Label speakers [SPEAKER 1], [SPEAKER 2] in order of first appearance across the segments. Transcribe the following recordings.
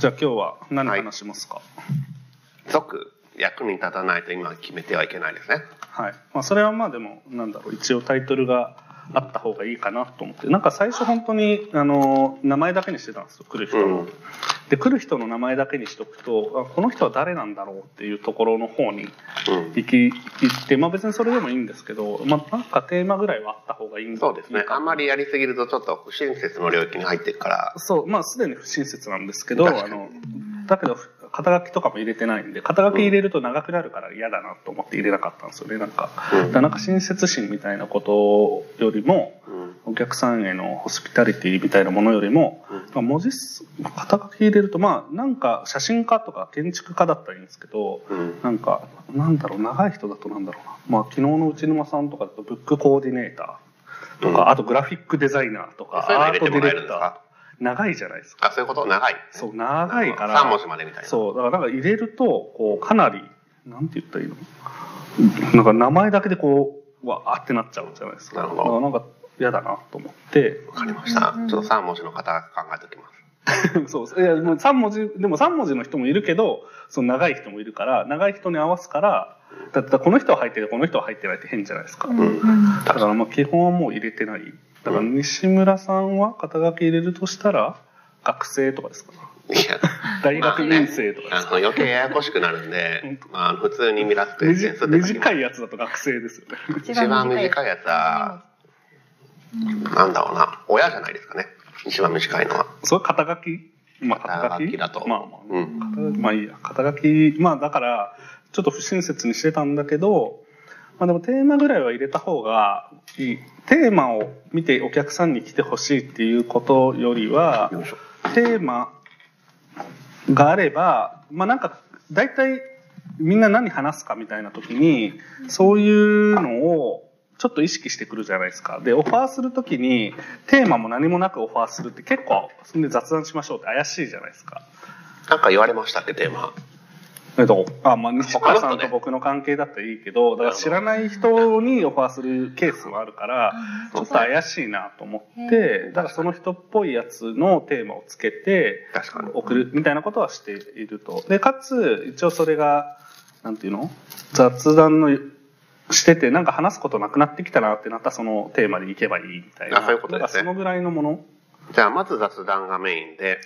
[SPEAKER 1] じゃあ今日は何話しますか？
[SPEAKER 2] 即役に立たないと今決めてはいけないですね。
[SPEAKER 1] はい、まあ、それはまあでもなんだろう。一応タイトルがあった方がいいかなと思ってなんか最初本当にあの名前だけにしてたんですよ来る人の。
[SPEAKER 2] うん
[SPEAKER 1] で来る人の名前だけにしとくとあこの人は誰なんだろうっていうところの方に
[SPEAKER 2] うん。
[SPEAKER 1] 行き行ってまあ別にそれでもいいんですけど、まあ、なんかテーマぐらいはあった方がいいん
[SPEAKER 2] そうですね。あんま
[SPEAKER 1] り
[SPEAKER 2] りやりすぎるとちょっと不親切の領域に入っていくから。
[SPEAKER 1] そうまあすでに不親切なんですけどあのだけど肩書きとかも入れてないんで肩書き入れると長くなるから嫌だなと思って入れなかったんですよねなんか。
[SPEAKER 2] うん
[SPEAKER 1] だからなんか親切心みたいなことよりも
[SPEAKER 2] うん。
[SPEAKER 1] お客さんへのホスピタリティみたいなものよりも、
[SPEAKER 2] うん
[SPEAKER 1] まあ文字数肩書き入れるとまあなんか写真家とか建築家だったらいいんですけど
[SPEAKER 2] うん。
[SPEAKER 1] なんかなんだろう長い人だとなんだろうなまあ昨日の内沼さんとかだとブックコーディネーターとか、
[SPEAKER 2] うん
[SPEAKER 1] あとグラフィックデザイナーとかアートディレクター長いじゃないですか。
[SPEAKER 2] あ、そういうこと？長い。
[SPEAKER 1] そう長いから。
[SPEAKER 2] 3文字までみたいな。
[SPEAKER 1] そうだからなんか入れるとこうかなりなんて言ったらいいの？なんか名前だけでこうわーってなっちゃうじゃないですか。
[SPEAKER 2] なるほど。
[SPEAKER 1] だからなんか嫌だなと思って。
[SPEAKER 2] わかりました。ちょっと3文字の方考えておきます。
[SPEAKER 1] そういやもう3文字でも3文字の人もいるけどその長い人もいるから長い人に合わすからだってこの人は入ってるこの人は入ってないって変じゃないですか、
[SPEAKER 2] ん。
[SPEAKER 1] だからまあ基本はもう入れてないだから西村さんは肩書き入れるとしたら学生とかですか
[SPEAKER 2] いや、
[SPEAKER 1] 大学院生とかですか、
[SPEAKER 2] あの余計ややこしくなるんで、まあ、普通にミラッセンス
[SPEAKER 1] 短いやつだと学生ですよね。
[SPEAKER 2] 一番短いやつは、なんだろうな、親じゃないですかね。一番短いのは。
[SPEAKER 1] それ肩書き？まあ肩書き？
[SPEAKER 2] だと。
[SPEAKER 1] まあまあ、
[SPEAKER 2] うん。
[SPEAKER 1] 肩書きまあいいや。肩書き。まあだからちょっと不親切にしてたんだけどまあでもテーマぐらいは入れた方がいいテーマを見てお客さんに来てほしいっていうことよりはテーマがあればまあなんか大体みんな何話すかみたいな時にそういうのをちょっと意識してくるじゃないですか。で、オファーするときに、テーマも何もなくオファーするって結構、そんで雑談しましょうって怪しいじゃないですか。
[SPEAKER 2] なんか言われましたっけ、テーマ。
[SPEAKER 1] えっと、あ、まあ、西川さんと僕の関係だったらいいけど、だから知らない人にオファーするケースもあるから、ちょっと怪しいなと思って、だからその人っぽいやつのテーマをつけて、
[SPEAKER 2] 確かに。
[SPEAKER 1] 送るみたいなことはしていると。で、かつ、一応それが、なんていうの？雑談のしてて、なんか話すことなくなってきたなってなったらそのテーマでいけばいいみたいな。
[SPEAKER 2] あそういうことですね
[SPEAKER 1] そのぐらいのもの。
[SPEAKER 2] じゃあ、まず雑談がメインで、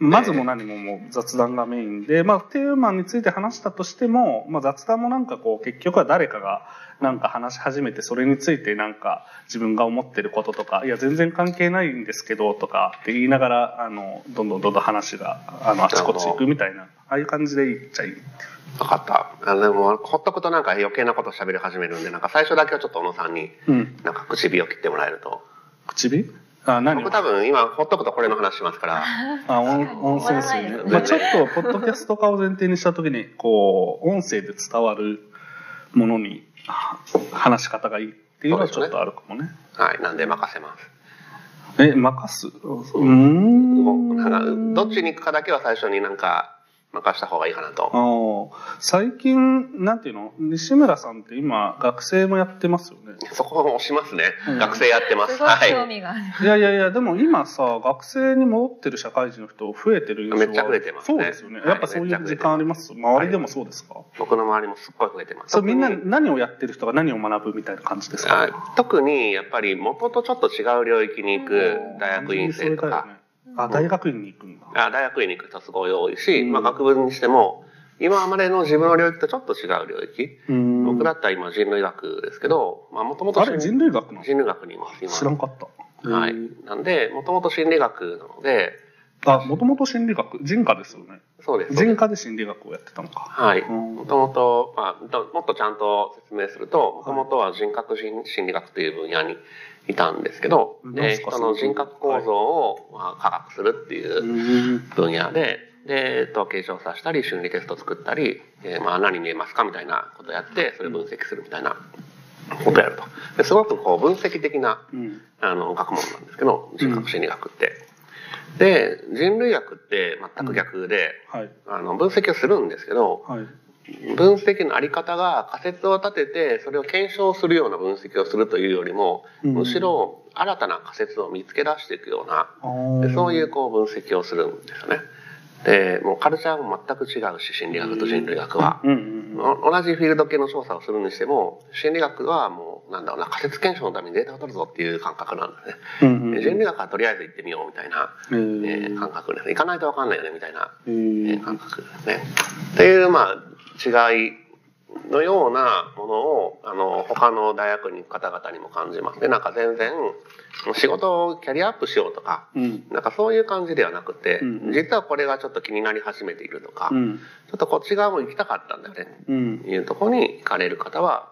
[SPEAKER 1] まずも何ももう雑談がメインで、まあテーマについて話したとしても、まあ雑談もなんかこう結局は誰かがなんか話し始めてそれについてなんか自分が思ってることとか、いや全然関係ないんですけどとかって言いながら、あの、どんどんどんどん話があのあちこち行くみたいな、ああいう感じでいっちゃいい。
[SPEAKER 2] 分かった。あでも、ほっとくとなんか余計なこと喋り始めるんで、なんか最初だけはちょっと小野さんに、
[SPEAKER 1] うん。
[SPEAKER 2] なんか唇を切ってもらえると。
[SPEAKER 1] 唇あ、何を？
[SPEAKER 2] 僕多分今、ほっとくとこれの話しますから、
[SPEAKER 1] あ、音音声数ねまあちょっと、ポッドキャスト化を前提にしたときに、こう、音声で伝わるものに、あ話し方がいいっていうのはちょっとあるかもね。
[SPEAKER 2] はい、なんで任せます？
[SPEAKER 1] え、任す？うーん。
[SPEAKER 2] どっちに行くかだけは最初になんか任した方がいいかなと。
[SPEAKER 1] 最近、なんていうの？西村さんって今、学生もやってますよね。
[SPEAKER 2] そこを押しますね。
[SPEAKER 1] うん
[SPEAKER 2] 学生やってます。
[SPEAKER 3] すごい
[SPEAKER 2] はい。
[SPEAKER 3] 興味がある。
[SPEAKER 1] いやいやいや、でも今さ、学生に戻ってる社会人の人増えてる
[SPEAKER 2] めっちゃ増えてますね
[SPEAKER 1] そうですよね。
[SPEAKER 2] はい
[SPEAKER 1] やっぱそういう時間あります？周りでもそうですか、
[SPEAKER 2] 僕の周りもすっごい増えてます。
[SPEAKER 1] そうみんな何をやってる人が何を学ぶみたいな感じですか、
[SPEAKER 2] あ特にやっぱり元とちょっと違う領域に行く大学院生とか、
[SPEAKER 1] あ、大学院に行くんだ。
[SPEAKER 2] あ大学院に行く人すごい多いし、
[SPEAKER 1] うん
[SPEAKER 2] まあ学部にしても、今までの自分の領域とちょっと違う領域。
[SPEAKER 1] うん
[SPEAKER 2] 僕だったら今人類学ですけど、まあもともと
[SPEAKER 1] あれ人類学なの？
[SPEAKER 2] 人類学にいます、今。
[SPEAKER 1] 知らんかった。
[SPEAKER 2] はい。なんで、もともと心理学なので、
[SPEAKER 1] あ、もともと心理学、人科ですよね。
[SPEAKER 2] そうです。
[SPEAKER 1] 人科で心理学をやってたのか。
[SPEAKER 2] はい。
[SPEAKER 1] うん
[SPEAKER 2] もともと、まあ、どもっとちゃんと説明すると、もともとは人格心心理学という分野にいたんですけど、
[SPEAKER 1] 何
[SPEAKER 2] で、人の人格構造を、まあ、科学するっていう
[SPEAKER 1] うん
[SPEAKER 2] 分野で、で、統計調査したり、心理テスト作ったり、えーまあ、何見えますかみたいなことやって、それを分析するみたいなことをやると。ですごくこう、分析的な、
[SPEAKER 1] うん
[SPEAKER 2] あの、学問なんですけど、人格心理学って。で、人類学って全く逆で、
[SPEAKER 1] はい。
[SPEAKER 2] あの、分析をするんですけど、
[SPEAKER 1] はい。
[SPEAKER 2] 分析のあり方が仮説を立ててそれを検証するような分析をするというよりも、
[SPEAKER 1] うん
[SPEAKER 2] むしろ新たな仮説を見つけ出していくようなそういうこう分析をするんですよね。で、もうカルチャーも全く違うし、心理学と人類学は。同じフィールド系の調査をするにしても、心理学はもう、なんだろうな、仮説検証のためにデータを取るぞっていう感覚なんですね。
[SPEAKER 1] うんうん
[SPEAKER 2] 人類学はとりあえず行ってみようみたいな、
[SPEAKER 1] え
[SPEAKER 2] え
[SPEAKER 1] ー
[SPEAKER 2] ー感覚ですね。行かないとわかんないよねみたいな、
[SPEAKER 1] え
[SPEAKER 2] え
[SPEAKER 1] ー
[SPEAKER 2] ー感覚ですね。っていう、まあ、違いのようなものを、あの、他の大学に行く方々にも感じますね。なんか全然、仕事をキャリアアップしようとか、
[SPEAKER 1] うん。
[SPEAKER 2] なんかそういう感じではなくて、
[SPEAKER 1] うん
[SPEAKER 2] 実はこれがちょっと気になり始めているとか、
[SPEAKER 1] うん。
[SPEAKER 2] ちょっとこっち側も行きたかったんだよね、
[SPEAKER 1] うん。
[SPEAKER 2] いうところに行かれる方は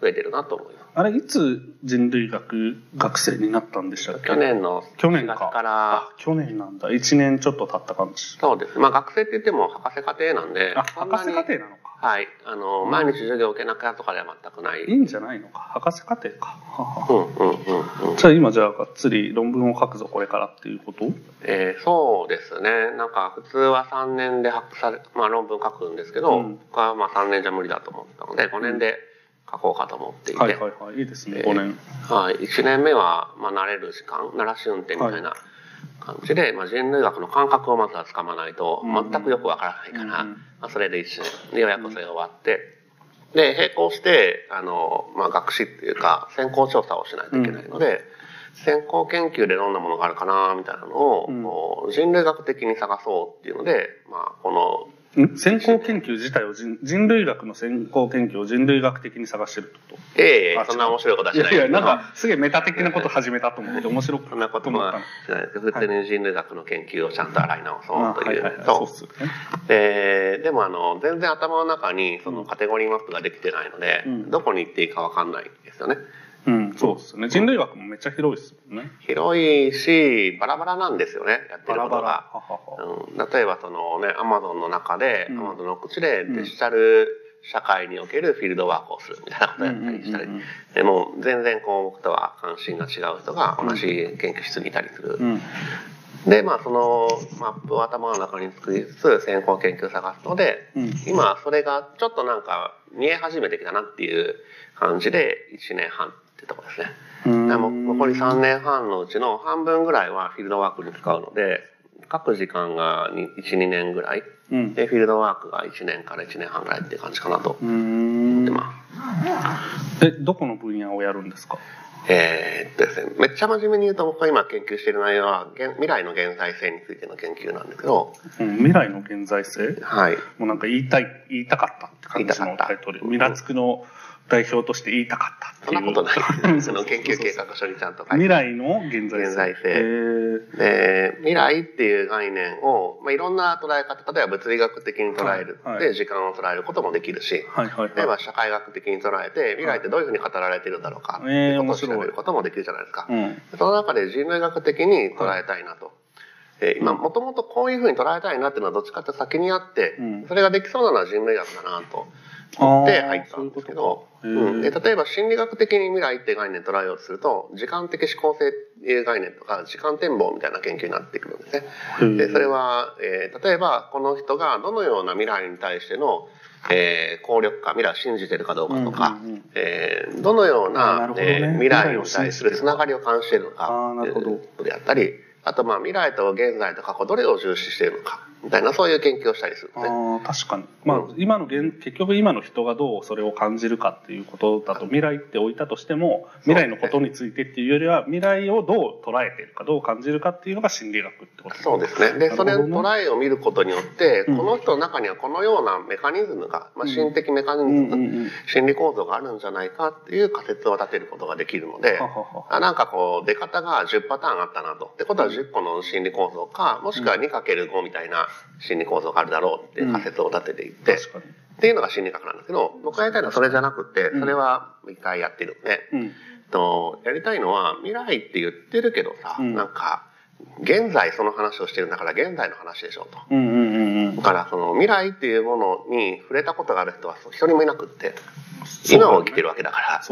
[SPEAKER 2] 増えてるなと思います。
[SPEAKER 1] あれいつ人類学学生になったんでしたっけ？
[SPEAKER 2] 去年の4
[SPEAKER 1] 去年か。
[SPEAKER 2] 月から。
[SPEAKER 1] あ、去年なんだ。1年ちょっと経った感じ。
[SPEAKER 2] そうです。まあ学生って言っても博士課程なんで、
[SPEAKER 1] 博士課程なのか
[SPEAKER 2] はい。あの、毎日授業を受けなきゃとかでは全くない。
[SPEAKER 1] いいんじゃないのか？博士課程か。はは
[SPEAKER 2] うんうんうんうん。
[SPEAKER 1] じゃあ今じゃあがっつり論文を書くぞこれからっていうこと？
[SPEAKER 2] えーそうですね。なんか普通は3年で発され、まあ論文書くんですけど、
[SPEAKER 1] うん。
[SPEAKER 2] 僕はまあ3年じゃ無理だと思ったので、5年で書こうかと思っていて、
[SPEAKER 1] はいはいはい。いいですね。
[SPEAKER 2] えー
[SPEAKER 1] 5年
[SPEAKER 2] はい、1年目は、まあ、慣れる時間、慣らし運転みたいな感じで、まあ、人類学の感覚をまずはつかまないと、
[SPEAKER 1] うん
[SPEAKER 2] 全くよくわからないから、
[SPEAKER 1] うん
[SPEAKER 2] まあ、それで1年、でようやくそれが終わって、で、並行して、あの、まあ、学士っていうか、先行調査をしないといけないので、先行研究でどんなものがあるかな、みたいなのを、
[SPEAKER 1] うん。
[SPEAKER 2] 人類学的に探そうっていうので、まあ、この、
[SPEAKER 1] ん先行研究自体を人人類学の先行研究を人類学的に探してるってこ
[SPEAKER 2] ええ
[SPEAKER 1] あ
[SPEAKER 2] そんな面白いことは
[SPEAKER 1] とい。やいや
[SPEAKER 2] しないけど
[SPEAKER 1] なんかすげえメタ的なこと始めたと思って面白く
[SPEAKER 2] そんなことはしないです普通に人類学の研究をちゃんと洗い直
[SPEAKER 1] あ
[SPEAKER 2] そうと
[SPEAKER 1] はいいうはそうっすよね。
[SPEAKER 2] で、でもあの、全然頭の中にそのカテゴリーマップができてないので、
[SPEAKER 1] うん。
[SPEAKER 2] どこに行っていいかわかんないですよね。
[SPEAKER 1] うん。そうっすね。人類学もめっちゃ広いですもんね。
[SPEAKER 2] 広いし、バラバラなんですよね、やって
[SPEAKER 1] バラバラ。
[SPEAKER 2] ることが。
[SPEAKER 1] ははは。
[SPEAKER 2] うん、例えばそのね、アマゾンの中で、
[SPEAKER 1] うん。
[SPEAKER 2] アマゾンの口で
[SPEAKER 1] うん。
[SPEAKER 2] デジタル社会におけるフィールドワークをするみたいなことをやったりしたり。でも全然こう僕とは関心が違う人が同じ研究室にいたりする。
[SPEAKER 1] うん。
[SPEAKER 2] で、まあそのマップを頭の中に作りつつ先行研究を探すので、
[SPEAKER 1] うん。
[SPEAKER 2] 今それがちょっとなんか見え始めてきたなっていう感じで1年半ってとこですね。
[SPEAKER 1] うん。
[SPEAKER 2] でも残り3年半のうちの半分ぐらいはフィールドワークに使うので、各時間が1、2年ぐらい。
[SPEAKER 1] うん。
[SPEAKER 2] で、フィールドワークが1年から1年半ぐらいっていう感じかなと。
[SPEAKER 1] う
[SPEAKER 2] 思
[SPEAKER 1] ん
[SPEAKER 2] ってます。
[SPEAKER 1] えどこの分野をやるんですか？
[SPEAKER 2] えーっとですね、めっちゃ真面目に言うと僕が今研究している内容は現未来の現在性についての研究なんですけど、
[SPEAKER 1] うん。未来の現在性？
[SPEAKER 2] はい。
[SPEAKER 1] もうなんか言いたい言いたかったって感じのタイトル。ミラつくの代表として言いたかったっていう。
[SPEAKER 2] そんなことない。その研究計画書にちゃんと書い
[SPEAKER 1] 未
[SPEAKER 2] て。
[SPEAKER 1] 来の現在性。
[SPEAKER 2] 現在性。で、未来っていう概念を、まあ、いろんな捉え方、例えば物理学的に捉える。
[SPEAKER 1] はいはい。
[SPEAKER 2] で、時間を捉えることもできるし、
[SPEAKER 1] はいはい
[SPEAKER 2] 例え
[SPEAKER 1] はい
[SPEAKER 2] ば社会学的に捉えて、未来ってどういうふうに語られてるんだろうか、って
[SPEAKER 1] えー
[SPEAKER 2] い。うことを調べることもできるじゃないですか。
[SPEAKER 1] うん。
[SPEAKER 2] その中で人類学的に捉えたいなと。えー今、もともとこういうふうに捉えたいなっていうのはどっちかって先にあって、
[SPEAKER 1] うん。
[SPEAKER 2] それができそうなのは人類学だなと
[SPEAKER 1] あ
[SPEAKER 2] 思って
[SPEAKER 1] ー
[SPEAKER 2] 入ったんですけど、
[SPEAKER 1] そう
[SPEAKER 2] ん、で例えば心理学的に未来って概念を捉えようとすると、時間的思考性っていう概念とか、時間展望みたいな研究になってくるんですね。で、それは、えー例えばこの人がどのような未来に対しての、えー効力か、未来を信じてるかどうかとか、
[SPEAKER 1] うんうんうん
[SPEAKER 2] えーどのような
[SPEAKER 1] ね。
[SPEAKER 2] えー未来に対するつながりを感じているのかであったり、あとまあ未来と現在と過去どれを重視しているのか、みたいなそういう研究をしたりするね。
[SPEAKER 1] ああ確かに。まあ
[SPEAKER 2] うん。
[SPEAKER 1] 今の現結局今の人がどうそれを感じるかっていうことだと未来って置いたとしても未来のことについてっていうよりは未来をどう捉えてるかどう感じるかっていうのが心理学ってこと
[SPEAKER 2] そうですね。で、それの
[SPEAKER 1] なるほどね。
[SPEAKER 2] 捉えを見ることによって、
[SPEAKER 1] うん
[SPEAKER 2] この人の中にはこのようなメカニズムが、まあ、
[SPEAKER 1] うん。
[SPEAKER 2] 心的メカニズム、
[SPEAKER 1] うん
[SPEAKER 2] 心理構造があるんじゃないかっていう仮説を立てることができるので、あなんかこう、出方が10パターンあったなと。ってことは10個の心理構造か、もしくは 2×5 みたいな心理構造があるだろうっていう仮説を立てていって、
[SPEAKER 1] 確かに。
[SPEAKER 2] っていうのが心理学なんですけど、僕がやりたいのはそれじゃなくて、
[SPEAKER 1] うん
[SPEAKER 2] それは一回やってるんで、
[SPEAKER 1] うん。
[SPEAKER 2] とやりたいのは未来って言ってるけどさ、
[SPEAKER 1] うん。
[SPEAKER 2] なんか、現在その話をしてるんだから現在の話でしょと。
[SPEAKER 1] うんうんうんうん。
[SPEAKER 2] だからその未来っていうものに触れたことがある人は一人もいなくって、今を生きてるわけだから、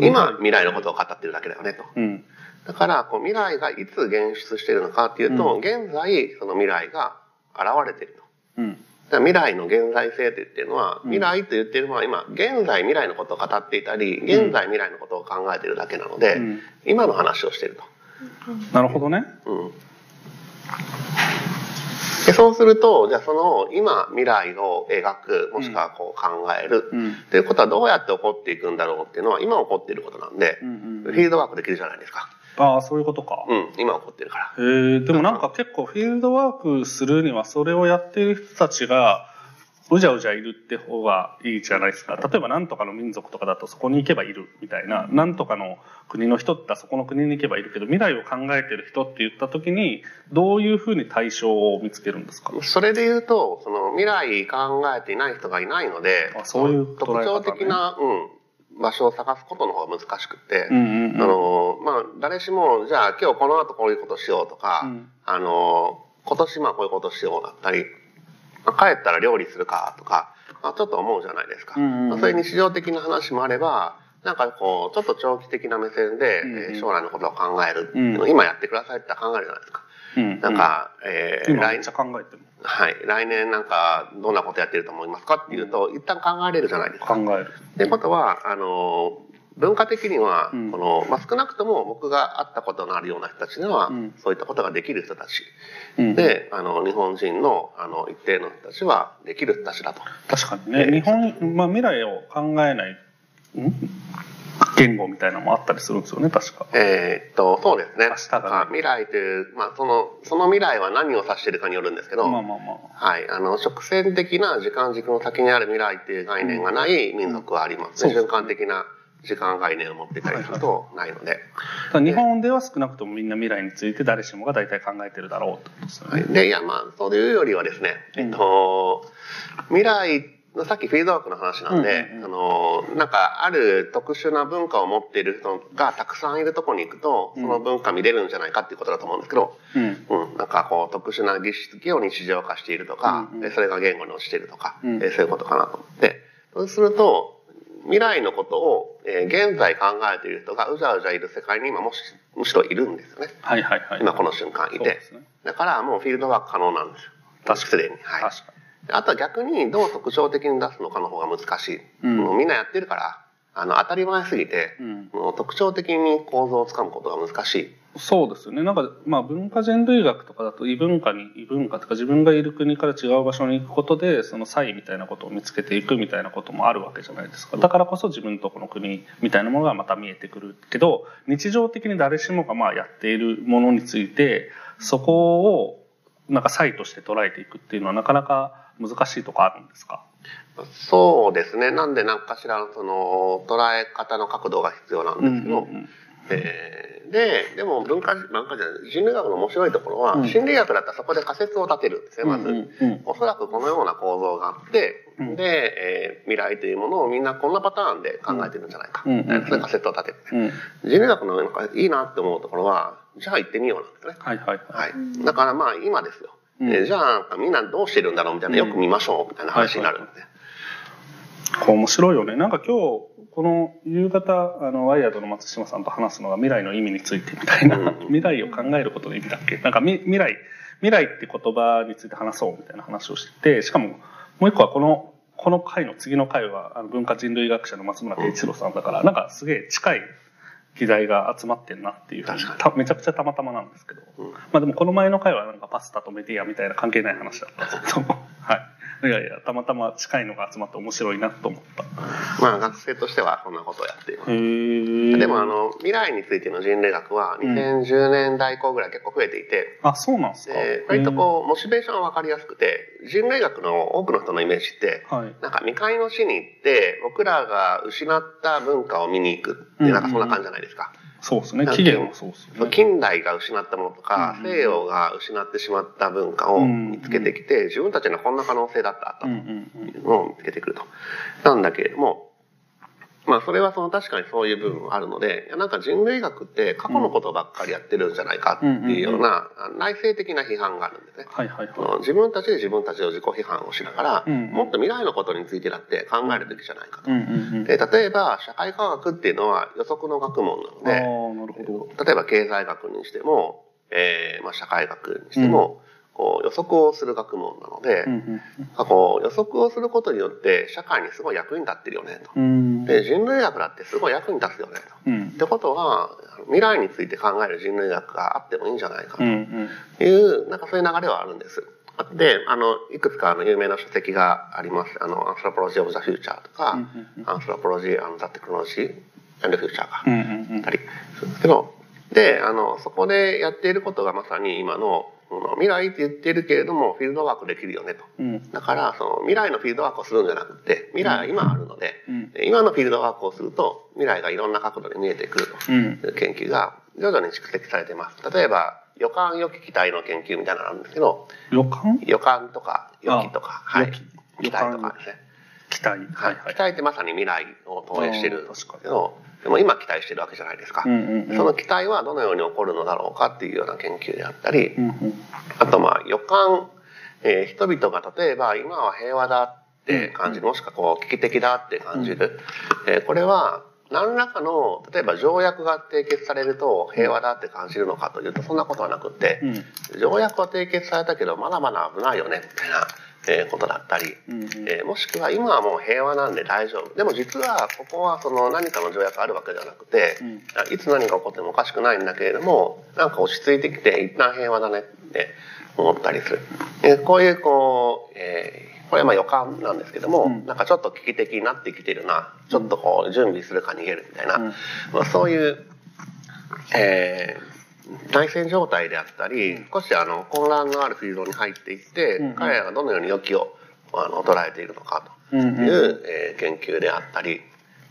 [SPEAKER 2] 今未来のことを語ってるだけだよねと。
[SPEAKER 1] うん。
[SPEAKER 2] だからこう未来がいつ現出してるのかっていうと、
[SPEAKER 1] うん。
[SPEAKER 2] 現在その未来が現れてると。
[SPEAKER 1] うん
[SPEAKER 2] 未来の現在性って言ってるのは、
[SPEAKER 1] うん
[SPEAKER 2] 未来って言ってるのは今、現在未来のことを語っていたり、現在未来のことを考えてるだけなので、
[SPEAKER 1] うん
[SPEAKER 2] 今の話をしてると。
[SPEAKER 1] なるほどね
[SPEAKER 2] うん。でそうすると、じゃあその今未来を描く、もしくはこう考える、
[SPEAKER 1] うん。
[SPEAKER 2] っていうことはどうやって起こっていくんだろうっていうのは今起こっていることなんで
[SPEAKER 1] う、ん
[SPEAKER 2] フィールドワークできるじゃないですか。
[SPEAKER 1] ああ、そういうことか。
[SPEAKER 2] うん、今起こってるから。
[SPEAKER 1] へえ、でもなんか結構フィールドワークするにはそれをやってる人たちがうじゃうじゃいるって方がいいじゃないですか。例えばなんとかの民族とかだとそこに行けばいるみたいな、なんとかの国の人ってそこの国に行けばいるけど、未来を考えてる人って言った時に、どういうふうに対象を見つけるんですか？
[SPEAKER 2] それで言うと、その未来考えていない人がいないので
[SPEAKER 1] あ、そういうね
[SPEAKER 2] 特徴的な、うん、場所を探すことの方が難しくて。あの、まあ、誰しも、じゃあ今日この後こういうことしようとか、
[SPEAKER 1] うん
[SPEAKER 2] あの、今年まあこういうことしようだったり、まあ帰ったら料理するかとか、まあ、ちょっと思うじゃないですか。まあそういう日常的な話もあれば、なんかこう、ちょっと長期的な目線で、
[SPEAKER 1] うんうん
[SPEAKER 2] えー将来のことを考える今やってくださいって考えるじゃないですか。
[SPEAKER 1] うん
[SPEAKER 2] なんか、えー来。はい、来年なんかどんなことやってると思いますかっていうと、一旦考えれるじゃないですか。
[SPEAKER 1] 考える。
[SPEAKER 2] ってことは、あの、文化的には、
[SPEAKER 1] うん
[SPEAKER 2] この、まあ、少なくとも僕が会ったことのあるような人たちでは、
[SPEAKER 1] うん
[SPEAKER 2] そういったことができる人たち。
[SPEAKER 1] うん、
[SPEAKER 2] で、あの、日本人の、あの、一定の人たちはできる人たちだと。
[SPEAKER 1] 確かにね、
[SPEAKER 2] えー
[SPEAKER 1] 日本、まあ、未来を考えない、ん？言語みたいなのもあったりするんですよね、確か。
[SPEAKER 2] えーっと、そうですね。
[SPEAKER 1] 明日がね
[SPEAKER 2] あ未来という、まあ、その、その未来は何を指しているかによるんですけど、
[SPEAKER 1] まあまあまあ。
[SPEAKER 2] はい。あの、直線的な時間軸の先にある未来っていう概念がない民族はありますね。
[SPEAKER 1] うん
[SPEAKER 2] 瞬間的な時間概念を持っていたりするとないので。
[SPEAKER 1] ただ日本では少なくともみんな未来について誰しもが大体考えてるだろうってことですよね。
[SPEAKER 2] はい。で、いや、まあ、そういうよりはですね、えっと、未来のさっきフィールドワークの話なんで、
[SPEAKER 1] うんうんうん
[SPEAKER 2] あの、なんか、ある特殊な文化を持っている人がたくさんいるとこに行くと、その文化見れるんじゃないかっていうことだと思うんですけど、
[SPEAKER 1] うん。
[SPEAKER 2] うん、なんかこう特殊な儀式を日常化しているとか、
[SPEAKER 1] うんうん
[SPEAKER 2] えそれが言語に落ちているとか、
[SPEAKER 1] うん
[SPEAKER 2] えそういうことかなと思って、そうすると、未来のことを、えー現在考えている人がうじゃうじゃいる世界に今もしむしろいるんですよね。
[SPEAKER 1] はいはいはい。
[SPEAKER 2] 今この瞬間いて
[SPEAKER 1] ね。
[SPEAKER 2] だからもうフィールドワーク可能なんですよ。
[SPEAKER 1] 確か
[SPEAKER 2] に。はい。
[SPEAKER 1] 確か
[SPEAKER 2] あとは逆にどう特徴的に出すのかの方が難しい。
[SPEAKER 1] うん
[SPEAKER 2] もうみんなやってるから、あの当たり前すぎて、
[SPEAKER 1] に。うん。
[SPEAKER 2] もう特徴的に構造をつかむことが難しい。
[SPEAKER 1] そうですよね。なんか、まあ文化人類学とかだと異文化に、異文化とか自分がいる国から違う場所に行くことで、その差異みたいなことを見つけていくみたいなこともあるわけじゃないですか。だからこそ自分とこの国みたいなものがまた見えてくるけど、日常的に誰しもがまあやっているものについて、そこをなんか差異として捉えていくっていうのはなかなか難しいとこあるんですか？
[SPEAKER 2] そうですね。なんで何かしらのその捉え方の角度が必要なんですけど、
[SPEAKER 1] ん。
[SPEAKER 2] えーで、でも文化、文化じゃない、人類学の面白いところは、
[SPEAKER 1] うん
[SPEAKER 2] 心理学だったらそこで仮説を立てるんですね、まず。
[SPEAKER 1] うんうん
[SPEAKER 2] おそらくこのような構造があって、
[SPEAKER 1] うん
[SPEAKER 2] で、えー未来というものをみんなこんなパターンで考えてるんじゃないか。
[SPEAKER 1] うんうんうん
[SPEAKER 2] 仮説を立てる、
[SPEAKER 1] うん。うん。
[SPEAKER 2] 人類学のなんかいいなって思うところは、じゃあ行ってみようなんですね。
[SPEAKER 1] はいはいは。
[SPEAKER 2] はいい。だからまあ今ですよ。
[SPEAKER 1] うん
[SPEAKER 2] えーじゃあみんなどうしてるんだろうみたいな、よく見ましょうみたいな話になるんで。
[SPEAKER 1] こう面白いよね。なんか今日、この夕方、あの、ワイヤードの松島さんと話すのが未来の意味についてみたいな、
[SPEAKER 2] うん
[SPEAKER 1] 未来を考えることの意味だっけ？なんかみ未来、未来って言葉について話そうみたいな話をしてて、しかももう一個はこの、この回の次の回は、あの文化人類学者の松村慶一郎さんだから、なんかすげえ近い議題が集まってんなっていうめちゃくちゃたまたまなんですけど。
[SPEAKER 2] うん。
[SPEAKER 1] まあでもこの前の回はなんかパスタとメディアみたいな関係ない話だったんですけど、はい。いやいや、たまたま近いのが集まって面白いなと思った。
[SPEAKER 2] まあ学生としてはそんなことをやっています。でもあ、の、未来についての人類学は2010年代以降ぐらい結構増えていて、
[SPEAKER 1] あ、そうなんですか。
[SPEAKER 2] で割とこう、モチベーションは分かりやすくて、人類学の多くの人のイメージって、
[SPEAKER 1] うん。はい。
[SPEAKER 2] なんか未開の地に行って、僕らが失った文化を見に行くってなんかそんな感じじゃないですか。
[SPEAKER 1] そうですね。起源もそうですよね。
[SPEAKER 2] 近代が失ったものとか、
[SPEAKER 1] うん
[SPEAKER 2] 西洋が失ってしまった文化を見つけてきて、自分たちにはこんな可能性だったと
[SPEAKER 1] うんうん
[SPEAKER 2] いうのを見つけてくると。なんだけれども、まあそれはその確かにそういう部分はあるので、いやなんか人類学って過去のことばっかりやってるんじゃないかっていうようなあ内省的な批判があるんですね。
[SPEAKER 1] はいはい
[SPEAKER 2] そ
[SPEAKER 1] は
[SPEAKER 2] の自分たちで自分たちを自己批判をしながら、
[SPEAKER 1] うん
[SPEAKER 2] もっと未来のことについてだって考えるべきじゃないかと。
[SPEAKER 1] い。うんうんうん。
[SPEAKER 2] で例えば社会科学っていうのは予測の学問なので、
[SPEAKER 1] ー、なるほど。
[SPEAKER 2] 例えば経済学にしても、えーまあ、社会学にしても、こう予測をする学問なので、こう予測をすることによって社会にすごい役に立ってるよねと。
[SPEAKER 1] うん。
[SPEAKER 2] で人類学だってすごい役に立つよねと。
[SPEAKER 1] うん
[SPEAKER 2] っ。てことは未来について考える人類学があってもいいんじゃないか。という、なんかそういう流れはあるんです。で、あの、いくつかあの有名な書籍があります。あの、アンスロポロジー・オブ・ザ・フューチャーとか、アンスロポロジー・アン・ザ・テクノロジー・アンド・フューチャーがあったりするんですけど、で、あの、そこでやっていることがまさに今の未来って言ってるけれども、フィールドワークできるよねと。
[SPEAKER 1] うん
[SPEAKER 2] だから、その未来のフィールドワークをするんじゃなくて、未来は今あるので、
[SPEAKER 1] うん
[SPEAKER 2] で今のフィールドワークをすると、未来がいろんな角度で見えてくると。
[SPEAKER 1] うん
[SPEAKER 2] いう研究が徐々に蓄積されています。例えば、予感予期期待の研究みたいなのがあるんですけど、
[SPEAKER 1] 予感？
[SPEAKER 2] 予感とか予期とか、はい。
[SPEAKER 1] 期
[SPEAKER 2] 待とかですね。
[SPEAKER 1] 期待。はいはい。
[SPEAKER 2] 期待ってまさに未来を投影してる。んですけど、でも今期待してるわけじゃないですか。
[SPEAKER 1] うんうんうん。
[SPEAKER 2] その期待はどのように起こるのだろうかっていうような研究であったり、
[SPEAKER 1] うんうん
[SPEAKER 2] あとまあ予感、えー人々が例えば今は平和だって感じる、もしくはこう危機的だって感じる、えーこれは何らかの例えば条約が締結されると平和だって感じるのかというとそんなことはなくって、
[SPEAKER 1] うん。
[SPEAKER 2] 条約は締結されたけどまだまだ危ないよねみたいな、えーことだったり、
[SPEAKER 1] うんうん。
[SPEAKER 2] えーもしくは今はもう平和なんで大丈夫。でも実はここはその何かの条約があるわけではなくて、
[SPEAKER 1] うん。
[SPEAKER 2] いつ何が起こってもおかしくないんだけれどもなんか落ち着いてきて一旦平和だねって思ったりする。でこういうこう、えーこれはまあ予感なんですけども、
[SPEAKER 1] うん。
[SPEAKER 2] なんかちょっと危機的になってきてるな。ちょっとこう準備するか逃げるみたいな、
[SPEAKER 1] うん。
[SPEAKER 2] まあ、そういう、えー内戦状態であったり少しあの混乱のあるフィールドに入っていって、
[SPEAKER 1] うんうん。
[SPEAKER 2] 彼らがどのように予期をあの捉えているのかと
[SPEAKER 1] うんう
[SPEAKER 2] う、えー研究であったり。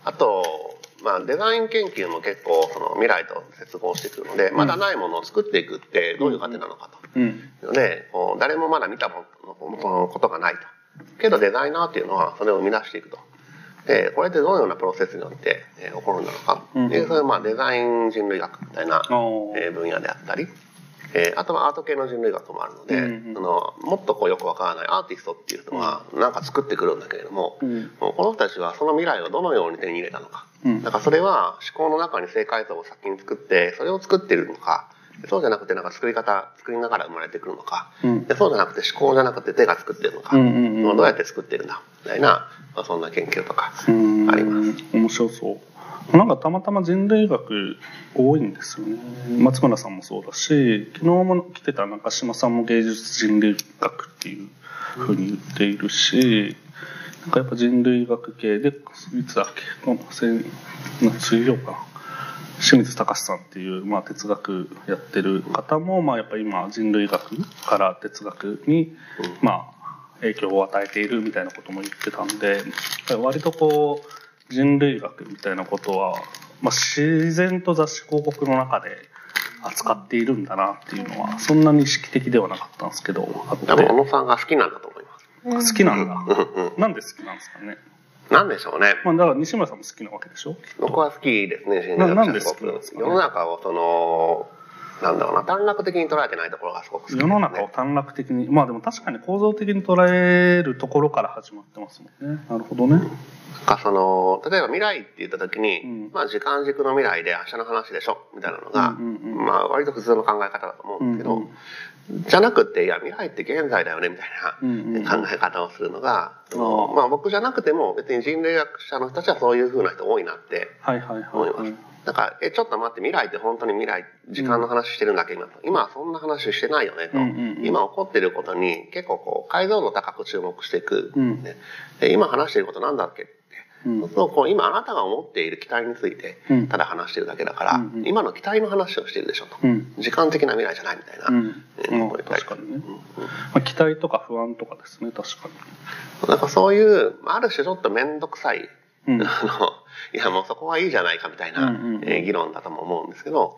[SPEAKER 2] あと、まあ、デザイン研究も結構その未来と接合してくるので、まだないものを作っていくってどういう過程なのかと。
[SPEAKER 1] うん。
[SPEAKER 2] ので誰もまだ見たものことがないと。けどデザイナーっていうのはそれを生み出していくと。でこれってどのようなプロセスによって、えー起こるんだろうか。
[SPEAKER 1] うん。
[SPEAKER 2] でそれはまあデザイン人類学みたいな、えー分野であったり、えーあとはアート系の人類学もあるので、
[SPEAKER 1] うんうん
[SPEAKER 2] あのもっとこうよくわからないアーティストっていう人はなんか作ってくるんだけれども、
[SPEAKER 1] うん。
[SPEAKER 2] この人たちはその未来をどのように手に入れたのか。
[SPEAKER 1] うん。
[SPEAKER 2] だからそれは思考の中に正解像を先に作ってそれを作っているのかそうじゃなくてなんか作り方作りながら生まれてくるのか、
[SPEAKER 1] うん。
[SPEAKER 2] でそうじゃなくて思考じゃなくて手が作ってるのか、
[SPEAKER 1] うんうんうん
[SPEAKER 2] どうやって作ってるんだ。みたいな、まあ、そんな研究とか
[SPEAKER 1] うん。
[SPEAKER 2] あります。
[SPEAKER 1] 面白そう。なんかたまたま人類学多いんですよね。松村さんもそうだし昨日も来てた中島さんも芸術人類学っていうふうに言っているしなんかやっぱ人類学系でいつだっけこの先水曜か。な清水隆さんっていう、まあ、哲学やってる方も、まあ、やっぱ今人類学から哲学に、まあ、影響を与えているみたいなことも言ってたんで割とこう人類学みたいなことは、まあ、自然と雑誌広告の中で扱っているんだなっていうのはそんなに意識的ではなかったんですけどあ
[SPEAKER 2] 多分小野さんが好きなんだと思います。
[SPEAKER 1] 好きなんだ。なんで好きなんですかね、
[SPEAKER 2] なんでしょうね。
[SPEAKER 1] まあ、だから西村さんも好きなわけでしょ？
[SPEAKER 2] 僕は好きですね、人
[SPEAKER 1] なんです好
[SPEAKER 2] 学すごく
[SPEAKER 1] きなんですか？ね
[SPEAKER 2] 世の中をその、なんだろうな、短絡的に捉えてないところがすごく好きです、ね。
[SPEAKER 1] 世の中を短絡的にまあでも確かに構造的に捉えるところから始まってますもんね。なるほどね。
[SPEAKER 2] かその例えば未来って言った時に、
[SPEAKER 1] うん。
[SPEAKER 2] まあ時間軸の未来で明日の話でしょみたいなのが、
[SPEAKER 1] うんうんうん。
[SPEAKER 2] まあ割と普通の考え方だと思うんですけど、
[SPEAKER 1] うんうん
[SPEAKER 2] じゃなくていや未来って現在だよねみたい
[SPEAKER 1] うんうん。
[SPEAKER 2] な考え方をするのが、そ
[SPEAKER 1] あ
[SPEAKER 2] の
[SPEAKER 1] ー。
[SPEAKER 2] まあ僕じゃなくても別に人類学者の人たちはそういう風な人多いなって思います。
[SPEAKER 1] はい。
[SPEAKER 2] なんかえちょっと待って未来って本当に未来時間の話してるんだっけ今と今はそんな話してないよねと、
[SPEAKER 1] うんうんうん。
[SPEAKER 2] 今起こってることに結構こう解像度高く注目していく、
[SPEAKER 1] うん。
[SPEAKER 2] ねで今話してることなんだっけ
[SPEAKER 1] うん。
[SPEAKER 2] そうするとこう今あなたが思っている期待について
[SPEAKER 1] うん。
[SPEAKER 2] ただ話してるだけだから、
[SPEAKER 1] うんうん。
[SPEAKER 2] 今の期待の話をしてるでしょと、
[SPEAKER 1] うん。
[SPEAKER 2] 時間的な未来じゃないみたいな、
[SPEAKER 1] うん。
[SPEAKER 2] えー
[SPEAKER 1] うん確かにね、まあ、期待とか不安とかですね確か
[SPEAKER 2] なんかそういうある種ちょっと面倒くさい、
[SPEAKER 1] に、うん、
[SPEAKER 2] あのいやもうそこはいいじゃないかみたいな、議論だとも思うんですけど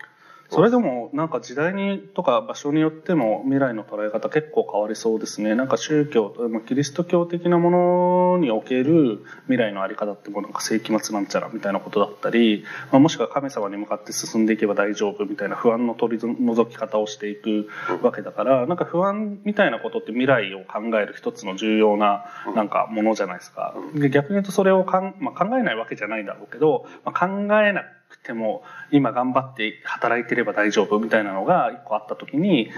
[SPEAKER 1] それでもなんか時代にとか場所によっても未来の捉え方結構変わりそうですねなんか宗教まあキリスト教的なものにおける未来のあり方ってもうなんか世紀末なんちゃらみたいなことだったり、まあ、もしくは神様に向かって進んでいけば大丈夫みたいな不安の取り除き方をしていくわけだからなんか不安みたいなことって未来を考える一つの重要ななんかものじゃないですか。で逆に言うとそれをかん、まあ、考えないわけじゃないんだろうけど、まあ、考えなくても今頑張って働いてれば大丈夫みたいなのが一個あった時に、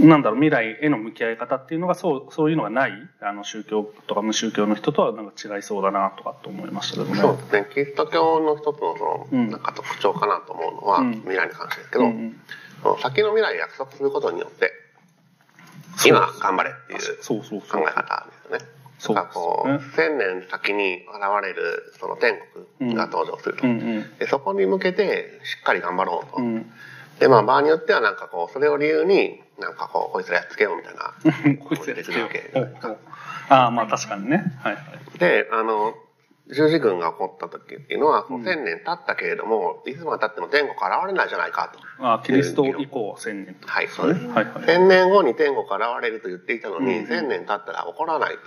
[SPEAKER 1] なんだろう未来への向き合い方っていうのがそうそういうのがないあの宗教とか無宗教の人とはなんか違いそうだなとかと思いましたけどね。
[SPEAKER 2] そうですね。キリスト教の一つのその、
[SPEAKER 1] うん。
[SPEAKER 2] なんか特徴かなと思うのは、
[SPEAKER 1] うん。
[SPEAKER 2] 未来に関してですけど、
[SPEAKER 1] うんうん。
[SPEAKER 2] 先の未来を約束することによって今頑張れっていう
[SPEAKER 1] そうそうそう。
[SPEAKER 2] 考え方ですよね。
[SPEAKER 1] そう
[SPEAKER 2] なんかこう、
[SPEAKER 1] ですね
[SPEAKER 2] 千年先に現れるその天国が登場すると。
[SPEAKER 1] うんうん
[SPEAKER 2] でそこに向けてしっかり頑張ろうと。
[SPEAKER 1] うん
[SPEAKER 2] で、まあ場合によってはなんかこう、それを理由に、なんかこう、こいつらやっつけようみたいな。
[SPEAKER 1] こいつやってよ
[SPEAKER 2] 出てくるわけ
[SPEAKER 1] おうああまあ確かにねはいはい
[SPEAKER 2] で、あの、十字軍が起こった時っていうのは、こう
[SPEAKER 1] うん
[SPEAKER 2] 千年経ったけれども、いつまで経っても天国現れないじゃないかと。
[SPEAKER 1] ああキリスト以降千年
[SPEAKER 2] はい、そうです。
[SPEAKER 1] はいはい
[SPEAKER 2] 千年後に天国現れると言っていたのに、
[SPEAKER 1] うん
[SPEAKER 2] 千年経ったら起こらないと。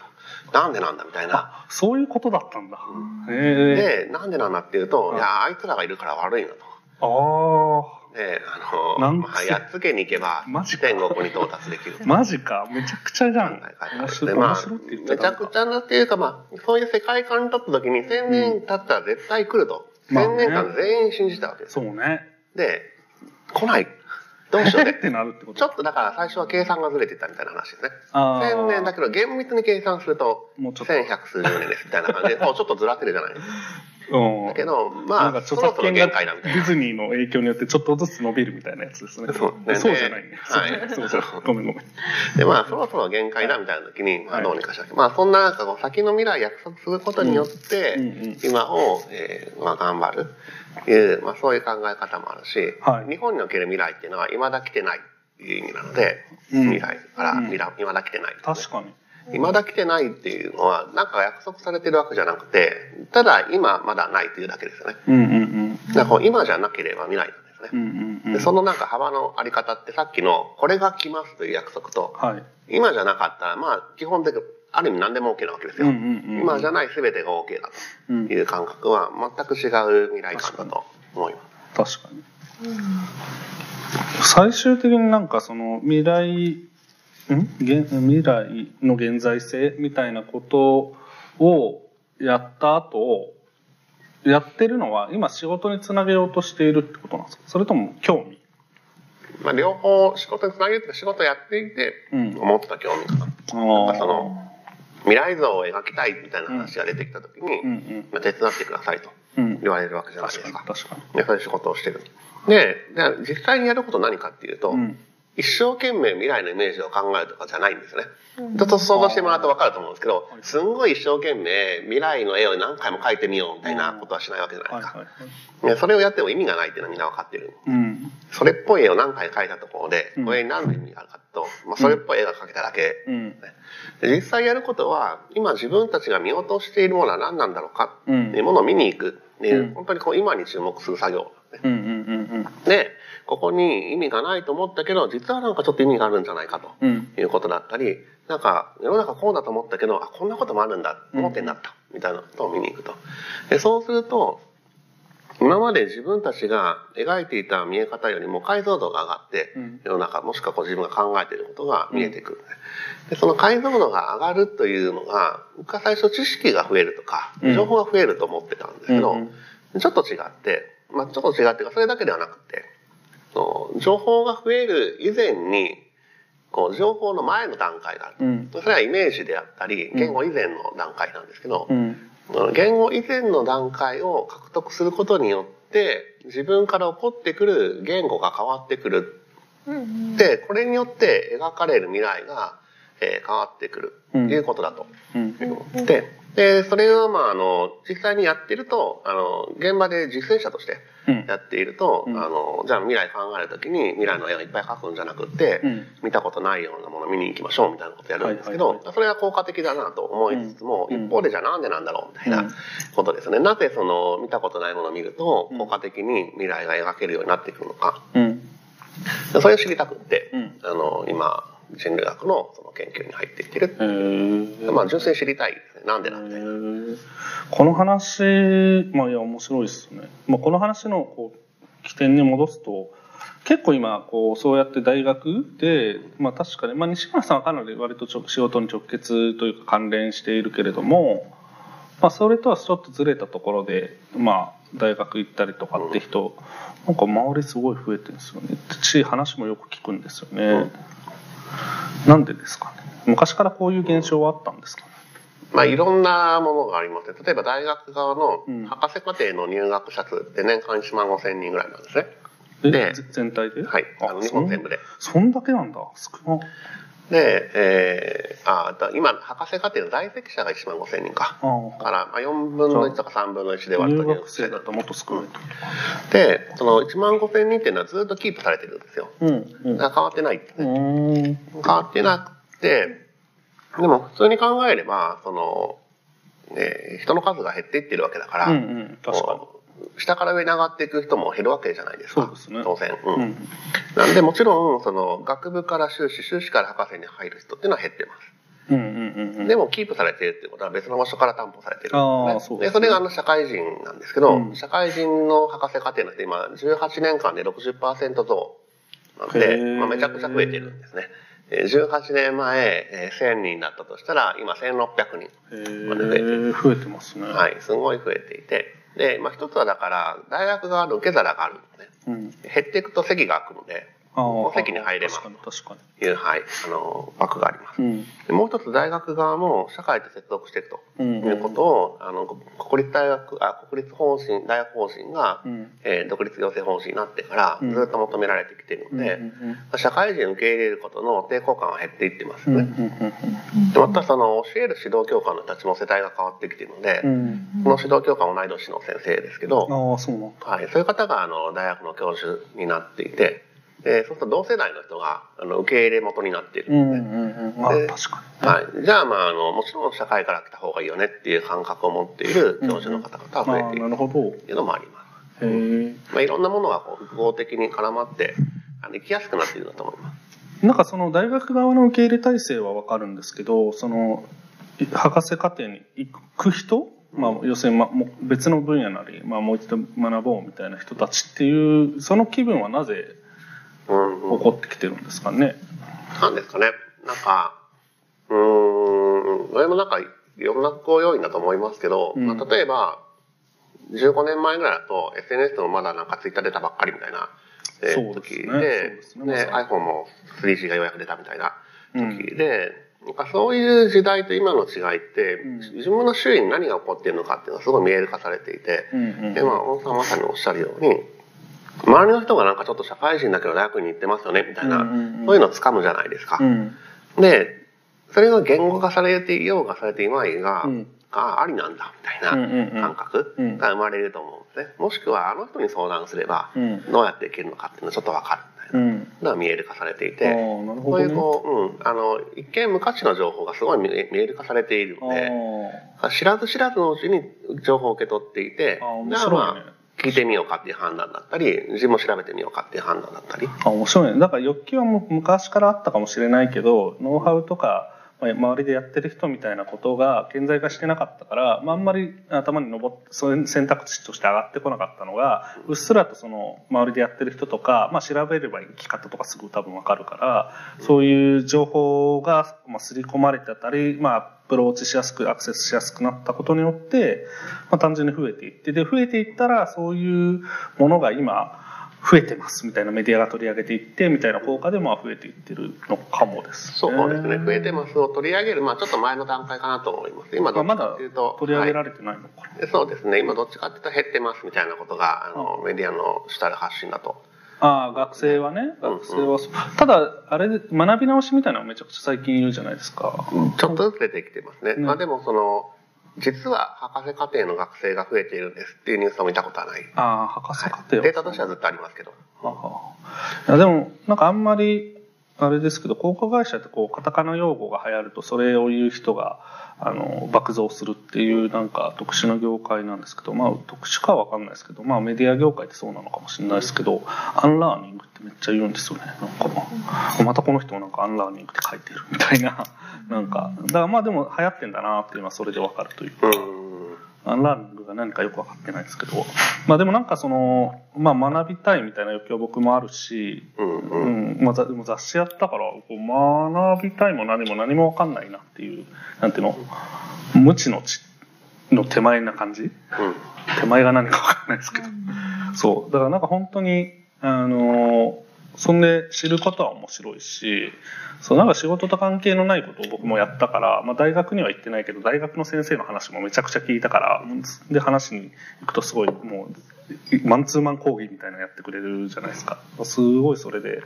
[SPEAKER 2] なんでなんだみたいな。
[SPEAKER 1] あそういうことだったんだ
[SPEAKER 2] で、なんでなんだっていうと、
[SPEAKER 1] うん
[SPEAKER 2] いや、あいつらがいるから悪いなと。
[SPEAKER 1] ああ
[SPEAKER 2] で、あの、まあ、やっつけに行けば天国に到達できる。
[SPEAKER 1] マジかめちゃくちゃじゃん面白い
[SPEAKER 2] でまあめちゃくちゃなっていうか、まあ、そういう世界観に立った時に、千年経ったら絶対来ると。千年間全員信じたわけです。
[SPEAKER 1] そうね
[SPEAKER 2] で、来ない。どうしよう
[SPEAKER 1] っ
[SPEAKER 2] ね。
[SPEAKER 1] てなるってこと？
[SPEAKER 2] ちょっとだから最初は計算がずれてたみたいな話ですね。
[SPEAKER 1] あー
[SPEAKER 2] 千年だけど厳密に計算すると、
[SPEAKER 1] もうちょっと
[SPEAKER 2] 千百数十年ですみたいな感じで、もうちょっとずらってるじゃないですか。
[SPEAKER 1] うん
[SPEAKER 2] だけど、
[SPEAKER 1] な
[SPEAKER 2] まあ、
[SPEAKER 1] 著作権が。ディズニーの影響によってちょっとずつ伸びるみたいなやつですね。
[SPEAKER 2] そうね
[SPEAKER 1] そうじゃないね。
[SPEAKER 2] はい
[SPEAKER 1] そうそうそう。ごめんごめん。
[SPEAKER 2] で、まあ、そろそろ限界だみたいな時に、まあ、
[SPEAKER 1] はい
[SPEAKER 2] どうにかしなきゃ。まあ、そんな、なんかこう、先の未来約束することによって、今を、えーまあ、頑張る。いう、まあ、そういう考え方もあるし、
[SPEAKER 1] はい
[SPEAKER 2] 日本における未来っていうのは、未だ来てないっていう意味なので、
[SPEAKER 1] うん
[SPEAKER 2] 未来から、
[SPEAKER 1] うん
[SPEAKER 2] 未来、未だ来てない、
[SPEAKER 1] 確かに。
[SPEAKER 2] 未だ来てないっていうのは、なんか約束されてるわけじゃなくて、ただ今まだないというだけですよね。
[SPEAKER 1] うんうん
[SPEAKER 2] だから今じゃなければ未来なんです
[SPEAKER 1] うん。う
[SPEAKER 2] ね。
[SPEAKER 1] んうんうん。
[SPEAKER 2] でそのなんか幅のあり方ってさっきの、これが来ますという約束と、
[SPEAKER 1] はい。
[SPEAKER 2] 今じゃなかったら、まあ、基本的に、ある意味何でも OK なわけですよ。
[SPEAKER 1] うんうんうん
[SPEAKER 2] 今じゃない全てが OK だ
[SPEAKER 1] うん
[SPEAKER 2] という感覚は全く違う未来感だと思います。
[SPEAKER 1] 確かに。最終的になんかその未来、ん現未来の現在性みたいなことをやった後、やってるのは今仕事につなげようとしているってことなんですか？それとも興味？
[SPEAKER 2] まあ、両方仕事につなげるというか仕事をやっていて
[SPEAKER 1] うん
[SPEAKER 2] 思ってた興味かな。
[SPEAKER 1] あ
[SPEAKER 2] かその未来像を描きたいみたいな話が出てきた時に、
[SPEAKER 1] うんうん
[SPEAKER 2] まあ、手伝ってくださいと
[SPEAKER 1] うん。
[SPEAKER 2] 言われるわけじゃないで
[SPEAKER 1] 確
[SPEAKER 2] すか。
[SPEAKER 1] かに確かに。
[SPEAKER 2] でそういう仕事をしてる。で、で実際にやること何かっていうと、
[SPEAKER 1] うん。
[SPEAKER 2] 一生懸命未来のイメージを考えるとかじゃないんですね。ちょっと想像してもらうと分かると思うんですけど、すんごい一生懸命未来の絵を何回も描いてみようみたいなことはしないわけじゃないですか。
[SPEAKER 1] はいはいはい。
[SPEAKER 2] でそれをやっても意味がないっていうのはみんな分かってる。
[SPEAKER 1] うん。
[SPEAKER 2] それっぽい絵を何回描いたところで
[SPEAKER 1] うん、
[SPEAKER 2] これに何の意味があるかと、まあ、それっぽい絵が描けただけ。
[SPEAKER 1] うん。
[SPEAKER 2] で実際やることは、今自分たちが見落としているものは何なんだろうか
[SPEAKER 1] うん
[SPEAKER 2] っていうものを見に行くっていう、
[SPEAKER 1] うん
[SPEAKER 2] 本当にこう今に注目する作業なん。
[SPEAKER 1] うんうんうん
[SPEAKER 2] で、ここに意味がないと思ったけど、実はなんかちょっと意味があるんじゃないかと。
[SPEAKER 1] うん。うん。
[SPEAKER 2] いうことだったり、なんか世の中こうだと思ったけど、あ、こんなこともあるんだ、思ってになった、みたいなことを見に行くと。でそうすると、今まで自分たちが描いていた見え方よりも解像度が上がって、
[SPEAKER 1] うん
[SPEAKER 2] 世の中、もしくはこう自分が考えていることが見えてくる。でその解像度が上がるというのが、僕は最初知識が増えるとか、
[SPEAKER 1] うん
[SPEAKER 2] 情報が増えると思ってたんですけど、
[SPEAKER 1] うん
[SPEAKER 2] ちょっと違って、まあちょっと違ってそれだけではなくて、その情報が増える以前に、こう情報の前の段階がある。
[SPEAKER 1] うん。
[SPEAKER 2] それはイメージであったり、言語以前の段階なんですけど
[SPEAKER 1] う、ん。
[SPEAKER 2] 言語以前の段階を獲得することによって、自分から起こってくる言語が変わってくる。で、これによって描かれる未来が、えー変わってくるということだと。
[SPEAKER 1] うん。
[SPEAKER 2] で、で、それはまあ、あの、実際にやってると、あの、現場で実践者として
[SPEAKER 1] うん。
[SPEAKER 2] やっていると、
[SPEAKER 1] うん。
[SPEAKER 2] あの、じゃあ未来考えるときに未来の絵をいっぱい描くんじゃなくって、
[SPEAKER 1] うん。
[SPEAKER 2] 見たことないようなものを見に行きましょうみたいなことやるんですけど、それは効果的だなと思いつつも、
[SPEAKER 1] うん。
[SPEAKER 2] 一方でじゃあなんでなんだろうみたい
[SPEAKER 1] うん。
[SPEAKER 2] なことですね。なぜその見たことないものを見ると
[SPEAKER 1] うん。
[SPEAKER 2] 効果的に未来が描けるようになってくるのか、
[SPEAKER 1] うん。
[SPEAKER 2] それを知りたくって、
[SPEAKER 1] うん。
[SPEAKER 2] あの、今、人類学のその研究に入っていってる。
[SPEAKER 1] へー
[SPEAKER 2] まあ、純粋に知りたいですね。なんでなんで。
[SPEAKER 1] この話、まあいや面白いですね。まあこの話のこう起点に戻すと、結構今こうそうやって大学で、まあ確かに、まあ西村さんはかなり割と仕事に直結というか関連しているけれども、まあそれとはちょっとずれたところで、まあ大学行ったりとかって人、なんか周りすごい増えてるんですよね。し話もよく聞くんですよね。なんでですかね？昔からこういう現象はあったんですかね？
[SPEAKER 2] まあ、いろんなものがありますね。例えば大学側の
[SPEAKER 1] うん
[SPEAKER 2] 博士課程の入学者数って年間1万5千人ぐらいなんですね。
[SPEAKER 1] え
[SPEAKER 2] で
[SPEAKER 1] ぜ全体で？
[SPEAKER 2] はい。あの日本全部で。
[SPEAKER 1] そんそんだけなんだ少な
[SPEAKER 2] で、えー、あ今博士課程の在籍者が1万5000人か
[SPEAKER 1] あ
[SPEAKER 2] から、まあ、4分の1とか3分の1で割ると
[SPEAKER 1] 学生だともっと少ないと。
[SPEAKER 2] でその1万5000人っていうのはずっとキープされてるんですよ
[SPEAKER 1] うん。うん。
[SPEAKER 2] 変わってないって
[SPEAKER 1] う
[SPEAKER 2] ね。変わってなくてでも普通に考えればその、えー人の数が減っていってるわけだから、
[SPEAKER 1] うんうん。確かに。
[SPEAKER 2] 下から上に上がっていく人も減るわけじゃないですか。
[SPEAKER 1] そうですね。
[SPEAKER 2] 当然、うん。
[SPEAKER 1] うん。
[SPEAKER 2] なんでもちろんその学部から修士修士から博士に入る人っていうのは減ってます。
[SPEAKER 1] うんうんうんうん。
[SPEAKER 2] でもキープされているっていうことは別の場所から担保されてる。んです
[SPEAKER 1] あ
[SPEAKER 2] ね
[SPEAKER 1] ーそうですね。
[SPEAKER 2] でそれがあの社会人なんですけど、
[SPEAKER 1] うん。
[SPEAKER 2] 社会人の博士課程の人今18年間で60%増なんで、まあ、めちゃくちゃ増えてるんですね。えー18年前えー1000人だったとしたら今1600人
[SPEAKER 1] へ
[SPEAKER 2] まで増えて
[SPEAKER 1] え、増えてますね。
[SPEAKER 2] はいすごい増えていてで、まあ、一つはだから大学側の受け皿があるんですね
[SPEAKER 1] うん。
[SPEAKER 2] 減っていくと席が空くので
[SPEAKER 1] ああ。
[SPEAKER 2] 席に入れます
[SPEAKER 1] 確かに確か
[SPEAKER 2] いう、はい、あの枠があります
[SPEAKER 1] に。うん。
[SPEAKER 2] でもう一つ大学側も社会と接続していくと
[SPEAKER 1] うん
[SPEAKER 2] いうことを、あの国立大学あ国立法人大学法人が、
[SPEAKER 1] うん。
[SPEAKER 2] えー独立行政法人になってから
[SPEAKER 1] うん
[SPEAKER 2] ずっと求められてきているので、
[SPEAKER 1] うん
[SPEAKER 2] 社会人を受け入れることの抵抗感は減っていってますね。でまたその教える指導教官の人たちも世代が変わってきているので。この指導教官は同い年の先生ですけど、
[SPEAKER 1] ああ、そう。
[SPEAKER 2] はい、そういう方があの大学の教授になっていてでそうすると同世代の人があの受け入れ元になっている
[SPEAKER 1] うん
[SPEAKER 2] ので、
[SPEAKER 1] うんうん。あ
[SPEAKER 2] で
[SPEAKER 1] 確かに。
[SPEAKER 2] はい、じゃあまああのもちろん社会から来た方がいいよねっていう感覚を持っている教授の方々は増えている
[SPEAKER 1] なるほど。
[SPEAKER 2] っていうのもあります。
[SPEAKER 1] へえ。
[SPEAKER 2] まあ、いろんなものがこう複合的に絡まってあの生きやすくなっているんだと思います。
[SPEAKER 1] なんかその大学側の受け入れ体制はわかるんですけど、そのい博士課程に行く人、まあ要するにま別の分野なり、まあもう一度学ぼうみたいな人たちっていうその気分はなぜ
[SPEAKER 2] うんうん
[SPEAKER 1] 起こってきてるんですかね。
[SPEAKER 2] なんですかね。なんか、うーん、それもなんかいろんなこう要因だと思いますけど、
[SPEAKER 1] うん。
[SPEAKER 2] まあ、例えば、15年前ぐらいだと SNS もまだなんかツイッター出たばっかりみたいな、えー時
[SPEAKER 1] ですね。ね
[SPEAKER 2] iPhone も 3G がようやく出たみたいな
[SPEAKER 1] うん。
[SPEAKER 2] 時で、なんかそういう時代と今の違いって、
[SPEAKER 1] うん。
[SPEAKER 2] 自分の周囲に何が起こっているのかっていうのがすごい見える化されていて、
[SPEAKER 1] うんうん
[SPEAKER 2] で、まあ、小野さんまさにおっしゃるように、周りの人がなんかちょっと社会人だけど大学に行ってますよね、みたいな、そういうのを掴むじゃないですか。
[SPEAKER 1] うん
[SPEAKER 2] で、それが言語化されていようがされていまいが、
[SPEAKER 1] うん
[SPEAKER 2] あありなんだ、みたいな感覚
[SPEAKER 1] うん
[SPEAKER 2] が生まれると思うんですね。もしくは、あの人に相談すれば、
[SPEAKER 1] うん
[SPEAKER 2] どうやっていけるのかっていうのがちょっとわかるみたいな
[SPEAKER 1] うん。
[SPEAKER 2] のが見える化されていて、
[SPEAKER 1] ね。
[SPEAKER 2] そういうこう、うん、あの、一見無価値の情報がすごい見える化されているので、
[SPEAKER 1] あ
[SPEAKER 2] 知らず知らずのうちに情報を受け取っていて、
[SPEAKER 1] あ面白いね
[SPEAKER 2] まあ聞いてみようかっていう判断だったり、自分も調べてみようかっていう判断だったり。
[SPEAKER 1] あ面白いねだから欲求はもう昔からあったかもしれないけどノウハウとか周りでやってる人みたいなことが顕在化してなかったから、まあ、あんまり頭に上ってそういう選択肢として上がってこなかったのがうっすらとその周りでやってる人とか、まあ、調べれば生き方とかすぐ多分わかるからそういう情報がま刷り込まれてたり、まあ、アプローチしやすくアクセスしやすくなったことによって、まあ、単純に増えていってで増えていったらそういうものが今増えてますみたいなメディアが取り上げていってみたいな効果でまあ増えていってるのかもです、ね。
[SPEAKER 2] そうですね。増えてますを取り上げる、まあちょっと前の段階かなと思います。今どっちかっていうと、
[SPEAKER 1] 取り上げ
[SPEAKER 2] はい
[SPEAKER 1] られてないのかな。
[SPEAKER 2] でそうですね。今どっちかっていうと減ってますみたいなことが、あの、メディアの主たる発信だと。
[SPEAKER 1] ああ学生はね
[SPEAKER 2] うん
[SPEAKER 1] 学生はそう、ただあれで学び直しみたいなのめちゃくちゃ最近言うじゃないですか。
[SPEAKER 2] ちょっとずつ出てきてますね。
[SPEAKER 1] うん
[SPEAKER 2] まあでもその、実は博士課程の学生が増えているんですっていうニュースを見たことはない。
[SPEAKER 1] ああ博士課程は
[SPEAKER 2] データとしてはずっとありますけど。
[SPEAKER 1] はあいやでもなんかあんまりあれですけど広告会社ってこうカタカナ用語が流行るとそれを言う人があの爆増するっていうなんか特殊な業界なんですけどまあ特殊かは分かんないですけどまあメディア業界ってそうなのかもしれないですけどアンラーニングってめっちゃ言うんですよね。なんかまたこの人もなんかアンラーニングって書いてるみたいな。なんかだからまあでも流行ってんだなっていうのはそれで分かるというか。ラーニングが何かよく分かってないですけど、まあでもなんかその、まあ学びたいみたいな欲求は僕もあるし、
[SPEAKER 2] うん
[SPEAKER 1] う
[SPEAKER 2] うん。
[SPEAKER 1] ん、まあざでも雑誌やったから、こう学びたいも何も何も分かんないなっていう、なんていうの、無知の知の手前な感じ？
[SPEAKER 2] うん。
[SPEAKER 1] 手前が何か分かんないですけど。そう。だからなんか本当に、あの、そんで知ることは面白いし、そうなんか仕事と関係のないことを僕もやったから、まあ大学には行ってないけど、大学の先生の話もめちゃくちゃ聞いたから、で話に行くとすごいもうマンツーマン講義みたいなのやってくれるじゃないですか。すごいそれで、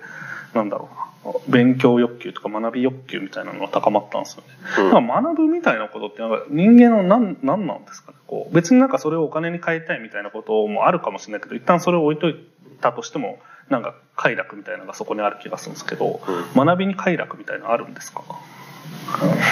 [SPEAKER 1] なんだろうな、勉強欲求とか学び欲求みたいなのが高まったんですよね。
[SPEAKER 2] うん
[SPEAKER 1] 学ぶみたいなことってなんか人間の何何なんですかねこう別になんかそれをお金に変えたいみたいなこともあるかもしれないけど一旦それを置いといたとしてもなんか快楽みたいなのがそこにある気がするんですけど、学びに快楽みたいなのあるんですか？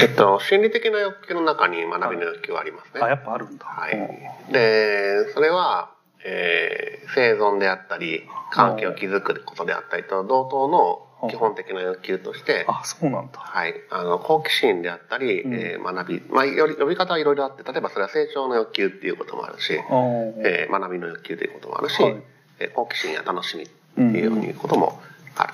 [SPEAKER 2] えっと、心理的な欲求の中に学びの欲求はありますね。
[SPEAKER 1] あやっぱあるんだ。
[SPEAKER 2] は
[SPEAKER 1] うん。
[SPEAKER 2] い。で、それは、えー生存であったり、関係を築くことであったりと同等の基本的な欲求として、
[SPEAKER 1] あそうなんだ。
[SPEAKER 2] はい、あの好奇心であったり、
[SPEAKER 1] うん。
[SPEAKER 2] えー学び、まあ、より呼び方はいろいろあって例えばそれは成長の欲求っていうこともあるし、えー学びの欲求ということもあるし、
[SPEAKER 1] はい。
[SPEAKER 2] えー好奇心や楽しみっていうようにこともある。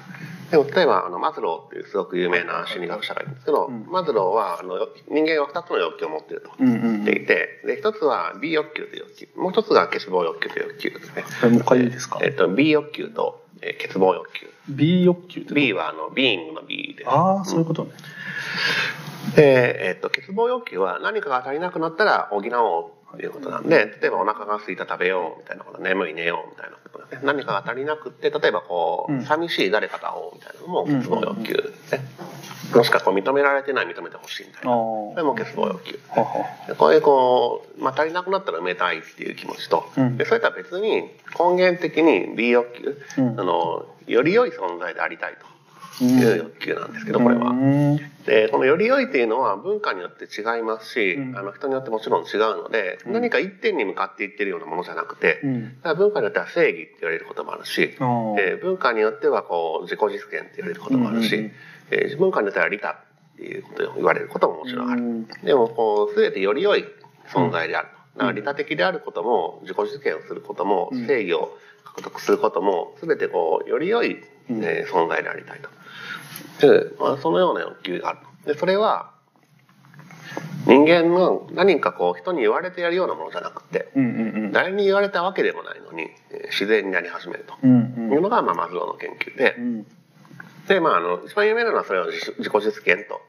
[SPEAKER 2] でも例えばあのマズローっていうすごく有名な心理学者がいるんですけど、
[SPEAKER 1] うん
[SPEAKER 2] マズローはあの人間は2つの欲求を持っていると
[SPEAKER 1] うんうんうん
[SPEAKER 2] 言っていて、で1つは B 欲求という欲求もう1つが欠乏欲求という欲求ですね。
[SPEAKER 1] えもう一回いいですか？
[SPEAKER 2] えっと B 欲求と、えー欠乏欲求
[SPEAKER 1] B 欲求
[SPEAKER 2] B はあのビーイングの B です。
[SPEAKER 1] ああそういうことね。
[SPEAKER 2] で、えっと、欠乏欲求は何かが足りなくなったら補おういうことなんで、例えばお腹が空いた食べようみたいなこと、眠い寝ようみたいなこと。何かが足りなくって、例えばこう、
[SPEAKER 1] うん
[SPEAKER 2] 寂しい誰かと会おうみたいなのも欠乏欲求ですね。もしくはこう認められてない認めてほしいみたい
[SPEAKER 1] あ
[SPEAKER 2] な。
[SPEAKER 1] あ
[SPEAKER 2] これも欠乏欲求。こういうこう、まあ、足りなくなったら埋めたいっていう気持ちと、
[SPEAKER 1] うん
[SPEAKER 2] でそれとは別に根源的に B 欲求、
[SPEAKER 1] うん
[SPEAKER 2] あの、より良い存在でありたいという欲求なんですけど、これは。
[SPEAKER 1] うん
[SPEAKER 2] でこのより良いっていうのは文化によって違いますし、
[SPEAKER 1] うん。
[SPEAKER 2] あの人によってもちろん違うので、
[SPEAKER 1] うん。
[SPEAKER 2] 何か一点に向かっていってるようなものじゃなくて、文化によっては正義って言われることもあるし、
[SPEAKER 1] あー。
[SPEAKER 2] えー文化によってはこう自己実現って言われることもあるし、えー文化によっては利他っていうことを言われることももちろんある。
[SPEAKER 1] うん。
[SPEAKER 2] でもこう全てより良い存在であると。だから利他的であることも自己実現をすることも、
[SPEAKER 1] うん。
[SPEAKER 2] 正義を獲得することも全てこうより良い、
[SPEAKER 1] うん
[SPEAKER 2] えー存在でありたいと。でまあ、そのような欲求がある。と。でそれは人間の何かこう人に言われてやるようなものじゃなくて
[SPEAKER 1] うんうんうん。
[SPEAKER 2] 誰に言われたわけでもないのにえー自然になり始めると。
[SPEAKER 1] うん
[SPEAKER 2] いうのが、まあ、マズローの研究で。
[SPEAKER 1] う、ん。
[SPEAKER 2] で、まあ、あの、一番有名なのはそれを自自己実現と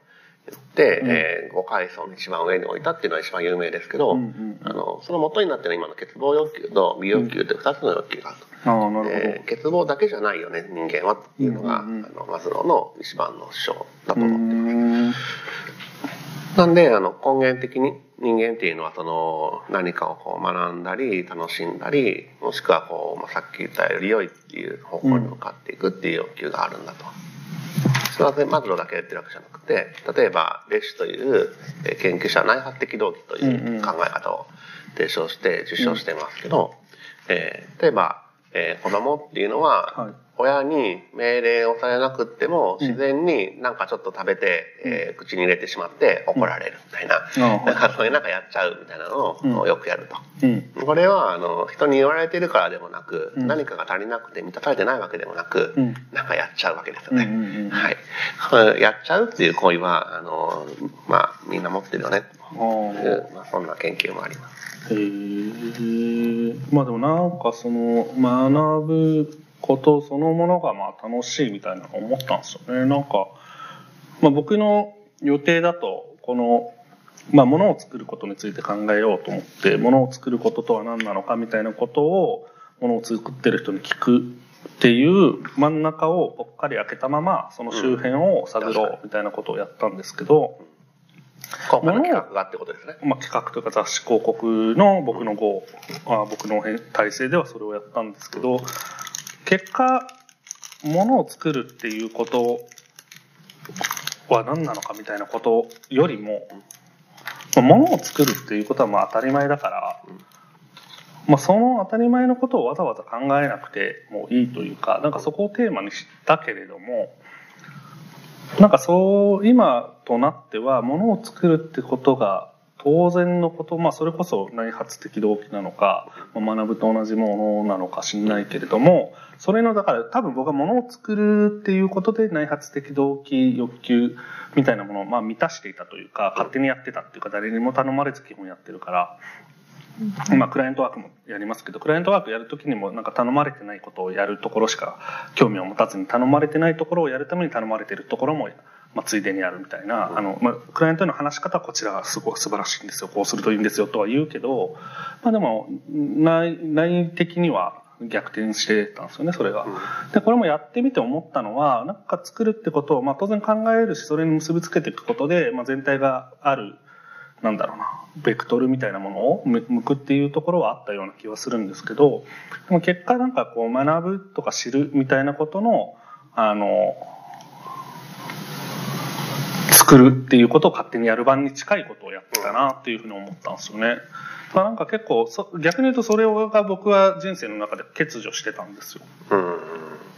[SPEAKER 2] 言って、
[SPEAKER 1] うん
[SPEAKER 2] えー、五階層の一番上に置いたっていうのは一番有名ですけど、
[SPEAKER 1] うんうん
[SPEAKER 2] あの、その元になってる今の欠乏欲求と美欲求という二つの欲求があると。
[SPEAKER 1] ああなるほど、
[SPEAKER 2] えー欠乏だけじゃないよね、人間はっていうのが、
[SPEAKER 1] うんうんうん
[SPEAKER 2] あの、マズローの一番の主張だと
[SPEAKER 1] う
[SPEAKER 2] 思ってます。
[SPEAKER 1] ん
[SPEAKER 2] なんで、あの、根源的に人間っていうのは、その、何かをこう学んだり、楽しんだり、もしくはこう、まあ、さっき言ったより良いっていう方向に向かっていくっていう欲求があるんだと。それはねマズローだけやってるわけじゃなくて、例えば、レシュというえー研究者は内発的動機という考え方を提唱して、受賞してますけど、えー例えば、えー子供っていうのは、
[SPEAKER 1] はい
[SPEAKER 2] 親に命令をされなくっても
[SPEAKER 1] うん。
[SPEAKER 2] 自然になんかちょっと食べて、えー口に入れてしまって怒られるみたいな、
[SPEAKER 1] ああ
[SPEAKER 2] だからそういうなんかやっちゃうみたいなの
[SPEAKER 1] うん。
[SPEAKER 2] をよくやると。
[SPEAKER 1] うん。
[SPEAKER 2] これはあの人に言われてるからでもなく、
[SPEAKER 1] うん。
[SPEAKER 2] 何かが足りなくて満たされてないわけでもなく、
[SPEAKER 1] うん。
[SPEAKER 2] なんかやっちゃうわけですよね。
[SPEAKER 1] うんうんうん
[SPEAKER 2] はい。やっちゃうっていう行為はあのまあみんな持ってるよね。
[SPEAKER 1] あ
[SPEAKER 2] とい
[SPEAKER 1] あ
[SPEAKER 2] う、まあ、そんな研究もあります。
[SPEAKER 1] へえまあでもなんかその学ぶことそのものがまあ楽しいみたいなの思ったんですよねなんか、まあ、僕の予定だとこのまあ物を作ることについて考えようと思って物を作ることとは何なのかみたいなことを物を作ってる人に聞くっていう真ん中をぽっかり開けたままその周辺を探ろうみたいなことをやったんですけど、
[SPEAKER 2] 今回の企画がってことですね。
[SPEAKER 1] まあ、企画というか雑誌広告の僕の号、あ僕の体制ではそれをやったんですけど結果物を作るっていうことは何なのかみたいなことよりも、まあ物を作るっていうことはまあ当たり前だから、まあ、その当たり前のことをわざわざ考えなくてもいいというかなんかそこをテーマにしたけれどもなんかそう今となっては物を作るってことが当然のこと、まあ、それこそ内発的動機なのか、まあ学ぶと同じものなのか知んないけれどもそれのだから多分僕は物を作るっていうことで内発的動機欲求みたいなものをまあ満たしていたというか勝手にやってたっていうか誰にも頼まれず基本やってるから。まあ、クライアントワークもやりますけどクライアントワークやるときにもなんか頼まれてないことをやるところしか興味を持たずに頼まれてないところをやるために頼まれてるところもまあ、ついでにやるみたいな、あの、まあ、クライアントへの話し方はこちらがすごい素晴らしいんですよ、こうするといいんですよとは言うけど、まあでも、内、内的には逆転してたんですよね、それが。で、これもやってみて思ったのは、なんか作るってことを、まあ当然考えるし、それに結びつけていくことで、まあ全体がある、なんだろうな、ベクトルみたいなものを向くっていうところはあったような気はするんですけど、でも結果なんかこう学ぶとか知るみたいなことの、あの、作るっていうことを勝手にやる版に近いことをやってたなっていうふうに思ったんですよね。まあ、なんか結構そ逆に言うとそれが僕は人生の中で欠如してたんですよ。
[SPEAKER 2] うん。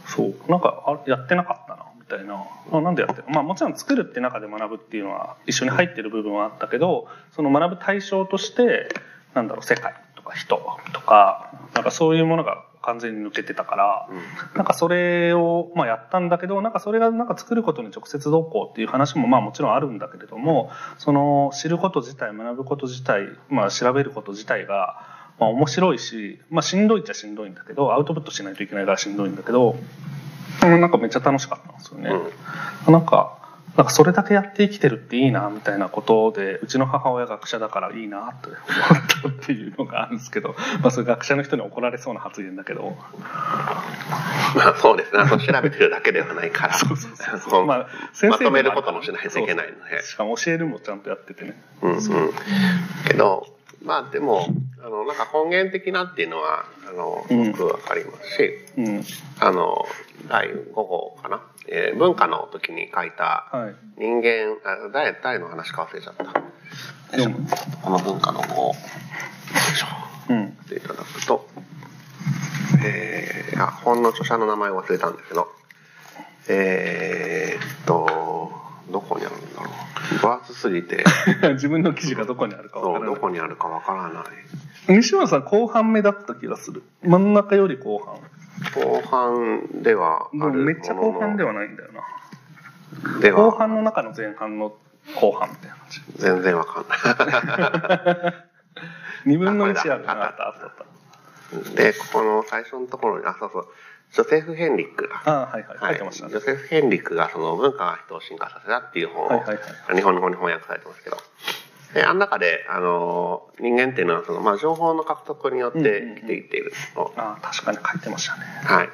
[SPEAKER 1] そうなんかあやってなかったなみたいなあなんでやってまあもちろん作るって中で学ぶっていうのは一緒に入ってる部分はあったけどその学ぶ対象としてなんだろう世界とか人とかなんかそういうものが完全に抜けてたから、なんかそれを、まあ、やったんだけど、なんかそれがなんか作ることに直接どうこうっていう話もまあもちろんあるんだけれども、その知ること自体、学ぶこと自体、まあ調べること自体が、まあ面白いし、まあしんどいっちゃしんどいんだけど、アウトプットしないといけないからしんどいんだけど、うんなんかめっちゃ楽しかったんですよね。なんか、なんかそれだけやって生きてるっていいなみたいなことでうちの母親学者だからいいなって思ったっていうのがあるんですけど、まあ、それ学者の人に怒られそうな発言だけど
[SPEAKER 2] まあそうですね。調べてるだけではないから。
[SPEAKER 1] そうそうそう
[SPEAKER 2] そう
[SPEAKER 1] まあ先生
[SPEAKER 2] まとめることもしないといけないので。
[SPEAKER 1] しかも教えるもちゃんとやっててね
[SPEAKER 2] うんうん。けど、まあでも、あの、なんか根源的なっていうのは、あの、
[SPEAKER 1] うん
[SPEAKER 2] よくわかりますし、
[SPEAKER 1] うん
[SPEAKER 2] あの、第5号かな。えー文化の時に書いた
[SPEAKER 1] はい
[SPEAKER 2] 人間、あ誰、誰の話か忘れちゃった。この文化の方、よいしょ。
[SPEAKER 1] うん
[SPEAKER 2] っていただくと、えー、あ、本の著者の名前を忘れたんですけど、えーっと、どこにあるんだろう。分厚すぎて、
[SPEAKER 1] 自分の記事がどこにあるかわ
[SPEAKER 2] そう、
[SPEAKER 1] からない。
[SPEAKER 2] どこにあるかわからない。
[SPEAKER 1] 西村さん後半目だった気がする。真ん中より後半。
[SPEAKER 2] 後半ではある
[SPEAKER 1] めっちゃ後半で
[SPEAKER 2] は
[SPEAKER 1] はないんだよな。
[SPEAKER 2] では。
[SPEAKER 1] 後半の中の前半の後半みたいな感じ
[SPEAKER 2] 全然わかんない。
[SPEAKER 1] 2分の1あるな
[SPEAKER 2] あ
[SPEAKER 1] ったあった
[SPEAKER 2] で、ここの最初のところに、あ、そうそう、ジョセフ・ヘンリックが、
[SPEAKER 1] あはいはい書いてましたね。
[SPEAKER 2] ジョセフ・ヘンリックがその文化が人を進化させたっていう本を、
[SPEAKER 1] はいはいは
[SPEAKER 2] 日本の方に翻訳されてますけど、であの中で、あの、人間っていうのはその、まあ、情報の獲得によって生きていっていると、
[SPEAKER 1] あ確かに書いてましたね。
[SPEAKER 2] はい。い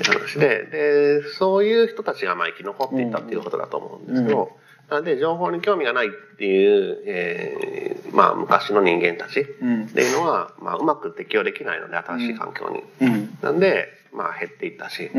[SPEAKER 2] う話で、で、そういう人たちがまあ生き残っていったっていうことだと思うんですけど、なので、情報に興味がないっていう、えーまあ、昔の人間たちっ
[SPEAKER 1] うん。
[SPEAKER 2] ていうのは、まあ、うまく適応できないので、新しい環境に。
[SPEAKER 1] うん。
[SPEAKER 2] なんで、まあ、減っていったし、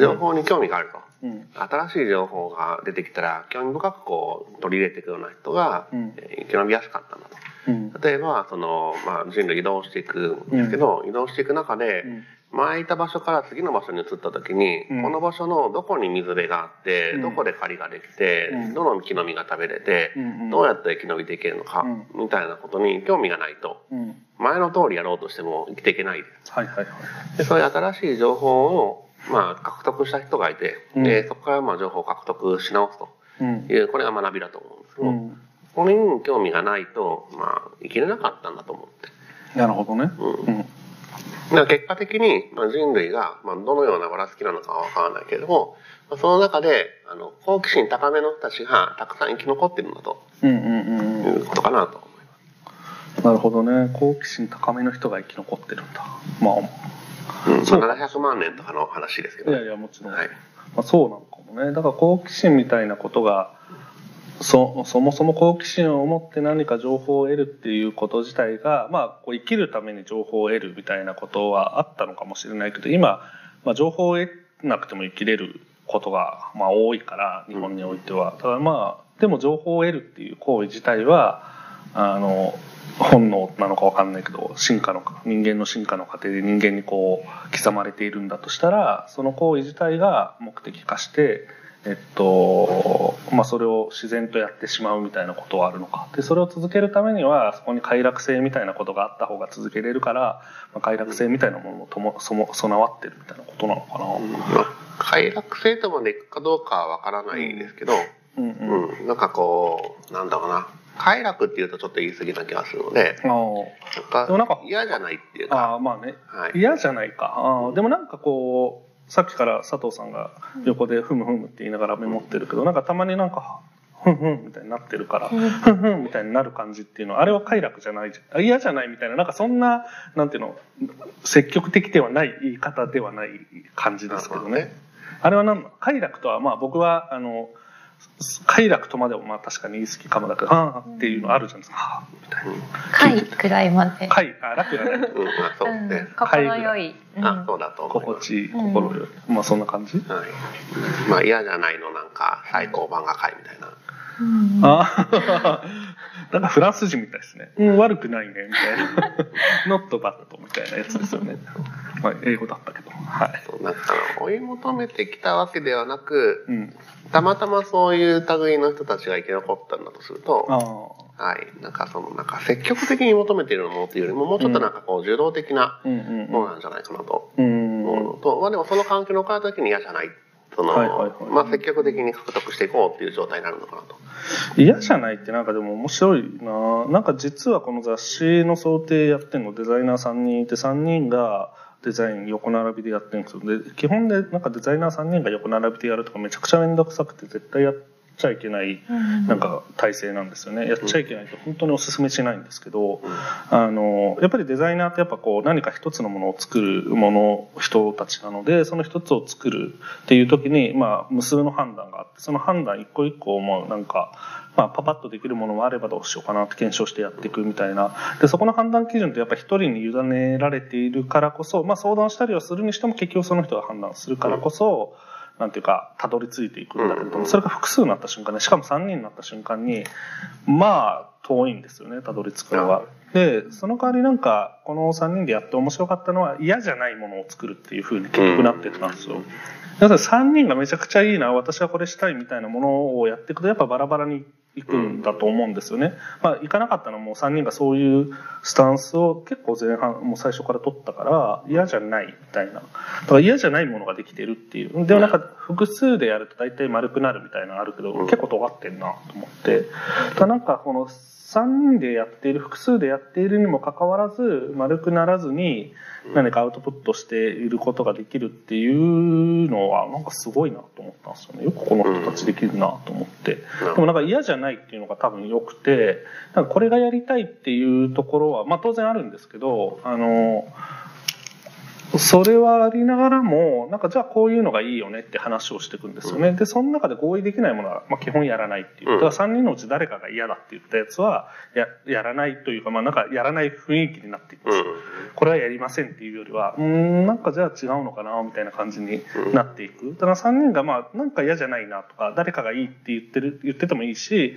[SPEAKER 2] 情報に興味があると。
[SPEAKER 1] うん。
[SPEAKER 2] 新しい情報が出てきたら、興味深くこう、取り入れていくような人が、
[SPEAKER 1] うん。
[SPEAKER 2] えー生き延びやすかったんだと。
[SPEAKER 1] うん。
[SPEAKER 2] 例えば、その、まあ、人類移動していくんですけど、移動していく中で、
[SPEAKER 1] うん。
[SPEAKER 2] 前いた場所から次の場所に移った時に、
[SPEAKER 1] うん。
[SPEAKER 2] この場所のどこに水辺があって、
[SPEAKER 1] うん。
[SPEAKER 2] どこで狩りができて、
[SPEAKER 1] うん。
[SPEAKER 2] どの木の実が食べれて、どうやって生き延びていけるのか、
[SPEAKER 1] うん。
[SPEAKER 2] みたいなことに興味がないと、
[SPEAKER 1] うん
[SPEAKER 2] 前の通りやろうとしても生きていけない。
[SPEAKER 1] はいはいはい。
[SPEAKER 2] でそういう新しい情報を、まあ、獲得した人がいて、
[SPEAKER 1] うん。
[SPEAKER 2] でそこからまあ情報を獲得し直すと
[SPEAKER 1] うん。
[SPEAKER 2] いう、これが学びだと思うんですけど、
[SPEAKER 1] うん。
[SPEAKER 2] これに興味がないと、まあ、生きれなかったんだと思って。
[SPEAKER 1] なるほどね。
[SPEAKER 2] うん。
[SPEAKER 1] うん。
[SPEAKER 2] だから結果的に、まあ、人類が、まあ、どのようなばらつきなのかはわからないけれども、まあ、その中であの好奇心高めの人たちがたくさん生き残っているんだと
[SPEAKER 1] うんうんうんうん。
[SPEAKER 2] いうことかなと。
[SPEAKER 1] なるほどね。好奇心高めの人が生き残ってるんだ。まあ
[SPEAKER 2] うん
[SPEAKER 1] そう。
[SPEAKER 2] まあ、700万年とかの話ですけど、
[SPEAKER 1] いやいやもちろん、
[SPEAKER 2] はい。
[SPEAKER 1] まあ、そうなのかもね。だから好奇心みたいなことがそそもそも好奇心を持って何か情報を得るっていうこと自体が、まあ、こう生きるために情報を得るみたいなことはあったのかもしれないけど今、まあ、情報を得なくても生きれることが、まあ、多いから日本においては。だからまあでも情報を得るっていう行為自体はあの本能なのかわかんないけど進化の人間の進化の過程で人間にこう刻まれているんだとしたらその行為自体が目的化して、えっとまあ、それを自然とやってしまうみたいなことはあるのか。でそれを続けるためにはそこに快楽性みたいなことがあった方が続けれるから、まあ、快楽性みたいなものもともそも備わってるみたいなことなのかな。
[SPEAKER 2] うん。まあ、快楽性とまでいくかどうかはわからないですけど、
[SPEAKER 1] うんうん。
[SPEAKER 2] うん、なんかこう、なんだろうな。快楽っていうとちょっと言い過ぎな気がするので、
[SPEAKER 1] あ
[SPEAKER 2] なんか
[SPEAKER 1] でもなんか
[SPEAKER 2] 嫌じゃないっていう
[SPEAKER 1] あ
[SPEAKER 2] か、
[SPEAKER 1] あまあね。
[SPEAKER 2] はい。
[SPEAKER 1] 嫌じゃないか。あーでもなんかこうさっきから佐藤さんが横でふむふむって言いながらメモってるけど、なんかたまになんか、ふんふんみたいになってるから、ふんふんみたいになる感じっていうのは、あれは快楽じゃないじゃん。あ嫌じゃないみたいな、なんかそんな、なんていうの、積極的ではない言い方ではない感じですけどね。あれは何快楽とは、まあ僕は、あの、快楽とまでもまあ確かに言い過ぎかもだけど、はあっていうのあるじゃないですか。はあみたいな。
[SPEAKER 3] 快くらいまで。
[SPEAKER 1] 快、あ、楽がない。
[SPEAKER 2] うん、あそう
[SPEAKER 3] うん
[SPEAKER 2] ね。
[SPEAKER 3] 心よい。うん
[SPEAKER 2] あ、そうだと。
[SPEAKER 1] 心地いい、心よい。まあそんな感じ？
[SPEAKER 2] はい。まあ嫌じゃないのなんか最高版が会みたいな。
[SPEAKER 3] うん
[SPEAKER 1] ああ、なんかフランス人みたいですね。うん、悪くないね、みたいな。not bad みたいなやつですよね。まあ、英語だったけど。はい。
[SPEAKER 2] そうなんか追い求めてきたわけではなく、
[SPEAKER 1] うん。
[SPEAKER 2] たまたまそういう類の人たちが生き残ったんだとすると。はい。なんかその、なんか積極的に求めているものっていうよりも、もうちょっとなんかこう、受動的なものなんじゃないかなと
[SPEAKER 1] うん。
[SPEAKER 2] 思うのと、まあでもその環境に置かれた時に嫌じゃない。その、
[SPEAKER 1] はいはいはい。
[SPEAKER 2] まあ積極的に獲得していこうっていう状態になるのかなと。
[SPEAKER 1] 嫌じゃないってなんかでも面白いな。なんか実はこの雑誌の想定やってるのデザイナー3人いて3人がデザイン横並びでやってるんですよ。で基本でなんかデザイナー3人が横並びでやるとかめちゃくちゃ面倒くさくて絶対やっちゃいけないなんか体制なんですよね。やっちゃいけないと本当にお勧めしないんですけどあのやっぱりデザイナーってやっぱこう何か一つのものを作るもの人たちなのでその一つを作るっていう時にまあ無数の判断があってその判断一個一個もなんかまあ、パパッとできるものもあればどうしようかなって検証してやっていくみたいな。でそこの判断基準ってやっぱ一人に委ねられているからこそ、まあ、相談したりはするにしても結局その人が判断するからこそ、なんていうかたどり着いていくんだけれどもそれが複数になった瞬間ねしかも3人になった瞬間にまあ遠いんですよねたどり着くのは。でその代わりなんかこの3人でやって面白かったのは嫌じゃないものを作るっていう風に結局なってたんですよ。だから3人がめちゃくちゃいいな私はこれしたいみたいなものをやっていくとやっぱバラバラにいくんだと思うんですよね。まあいかなかったのはもう3人がそういうスタンスを結構前半もう最初から取ったから嫌じゃないみたいな。だから嫌じゃないものができてるっていう。でもなんか複数でやると大体丸くなるみたいなのあるけど結構尖ってんなと思って。ただなんかこの3人でやっている複数でやっているにもかかわらず丸くならずに何かアウトプットしていることができるっていうのはなんかすごいなと思ったんですよね。よくこの人たちできるなと思って。でもなんか嫌じゃないっていうのが多分良くてなんかこれがやりたいっていうところはまあ当然あるんですけどあのそれはありながらもなんかじゃあこういうのがいいよねって話をしていくんですよね、でその中で合意できないものは、まあ、基本やらないっていう。だから3人のうち誰かが嫌だって言ったやつはややらないというかまあなんかやらない雰囲気になっていくんですよ、これはやりませんっていうよりはうーんなんかじゃあ違うのかなみたいな感じになっていく。だから3人がまあなんか嫌じゃないなとか誰かがいいって言ってる言っててもいいし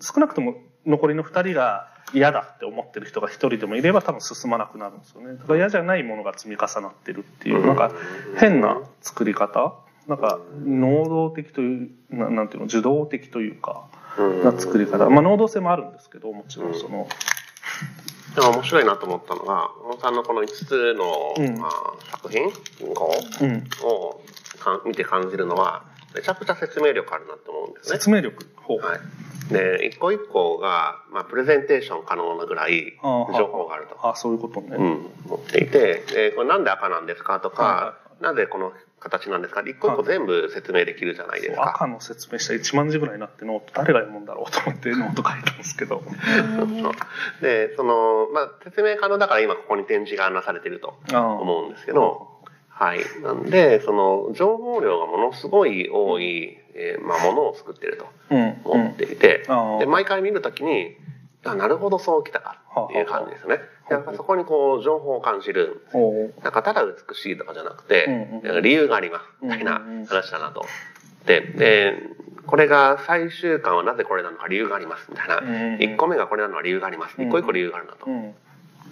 [SPEAKER 1] 少なくとも残りの2人が嫌だって思ってる人が1人でもいれば多分進まなくなるんですよね。だから嫌じゃないものが積み重なってるっていうなんか変な作り方？なんか能動的というななんていうの？受動的というかな作り方。まあ能動性もあるんですけどもちろんその。
[SPEAKER 2] でも面白いなと思ったのが、小野さんのこの5つの、
[SPEAKER 1] うん。
[SPEAKER 2] まあ、作品？語
[SPEAKER 1] うん
[SPEAKER 2] 見て感じるのは、めちゃくちゃ説明力あるなと思うんですね。
[SPEAKER 1] 説明力ほう
[SPEAKER 2] はい。で、一個一個が、まあ、プレゼンテーション可能なぐらい情報があると。
[SPEAKER 1] あそういうことね、
[SPEAKER 2] うん、持っていて、で、これなんで赤なんですかとか、
[SPEAKER 1] はいはい
[SPEAKER 2] なぜこの形なんですか？一個一個全部説明できるじゃないですか。
[SPEAKER 1] 赤の説明した1万字ぐらいになってノート誰が読むんだろうと思ってノート書いたんですけど
[SPEAKER 2] で、その、まあ、説明可能だから今ここに展示がなされてると思うんですけど、はい。なんで、その、情報量がものすごい多い、えーまあ、ものを作ってると
[SPEAKER 1] うん
[SPEAKER 2] 思っていて、
[SPEAKER 1] うんあー
[SPEAKER 2] で、毎回見るときに、あ、なるほどそうきたかっていう感じですね。でやっぱそこにこう、情報を感じる。なんかただ美しいとかじゃなくて、
[SPEAKER 1] うんうん
[SPEAKER 2] なんか理由があります。みたいな
[SPEAKER 1] うんうんうん
[SPEAKER 2] 話だなと。で、で、これが最終巻はなぜこれなのか理由があります。みたいな。
[SPEAKER 1] うんうんうん
[SPEAKER 2] 1個目がこれなのは理由があります。
[SPEAKER 1] うん
[SPEAKER 2] 1個1個理由があるなと
[SPEAKER 1] うん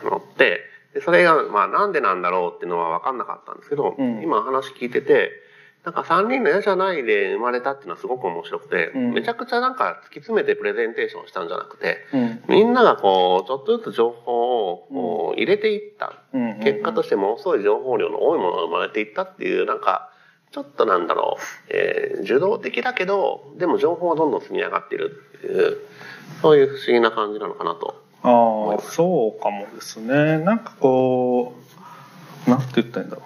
[SPEAKER 2] 思って、でそれが、まあなんでなんだろうっていうのは分かんなかったんですけど、
[SPEAKER 1] うん。
[SPEAKER 2] 今話聞いてて、なんか3人の嫌じゃないで生まれたっていうのはすごく面白くて、
[SPEAKER 1] うん。
[SPEAKER 2] めちゃくちゃなんか突き詰めてプレゼンテーションしたんじゃなくて、
[SPEAKER 1] うん。
[SPEAKER 2] みんながこう、ちょっとずつ情報をこう入れていった。
[SPEAKER 1] うん。
[SPEAKER 2] 結果としてものすごい情報量の多いものが生まれていったっていう、なんか、ちょっとなんだろう、えー受動的だけど、でも情報はどんどん積み上がっているっていう、そういう不思議な感じなのかなと。
[SPEAKER 1] ああそうかもですね。なんかこうなんて言ったらいいんだろう。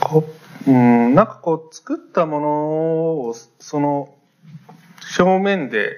[SPEAKER 1] こううん、なんかこう作ったものをその表面で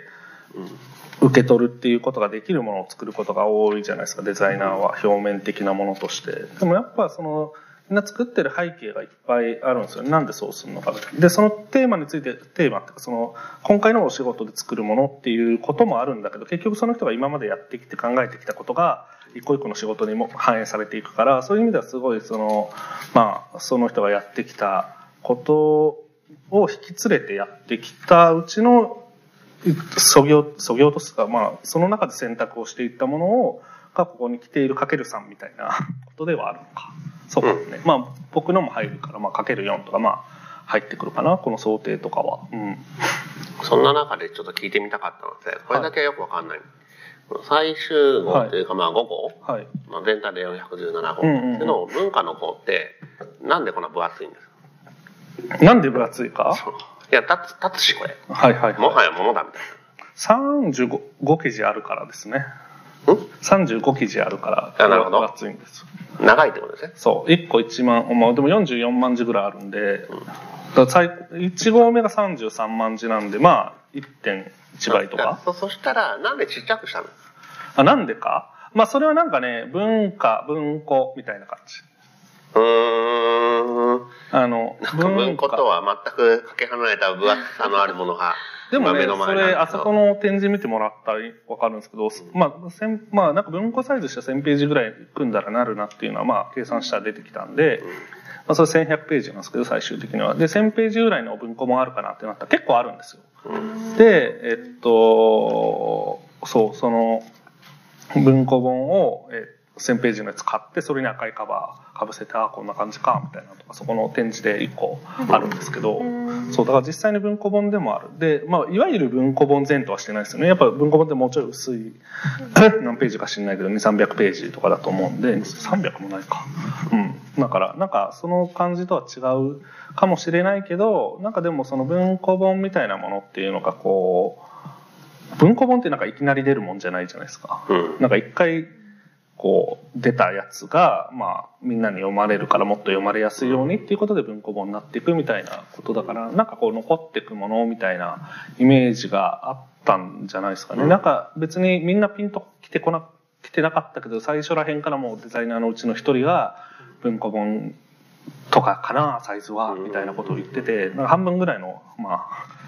[SPEAKER 1] 受け取るっていうことができるものを作ることが多いじゃないですか。デザイナーは表面的なものとして。でもやっぱそのみんな作ってる背景がいっぱいあるんですよ。ねなんでそうするのかでそのテーマについてテーマっていうかその今回のお仕事で作るものっていうこともあるんだけど結局その人が今までやってきて考えてきたことが一個一個の仕事にも反映されていくからそういう意味ではすごいそのまあその人がやってきたことを引き連れてやってきたうちのそぎ落とすか、まあ、その中で選択をしていったものをがここに来ているかける3みたいな ことではあるのか。そうかね、まあ僕のも入るから、まあ、かける4とかまあ入ってくるかな。この想定とかは。うん。
[SPEAKER 2] そんな中でちょっと聞いてみたかったので、これだけよくわかんない。最終号っていうか、まあ5号、
[SPEAKER 1] はい。
[SPEAKER 2] まあ、全体で417号
[SPEAKER 1] うんうんう
[SPEAKER 2] の文化の号って、なんでこんな分厚いんですか？
[SPEAKER 1] なんで分厚いか？
[SPEAKER 2] いや、立つ、立つし、これ。
[SPEAKER 1] はいはい
[SPEAKER 2] も
[SPEAKER 1] はい。
[SPEAKER 2] はや物だみたい
[SPEAKER 1] 35 5記事あるからですね35記事あるから
[SPEAKER 2] あなるほど。
[SPEAKER 1] 分厚いんです。
[SPEAKER 2] 長いってことですね。
[SPEAKER 1] そう1個1万まあでも44万字ぐらいあるんで、だから最1号目が33万字なんでまあ1.1倍とか。
[SPEAKER 2] そそしたら、なんでちっちゃくしたの？
[SPEAKER 1] あなんでか？まあそれはなんかね文化文庫みたいな感じ。
[SPEAKER 2] うーん。
[SPEAKER 1] あの
[SPEAKER 2] 文庫とは全くかけ離れた分厚さのあるものが、
[SPEAKER 1] でもね、それ、あそこの展示見てもらったらわかるんですけど、まあ、千まあ、なんか文庫サイズして1000ページぐらい組んだらなるなっていうのは、まあ、計算したら出てきたんで、まあ、それ1100ページなんですけど、最終的には。で、1000ページぐらいの文庫もあるかなってなったら結構あるんですよ。
[SPEAKER 2] うん
[SPEAKER 1] で、えっと、そう、その、文庫本を、え1000ページのやつ買って、それに赤いカバーかぶせて、あこんな感じか、みたいなのとか、そこの展示で1個あるんですけど、そう、だから実際に文庫本でもある。で、まあ、いわゆる文庫本前とはしてないですよね。やっぱ文庫本ってもうちょい薄い、何ページか知んないけど、2、300ページとかだと思うんで、300もないか。うん。だから、なんか、その感じとは違うかもしれないけど、なんかでもその文庫本みたいなものっていうのがこう、文庫本ってなんかいきなり出るもんじゃないじゃないですか。
[SPEAKER 2] うん。
[SPEAKER 1] なんか一回、こう、出たやつが、まあ、みんなに読まれるからもっと読まれやすいようにっていうことで文庫本になっていくみたいなことだから、なんかこう残っていくものみたいなイメージがあったんじゃないですかね。
[SPEAKER 2] うん
[SPEAKER 1] なんか別にみんなピンと来てこな、来てなかったけど、最初らへんからもうデザイナーのうちの一人が文庫本とかかな、サイズは、みたいなことを言ってて、なんか半分ぐらいの、まあ、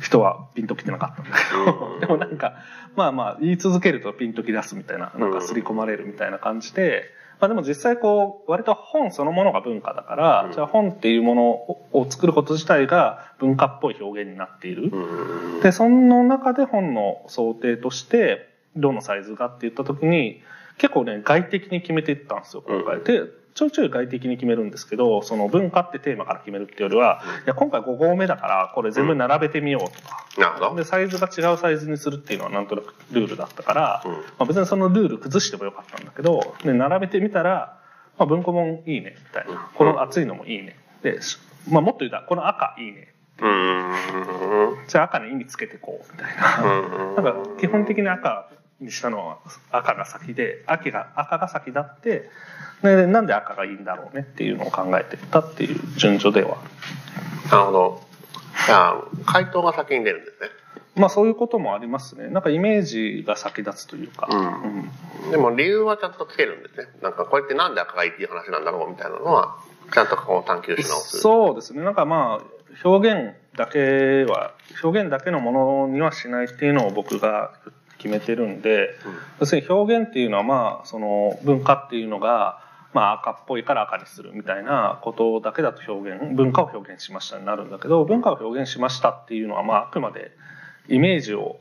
[SPEAKER 1] 人はピンときてなかったんだけど、
[SPEAKER 2] うん
[SPEAKER 1] でもなんか、まあまあ、言い続けるとピンとき出すみたいな、なんか刷り込まれるみたいな感じで、まあでも実際こう、割と本そのものが文化だから、
[SPEAKER 2] うん
[SPEAKER 1] じゃあ本っていうものをを作ること自体が文化っぽい表現になっている。
[SPEAKER 2] うん。
[SPEAKER 1] で、その中で本の想定として、どのサイズがって言った時に、結構ね、外的に決めていったんですよ、今回。
[SPEAKER 2] うん
[SPEAKER 1] で、ちょいちょい外的に決めるんですけど、その文化ってテーマから決めるっていうよりは、いや、今回5号目だから、これ全部並べてみようとか。
[SPEAKER 2] なるほど。
[SPEAKER 1] で、サイズが違うサイズにするっていうのはなんとなくルールだったから、
[SPEAKER 2] うん
[SPEAKER 1] まあ、別にそのルール崩してもよかったんだけど、で並べてみたら、まあ、文庫本いいね、みたいな。この厚いのもいいね。で、しまあ、もっと言ったら、この赤いいね。
[SPEAKER 2] うーん。
[SPEAKER 1] じゃあ赤に意味つけてこう、みたいな。なんか基本的に赤にしたのは赤が先で赤が赤が先だってでなんで赤がいいんだろうねっていうのを考えてたっていう順序では
[SPEAKER 2] なるほど。じゃあ、回答が先に出るんですね。
[SPEAKER 1] まあそういうこともありますねなんかイメージが先立つというか、
[SPEAKER 2] うんでも理由はちゃんとつけるんですね。なんかこれってなんで赤がいいっていう話なんだろうみたいなのは、ちゃんとこう探求し直す。
[SPEAKER 1] そうですねなんかまあ表現だけは表現だけのものにはしないっていうのを僕が言決めてるんで、要するに表現っていうのはまあその文化っていうのがまあ赤っぽいから赤にするみたいなことだけだと表現文化を表現しましたになるんだけど文化を表現しましたっていうのはまああくまでイメージを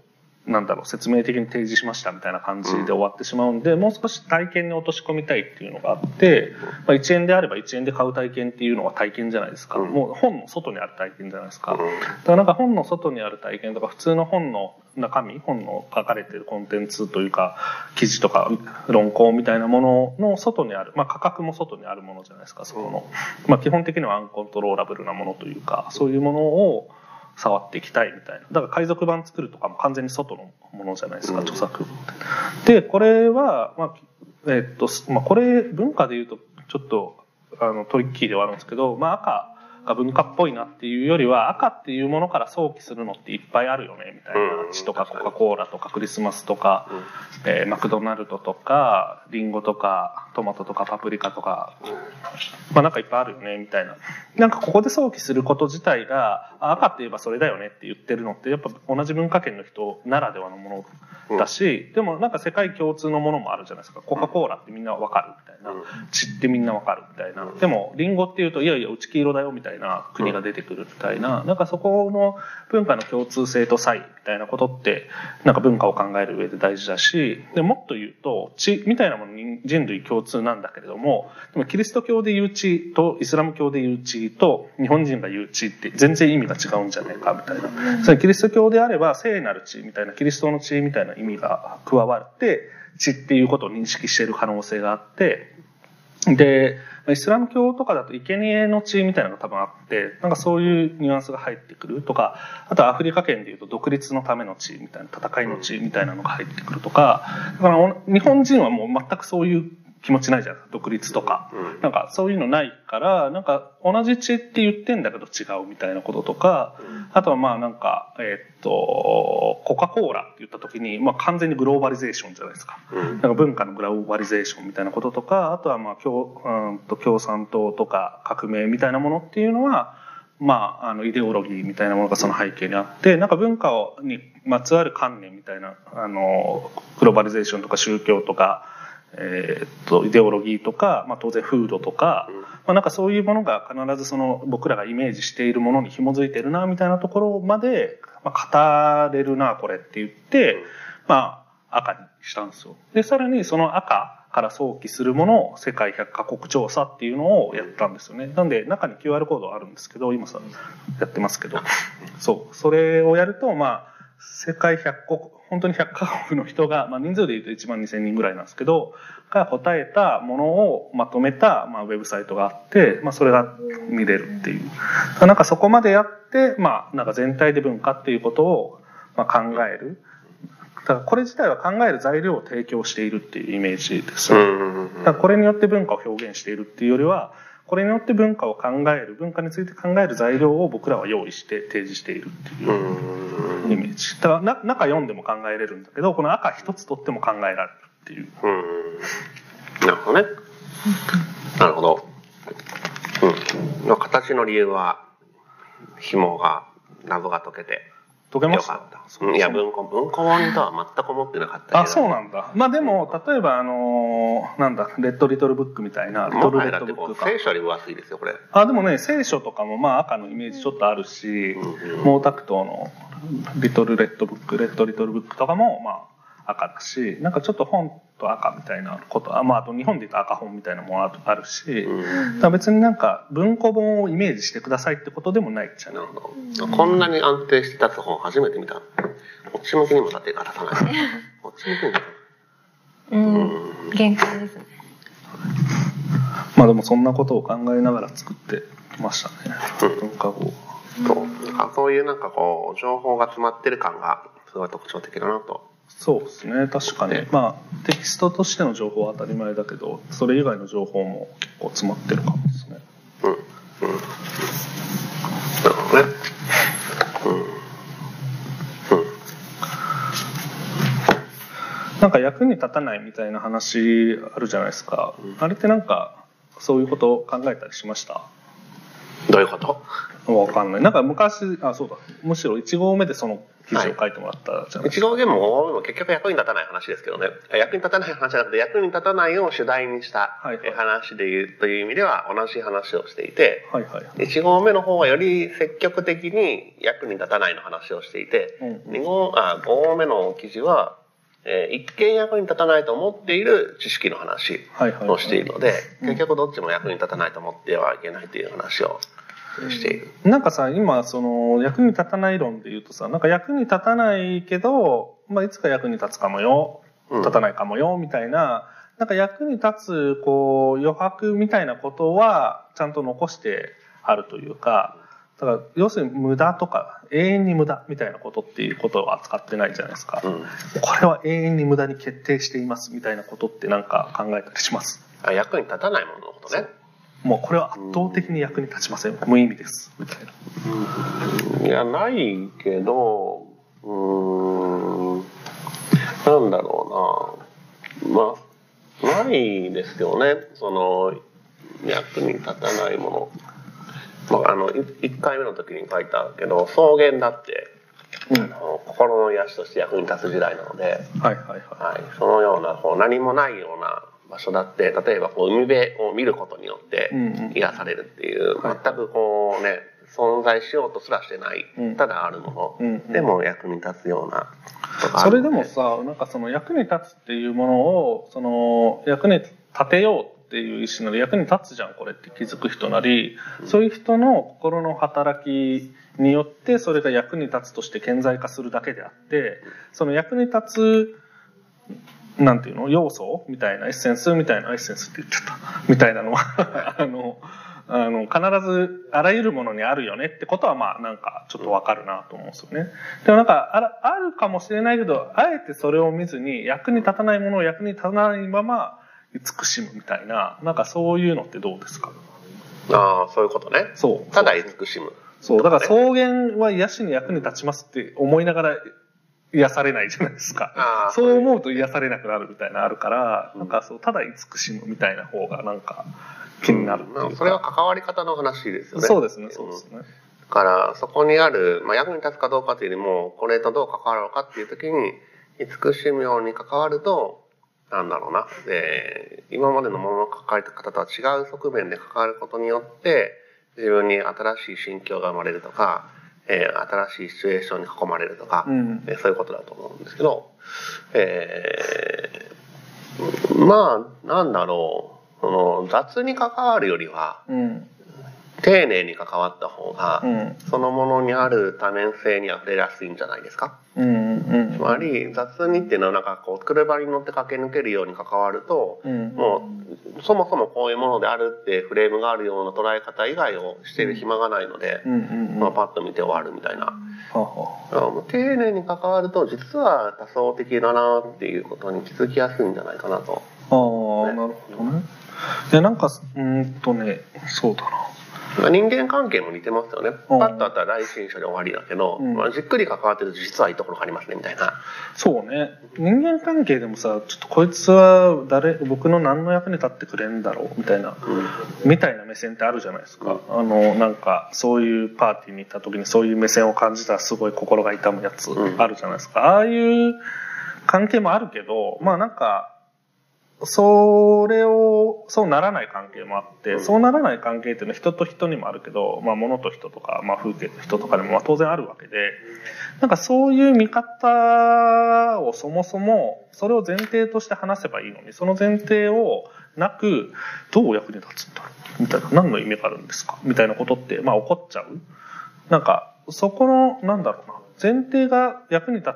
[SPEAKER 1] なんだろう説明的に提示しましたみたいな感じで終わってしまうんで、もう少し体験に落とし込みたいっていうのがあって、まあ、1円であれば1円で買う体験っていうのは体験じゃないですか、
[SPEAKER 2] うん。
[SPEAKER 1] もう本の外にある体験じゃないですか、
[SPEAKER 2] うん。
[SPEAKER 1] だからなんか本の外にある体験とか普通の本の中身本の書かれてるコンテンツというか記事とか論考みたいなものの外にある、まあ、価格も外にあるものじゃないですかそこの、まあ、基本的にはアンコントローラブルなものというかそういうものを触っていきたいみたいな。だから海賊版作るとかも完全に外のものじゃないですか、
[SPEAKER 2] うん。
[SPEAKER 1] 著作。でこれは、まあえっとまあ、これ文化で言うとちょっとあのトリッキーではあるんですけど、まあ、赤か文化っぽいなっていうよりは赤っていうものから想起するのっていっぱいあるよねみたいな
[SPEAKER 2] うん
[SPEAKER 1] 血とかコカ・コーラとかクリスマスとか、
[SPEAKER 2] うん。
[SPEAKER 1] えーマクドナルドとかリンゴとかトマトとかパプリカとか。まあなんかいっぱいあるよねみたいな。なんかここで想起すること自体があ赤って言えばそれだよねって言ってるのってやっぱ同じ文化圏の人ならではのものだし、でもなんか世界共通のものもあるじゃないですか。コカ・コーラってみんなわかるみたいな、
[SPEAKER 2] うん。
[SPEAKER 1] 血ってみんなわかるみたいな、
[SPEAKER 2] うん
[SPEAKER 1] でもリンゴっていうといやいやうち黄色だよみたいな国が出てくるみたいな、なんかそこの文化の共通性と差異みたいなことってなんか文化を考える上で大事だしでもっと言うと血みたいなものに人類共通なんだけれどもでもキリスト教で言う血とイスラム教で言う血と日本人が言う血って全然意味が違うんじゃないかみたいな。それキリスト教であれば聖なる血みたいなキリストの血みたいな意味が加わって血っていうことを認識している可能性があってで、イスラム教とかだと生贄の血みたいなのが多分あって、なんかそういうニュアンスが入ってくるとか、あとアフリカ圏でいうと独立のための地みたいな、戦いの地みたいなのが入ってくるとか、だから日本人はもう全くそういう気持ちないじゃないですか、独立とか。
[SPEAKER 2] うん
[SPEAKER 1] なんかそういうのないから、なんか同じ血って言ってんだけど違うみたいなこととか、あとはまあなんか、えーっと、コカ・コーラって言った時に、まあ完全にグローバリゼーションじゃないですか。
[SPEAKER 2] うん
[SPEAKER 1] なんか文化のグローバリゼーションみたいなこととか、あとはまあ共うんと共産党とか革命みたいなものっていうのは、まあ、あのイデオロギーみたいなものがその背景にあってなんか文化をにまつわる観念みたいなあのグローバリゼーションとか宗教とか、えーっとイデオロギーとか、まあ、当然風土とか、まあ、なんかそういうものが必ずその僕らがイメージしているものに紐づいてるなみたいなところまで、まあ、語れるなこれって言って、まあ、赤にしたんですよ。でさらにその赤から想起するものを世界100カ国調査っていうのをやったんですよね。なんで中に QR コードあるんですけど今さやってますけど。そう。それをやるとまあ世界100国本当に100カ国の人が、まあ、人数で言うと1万2000人ぐらいなんですけどが答えたものをまとめた、まあ、ウェブサイトがあって、まあ、それが見れるっていう。なんかそこまでやって、まあ、なんか全体で文化っていうことを、まあ、考える。だからこれ自体は考える材料を提供しているっていうイメージです。だからこれによって文化を表現しているっていうよりはこれによって文化を考える文化について考える材料を僕らは用意して提示しているっていううん。イメージ。だからな中読んでも考えれるんだけどこの赤一つ取っても考えられるっていう。
[SPEAKER 2] うん。なるほどね。なるほど。うん。まあ形の理由は紐が謎が解けて
[SPEAKER 1] 解けました
[SPEAKER 2] よかった。うんいや文庫文庫本とは全く思ってなかったけど。
[SPEAKER 1] あそうなんだ。まあでも例えばあのーなんだレッドリトルブックみたいなリトルレッ
[SPEAKER 2] だって
[SPEAKER 1] ドブックか。
[SPEAKER 2] 聖書より分厚いですよこれ。
[SPEAKER 1] あでもね聖書とかもまあ赤のイメージちょっとあるし、
[SPEAKER 2] うん。
[SPEAKER 1] 毛沢東のリトルレッドブックレッドリトルブックとかもまあ赤だしなんかちょっと本と赤みたいなことあ,、まあ、あと日本で言うと赤本みたいなのもあるあるし、
[SPEAKER 2] うん。
[SPEAKER 1] 別になんか文庫本をイメージしてくださいってことでもないじゃな
[SPEAKER 2] ないるほど。こんなに安定して立つ本初めて見た。こっち向きにも立ってから立たな。いこっち向きに
[SPEAKER 3] う。
[SPEAKER 2] うん。ん
[SPEAKER 3] 限界ですね。
[SPEAKER 1] まあでもそんなことを考えながら作ってきましたね。
[SPEAKER 2] うん。
[SPEAKER 1] 文化語
[SPEAKER 2] そう。なんかそういうなんかこう情報が詰まってる感がすごい特徴的だなと
[SPEAKER 1] そうですね確かに。まあテキストとしての情報は当たり前だけどそれ以外の情報も結構詰まってるかもですね。
[SPEAKER 2] うんうんなるほどね。うんうん。
[SPEAKER 1] なんか役に立たないみたいな話あるじゃないですか、あれってなんかそういうことを考えたりしました？
[SPEAKER 2] どういうこと？
[SPEAKER 1] わかんない。なんか昔あそうだ。むしろ1号目でその記事を書いてもらったじゃないです
[SPEAKER 2] 一
[SPEAKER 1] か、
[SPEAKER 2] 号ゲームも結局役に立たない話ですけどね。役に立たない話じゃなくて役に立たないを主題にした
[SPEAKER 1] はいはい。
[SPEAKER 2] え話でいうという意味では同じ話をしていて
[SPEAKER 1] はいはい
[SPEAKER 2] 1号目の方はより積極的に役に立たないの話をしていて
[SPEAKER 1] うん。
[SPEAKER 2] 2号あ5号目の記事は、えー一見役に立たないと思っている知識の話をしているので、
[SPEAKER 1] うん
[SPEAKER 2] 結局どっちも役に立たないと思ってはいけないという話をしている。
[SPEAKER 1] なんかさ今その役に立たない論で言うとさなんか役に立たないけど、まあ、いつか役に立つかもよ
[SPEAKER 2] うん
[SPEAKER 1] 立たないかもよみたいななんか役に立つこう余白みたいなことはちゃんと残してあるというかだから要するに無駄とか永遠に無駄みたいなことっていうことを扱ってないじゃないですか、
[SPEAKER 2] うん
[SPEAKER 1] これは永遠に無駄に決定していますみたいなことってなんか考えたりします？
[SPEAKER 2] あ役に立たないもののことね。
[SPEAKER 1] もうこれは圧倒的に役に立ちません。無意味です。みたいな。
[SPEAKER 2] いや、ないけど、うーん、なんだろうな。まあ、ないですよね。その、役に立たないもの。まあ、あの、1回目の時に書いたけど、草原だって、
[SPEAKER 1] うん。
[SPEAKER 2] あの心の癒しとして役に立つ時代なので、
[SPEAKER 1] はいはいは
[SPEAKER 2] はい、そのようなこう何もないような場所だって例えばこう海辺を見ることによって
[SPEAKER 1] うんうん。
[SPEAKER 2] 癒されるっていう、
[SPEAKER 1] はい。
[SPEAKER 2] 全くこうね存在しようとすらしてない、
[SPEAKER 1] うん。
[SPEAKER 2] ただあるも
[SPEAKER 1] うんうん。
[SPEAKER 2] のでも役に立つような
[SPEAKER 1] それでもさなんかその役に立つっていうものをその役に立てようっていう意思なり役に立つじゃんこれって気づく人なり、そういう人の心の働きによってそれが役に立つとして顕在化するだけであってその役に立つなんていうの？要素？みたいなエッセンス？みたいなエッセンスって言っちゃった。みたいなのはあのあの必ずあらゆるものにあるよねってことはまあなんかちょっとわかるなと思うんですよね。でもなんかあらあるかもしれないけどあえてそれを見ずに役に立たないものを役に立たないまま慈しむみたいななんかそういうのってどうですか？
[SPEAKER 2] ああそういうことね。
[SPEAKER 1] そう。
[SPEAKER 2] ただ慈しむ。
[SPEAKER 1] そう。だから草原は癒しに役に立ちますって思いながら癒されないじゃないですか。そう思うと癒されなくなるみたいなのあるから、
[SPEAKER 2] うん。
[SPEAKER 1] なんかそうただ慈しむみたいな方がなんか気になる
[SPEAKER 2] まあそれは関わり方の話ですよね。
[SPEAKER 1] そうですねそうですね。
[SPEAKER 2] だからそこにある、まあ、役に立つかどうかというよりもこれとどう関わるのかっていう時に慈しむように関わるとなんだろうな。で今までのものの関わり方とは違う側面で関わることによって自分に新しい心境が生まれるとか、えー新しいシチュエーションに囲まれるとか、
[SPEAKER 1] うん。
[SPEAKER 2] えーそういうことだと思うんですけど、えーまあなんだろうその雑に関わるよりは
[SPEAKER 1] うん
[SPEAKER 2] 丁寧に関わった方が、
[SPEAKER 1] うん
[SPEAKER 2] そのものにある多面性に溢れやすいんじゃないですか。
[SPEAKER 1] うんうん
[SPEAKER 2] つまり雑にっていうのはなんかこう車に乗って駆け抜けるように関わると、
[SPEAKER 1] うん
[SPEAKER 2] もうそもそもこういうものであるってフレームがあるような捉え方以外をしている暇がないので、
[SPEAKER 1] うんうんうん
[SPEAKER 2] まあ、パッと見て終わるみたいな。
[SPEAKER 1] は
[SPEAKER 2] 丁寧に関わると実は多層的だなっていうことに気づきやすいんじゃないかなと。
[SPEAKER 1] ああなるほどね。でなんかうーんとねそうだな。
[SPEAKER 2] まあ人間関係も似てますよね。
[SPEAKER 1] うん。
[SPEAKER 2] パッとあったら来信書で終わりだけど、
[SPEAKER 1] うん。
[SPEAKER 2] まあ、じっくり関わってると実はいいところがありますねみたいな。
[SPEAKER 1] そうね。人間関係でもさちょっとこいつは誰僕の何の役に立ってくれんだろうみたいなみたいな目線ってあるじゃないですか、あのなんかそういうパーティーに行った時にそういう目線を感じたらすごい心が痛むやつ
[SPEAKER 2] うん。
[SPEAKER 1] あるじゃないですか、ああいう関係もあるけどまあなんかそれをそうならない関係もあって、
[SPEAKER 2] うん。
[SPEAKER 1] そうならない関係っていうのは人と人にもあるけど、まあ、物と人とか、まあ、風景と人とかでもまあ当然あるわけでなんかそういう見方をそもそもそれを前提として話せばいいのにその前提をなくどう役に立つんだろうみたいな何の意味があるんですかみたいなことってまあ起こっちゃう。なんかそこのなんだろうな前提が役に立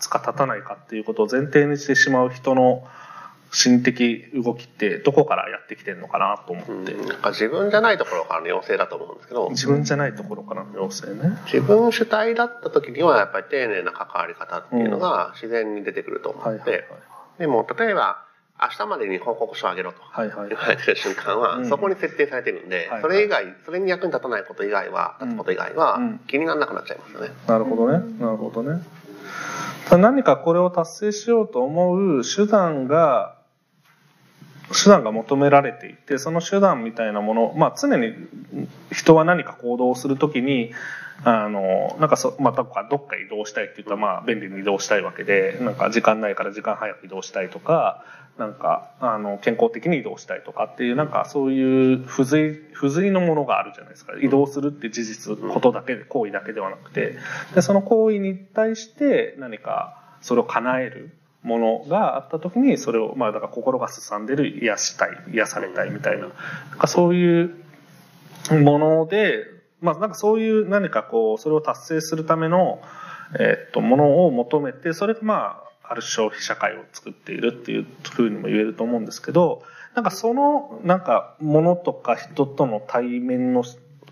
[SPEAKER 1] つか立たないかっていうことを前提にしてしまう人の心的動きってどこからやってきてるのかなと思って、
[SPEAKER 2] うん、なんか自分じゃないところからの要請だと思うんですけど。
[SPEAKER 1] 自分じゃないところからの要請ね。
[SPEAKER 2] 自分主体だった時にはやっぱり丁寧な関わり方っていうのが自然に出てくると思って、
[SPEAKER 1] はいはいはい。
[SPEAKER 2] でも例えば明日までに報告書をあげろと。言われてる瞬間は、
[SPEAKER 1] うん。
[SPEAKER 2] そこに設定されてるんで、
[SPEAKER 1] はい
[SPEAKER 2] それ以外それに役に立たないこと以外は立つこと以外は
[SPEAKER 1] うん。
[SPEAKER 2] 気にならなくなっちゃいますよね。
[SPEAKER 1] なるほどね。なるほどね。何かこれを達成しようと思う手段が、手段が求められていて、その手段みたいなもの、まあ常に人は何か行動するときに、あの、なんかそ、またどっか移動したいって言ったら、まあ便利に移動したいわけで、なんか時間ないから時間早く移動したいとか、なんか、あの、健康的に移動したいとかっていう、なんかそういう付随、付随のものがあるじゃないですか。移動するって事実、ことだけで、行為だけではなくて、で、その行為に対して何かそれを叶えるものがあった時に、それを、まあだから心がすさんでる癒したい、癒されたいみたいな、なんかそういうもので、まあなんかそういう何かこう、それを達成するための、えっと、ものを求めて、それがまあ、ある消費社会を作っているっていうふうにも言えると思うんですけど、なんかその、なんか、ものとか人との対面の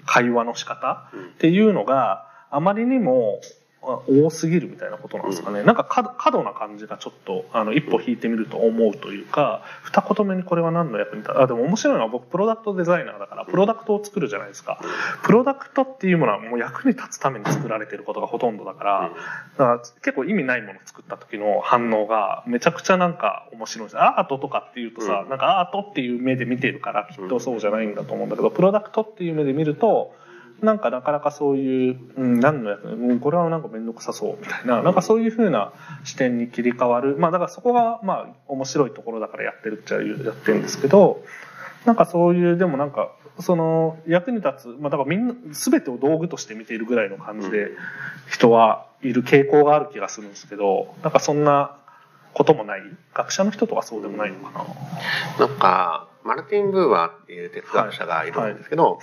[SPEAKER 1] 会話の仕方っていうのがあまりにも多すぎるみたいなことなんですかね、なんか過度過度な感じがちょっとあの一歩引いてみると思うというか二言目にこれは何の役に立つ？あでも面白いのは僕プロダクトデザイナーだからプロダクトを作るじゃないですか。プロダクトっていうものはもう役に立つために作られてることがほとんどだからだから結構意味ないものを作った時の反応がめちゃくちゃなんか面白いですアートとかっていうとさ、
[SPEAKER 2] うん。
[SPEAKER 1] なんかアートっていう目で見てるからきっとそうじゃないんだと思うんだけどプロダクトっていう目で見るとなんかなかなかそういう、うん、何の役、うん、これはなんか面倒くさそうみたいな、なんかそういう風な視点に切り替わる。まあだからそこがまあ面白いところだからやってるっちゃやってるんですけど、なんかそういう、でもなんか、その役に立つ、まあだからみんな全てを道具として見ているぐらいの感じで人はいる傾向がある気がするんですけど、なんかそんなこともない。学者の人とかそうでもないのかな。
[SPEAKER 2] なんか、マルティン・ブーアーっていう哲学者がいるんですけど、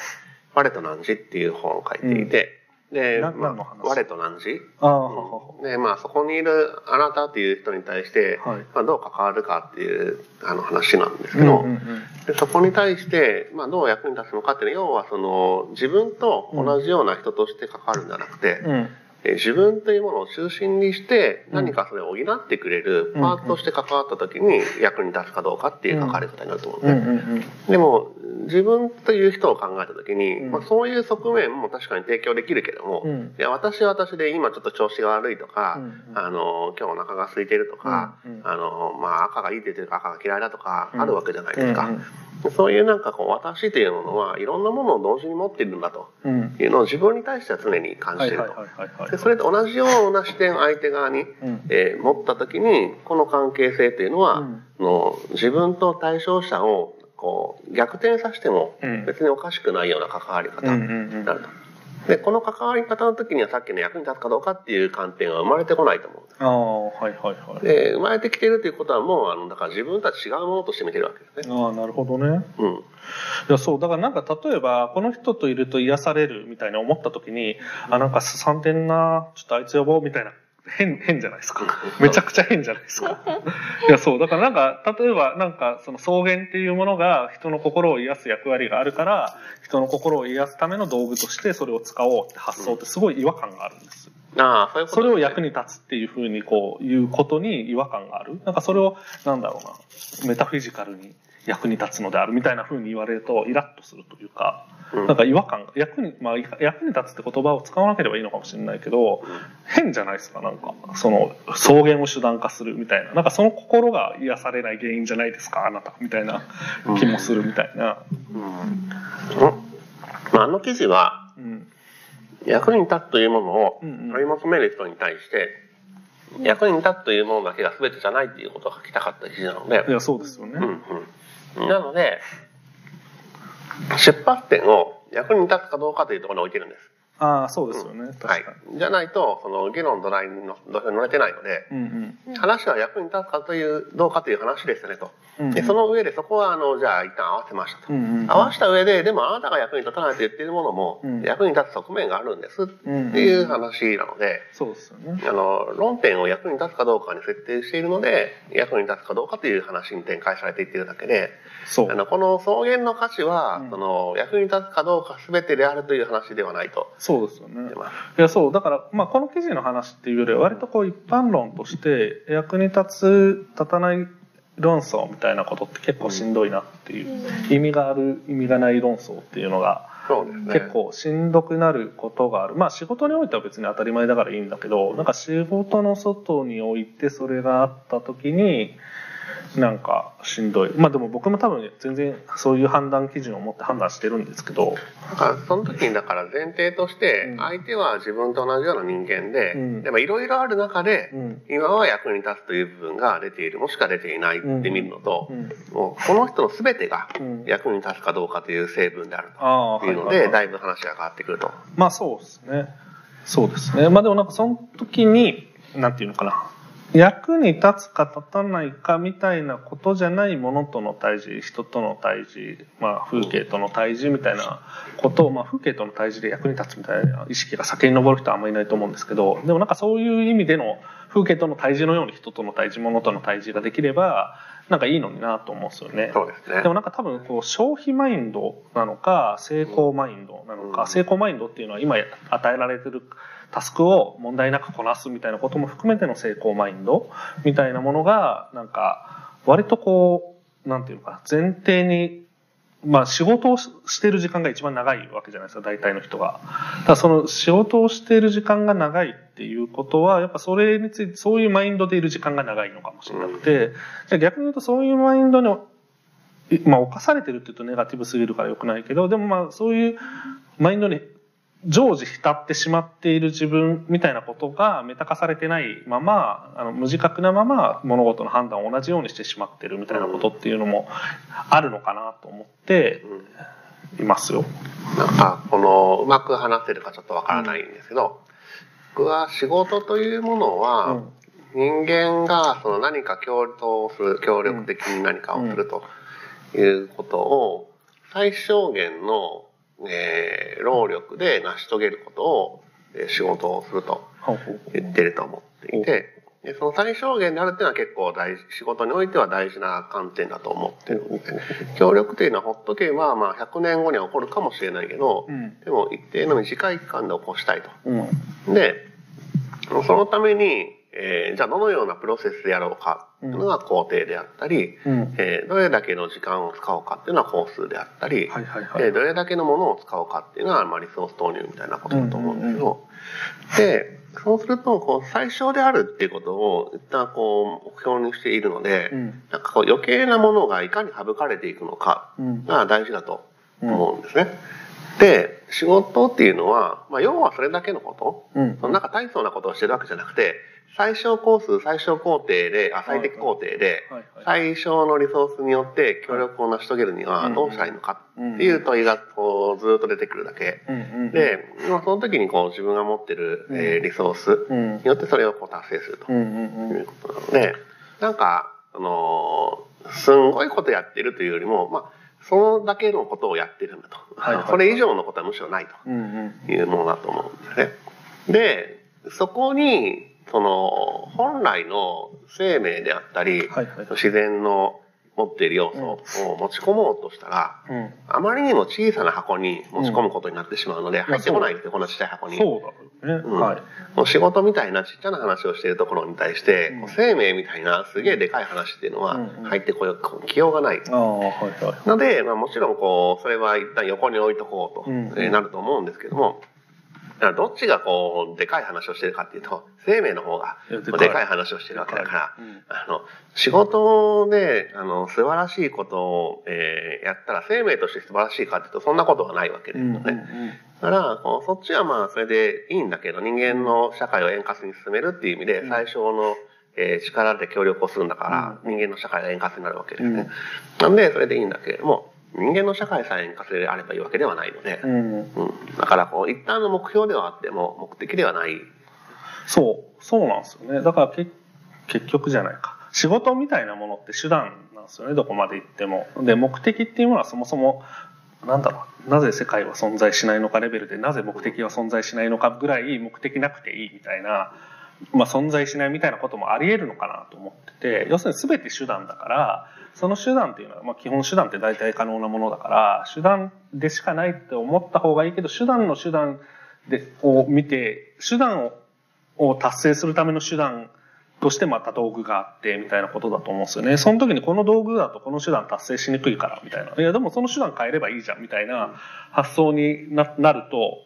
[SPEAKER 2] 我と汝っていう本を書いていて、で、
[SPEAKER 1] な
[SPEAKER 2] ま
[SPEAKER 1] 何の話
[SPEAKER 2] あ、我と汝
[SPEAKER 1] ああ、はは
[SPEAKER 2] で、まあ、そこにいるあなたっていう人に対して、
[SPEAKER 1] はい。
[SPEAKER 2] まあ、どう関わるかっていうあの話なんですけど、
[SPEAKER 1] うんうんうん。
[SPEAKER 2] でそこに対して、まあ、どう役に立つのかっていうのは要はその自分と同じような人として関わるんじゃなくて、
[SPEAKER 1] うん。
[SPEAKER 2] え自分というものを中心にして何かそれを補ってくれるパートとして関わった時に役に立つかどうかっていう関わり方になると思うんですね。
[SPEAKER 1] うんうんうん。
[SPEAKER 2] でも自分という人を考えた時に、
[SPEAKER 1] うん。
[SPEAKER 2] まあ、そういう側面も確かに提供できるけども、
[SPEAKER 1] うん。
[SPEAKER 2] いや私は私で今ちょっと調子が悪いとか、
[SPEAKER 1] うんうん。
[SPEAKER 2] あの今日お腹が空いてるとか、
[SPEAKER 1] うんうん。
[SPEAKER 2] あのまあ、赤がいいって言ってるから赤が嫌いだとか
[SPEAKER 1] うん。
[SPEAKER 2] あるわけじゃないですか、
[SPEAKER 1] うんうん。
[SPEAKER 2] そういうなんかこう私というものはいろんなものを同時に持っているんだと
[SPEAKER 1] うん。
[SPEAKER 2] いうのを自分に対しては常に感じていると、でそれと同じような視点を相手側に、
[SPEAKER 1] うん。
[SPEAKER 2] えー持った時にこの関係性というのは、
[SPEAKER 1] うん。
[SPEAKER 2] の自分と対象者をこう逆転させても
[SPEAKER 1] うん
[SPEAKER 2] 別におかしくないような関わり方
[SPEAKER 1] うん
[SPEAKER 2] に
[SPEAKER 1] うんうん
[SPEAKER 2] なると。でこの関わり方の時にはさっきの役に立つかどうかっていう観点は生まれてこないと思
[SPEAKER 1] ああはいはいはい
[SPEAKER 2] う。で生まれてきてるということはもうあのだから自分とは違うものとして見てるわけですね。
[SPEAKER 1] ああなるほどね
[SPEAKER 2] うん。
[SPEAKER 1] いやそうだからなんか例えばこの人といると癒されるみたいな思った時にあなんかすさんでんなちょっとあいつ呼ぼうみたいな変変じゃないですか。めちゃくちゃ変じゃないですか。いやそう。だからなんか例えばなんかその草原っていうものが人の心を癒す役割があるから人の心を癒すための道具としてそれを使おうって発想ってすごい違和感があるんです。
[SPEAKER 2] ああそういうこと
[SPEAKER 1] それを役
[SPEAKER 2] に
[SPEAKER 1] に立つっていうふうにこういうことに違和感がある。なんかそれをなんだろうなメタフィジカルに役に立つのであるみたいなふうに言われるとイラッとするというか
[SPEAKER 2] うん。
[SPEAKER 1] なんか違和感が役に、まあ、役に立つって言葉を使わなければいいのかもしれないけど変じゃないですかなんか。その草原を手段化するみたいな。なんかその心が癒されない原因じゃないですかあなたみたいな気もするみたいな、
[SPEAKER 2] うん。まあ、あの記事は
[SPEAKER 1] うん。
[SPEAKER 2] 役に立つというものを
[SPEAKER 1] うんうん。
[SPEAKER 2] 追い求める人に対して役に立つというものだけが全てじゃないっていうことを書きたかった記事なので。
[SPEAKER 1] い、やそうですよね、
[SPEAKER 2] うんうん、なので出発点を役に立つかどうかというところに置いてるんです。
[SPEAKER 1] ああそうですよね、
[SPEAKER 2] はい
[SPEAKER 1] 確かに、、
[SPEAKER 2] じゃないとその議論の土台の土俵に乗れてないので
[SPEAKER 1] うん
[SPEAKER 2] 話は役に立つかというどうかという話ですよねと。
[SPEAKER 1] うん
[SPEAKER 2] でその上でそこはあのじゃあ一旦合わせましたと。
[SPEAKER 1] うんうんうん。
[SPEAKER 2] 合わせた上ででもあなたが役に立たないと言っているものも
[SPEAKER 1] うん
[SPEAKER 2] 役に立つ側面があるんですって
[SPEAKER 1] うん。
[SPEAKER 2] いう話なので。
[SPEAKER 1] そうですよね。
[SPEAKER 2] あの論点を役に立つかどうかに設定しているので役に立つかどうかという話に展開されていっているだけで
[SPEAKER 1] そう。
[SPEAKER 2] あのこの草原の価値は、
[SPEAKER 1] うん。
[SPEAKER 2] その役に立つかどうか全てであるという話ではないと
[SPEAKER 1] そうですよね。いやそうだから、まあ、この記事の話っていうよりは割とこう一般論として役に立つ立たない論争みたいなことって結構しんどいなっていう、意味がある意味がない論争っていうのが
[SPEAKER 2] そうですね。
[SPEAKER 1] 結構しんどくなることがあるまあ仕事においては別に当たり前だからいいんだけどなんか仕事の外においてそれがあった時になんかしんどい。まあでも僕も多分全然そういう判断基準を持って判断してるんですけど。
[SPEAKER 2] だからその時にだから前提として
[SPEAKER 1] うん。
[SPEAKER 2] 相手は自分と同じような人間で、
[SPEAKER 1] うん。
[SPEAKER 2] でもいろいろある中で、
[SPEAKER 1] うん。
[SPEAKER 2] 今は役に立つという部分が出ているもしくは出ていないって見るのと
[SPEAKER 1] う、ん。
[SPEAKER 2] もうこの人の全てが
[SPEAKER 1] うん。
[SPEAKER 2] 役に立つかどうかという成分であるというので、だいぶ話が変わってくると。
[SPEAKER 1] まあそうですね。そうですね。まあでもなんかその時に、なんていうのかな。役に立つか立たないかみたいなことじゃないものとの対峙、人との対峙、まあ風景との対峙みたいなことを、まあ風景との対峙で役に立つみたいな意識が先に上る人はあんまりいないと思うんですけど、でもなんかそういう意味での風景との対峙のように人との対峙、物との対峙ができれば、なんかいいのになと思うんですよね。
[SPEAKER 2] そうですね
[SPEAKER 1] で。もなんか多分こう消費マインドなのか成功マインドなのか、
[SPEAKER 2] うん
[SPEAKER 1] 成功マインドっていうのは今与えられてるタスクを問題なくこなすみたいなことも含めての成功マインドみたいなものが、なんか、割とこう、なんていうか、前提にまあ仕事をしてる時間が一番長いわけじゃないですか、大体の人が。ただその仕事をしている時間が長いっていうことは、やっぱそれについて、そういうマインドでいる時間が長いのかもしれなくて、逆に言うとそういうマインドに、まあ犯されてるって言うとネガティブすぎるから良くないけど、でもまあそういうマインドに常時浸ってしまっている自分みたいなことがメタ化されてないまま、あの無自覚なまま物事の判断を同じようにしてしまってるみたいなことっていうのもあるのかなと思っていますよ。
[SPEAKER 2] なんか、この、うまく話せるかちょっとわからないんですけど、僕は仕事というものは、
[SPEAKER 1] うん
[SPEAKER 2] 人間がその何か協働する、協力的に何かをするということを、最小限の、えー労力で成し遂げることを、えー仕事をすると言ってると思っていて、でその最小限であるっていうのは結構大事、仕事においては大事な観点だと思ってるので、協力というのはほっとけば、まあ100年後には起こるかもしれないけど、
[SPEAKER 1] うん。
[SPEAKER 2] でも一定の短い期間で起こしたいと。
[SPEAKER 1] うん。
[SPEAKER 2] で、そのために、えーじゃあどのようなプロセスでやろうかっていうのが工程であったり、
[SPEAKER 1] うん。
[SPEAKER 2] えーどれだけの時間を使おうかっていうのは工数であったり、
[SPEAKER 1] はいはいはい。
[SPEAKER 2] でどれだけのものを使おうかっていうのは、まあ、リソース投入みたいなことだと思うんですけど、で、そうすると、こう、最小であるっていうことを一旦こう、目標にしているので、
[SPEAKER 1] うん。
[SPEAKER 2] なんかこう余計なものがいかに省かれていくのか
[SPEAKER 1] うん。
[SPEAKER 2] が大事だと思うんですね。で、仕事っていうのは、まあ、要はそれだけのこと、
[SPEAKER 1] うん。
[SPEAKER 2] そのなんか大層なことをしてるわけじゃなくて、最小工数、最小工程で、あ、最適工程で、最小のリソースによって協力を成し遂げるにはどうしたらいいのかっていう問いがこうずっと出てくるだけ。で、まあ、その時にこう自分が持ってる、えーリソース
[SPEAKER 1] うん。
[SPEAKER 2] によってそれをこう達成すると。いうことなので、なんか、あのーすんごいことやってるというよりも、まあ、そのだけのことをやってるんだと。
[SPEAKER 1] はいはい。
[SPEAKER 2] それ以上のことはむしろないと。いうものだと思うんですね。で、そこに、その、本来の生命であったり、
[SPEAKER 1] はいはい
[SPEAKER 2] 自然の持っている要素を持ち込もうとしたら、
[SPEAKER 1] うん
[SPEAKER 2] あまりにも小さな箱に持ち込むことになってしまうので、
[SPEAKER 1] ん
[SPEAKER 2] 入ってこないんですよ、こんなちっちゃい箱に。
[SPEAKER 1] そうだよね。
[SPEAKER 2] うん
[SPEAKER 1] はい。
[SPEAKER 2] もう仕事みたいなちっちゃな話をしているところに対して、
[SPEAKER 1] うん
[SPEAKER 2] 生命みたいなすげえでかい話っていうのは入ってこよう、こう来ようがない。
[SPEAKER 1] ああ、はいはい。
[SPEAKER 2] ので、まあ、もちろんこうそれは一旦横に置いとこうと、
[SPEAKER 1] うん
[SPEAKER 2] えーなると思うんですけどもだからどっちがこうでかい話をしてるかっていうと生命の方が
[SPEAKER 1] いやでかい。
[SPEAKER 2] でかい話をしてるわけだから、
[SPEAKER 1] うん。
[SPEAKER 2] あの仕事であの素晴らしいことを、えーやったら生命として素晴らしいかっていうとそんなことはないわけですよね。だからこうそっちはまあそれでいいんだけど人間の社会を円滑に進めるっていう意味で最小の、えー力で協力をするんだから、人間の社会が円滑になるわけですね。なんでそれでいいんだけれども人間の社会さえ円滑であればいいわけではないので、
[SPEAKER 1] うん。うん。
[SPEAKER 2] うんだからこう一旦の目標ではあっても目的ではない。
[SPEAKER 1] そう、そうなんですよね。だからけ結局じゃないか。仕事みたいなものって手段なんですよね、どこまで行っても。で、目的っていうものはそもそも、なんだろう、なぜ世界は存在しないのかレベルで、なぜ目的は存在しないのかぐらい目的なくていいみたいな、まあ存在しないみたいなこともあり得るのかなと思ってて、要するに全て手段だから、その手段っていうのは、まあ基本手段って大体可能なものだから、手段でしかないって思った方がいいけど、手段の手段で、を見て、手段をを達成するための手段としてまた道具があってみたいなことだと思うんですよね。その時にこの道具だとこの手段達成しにくいからみたいな。いやでもその手段変えればいいじゃんみたいな発想にななると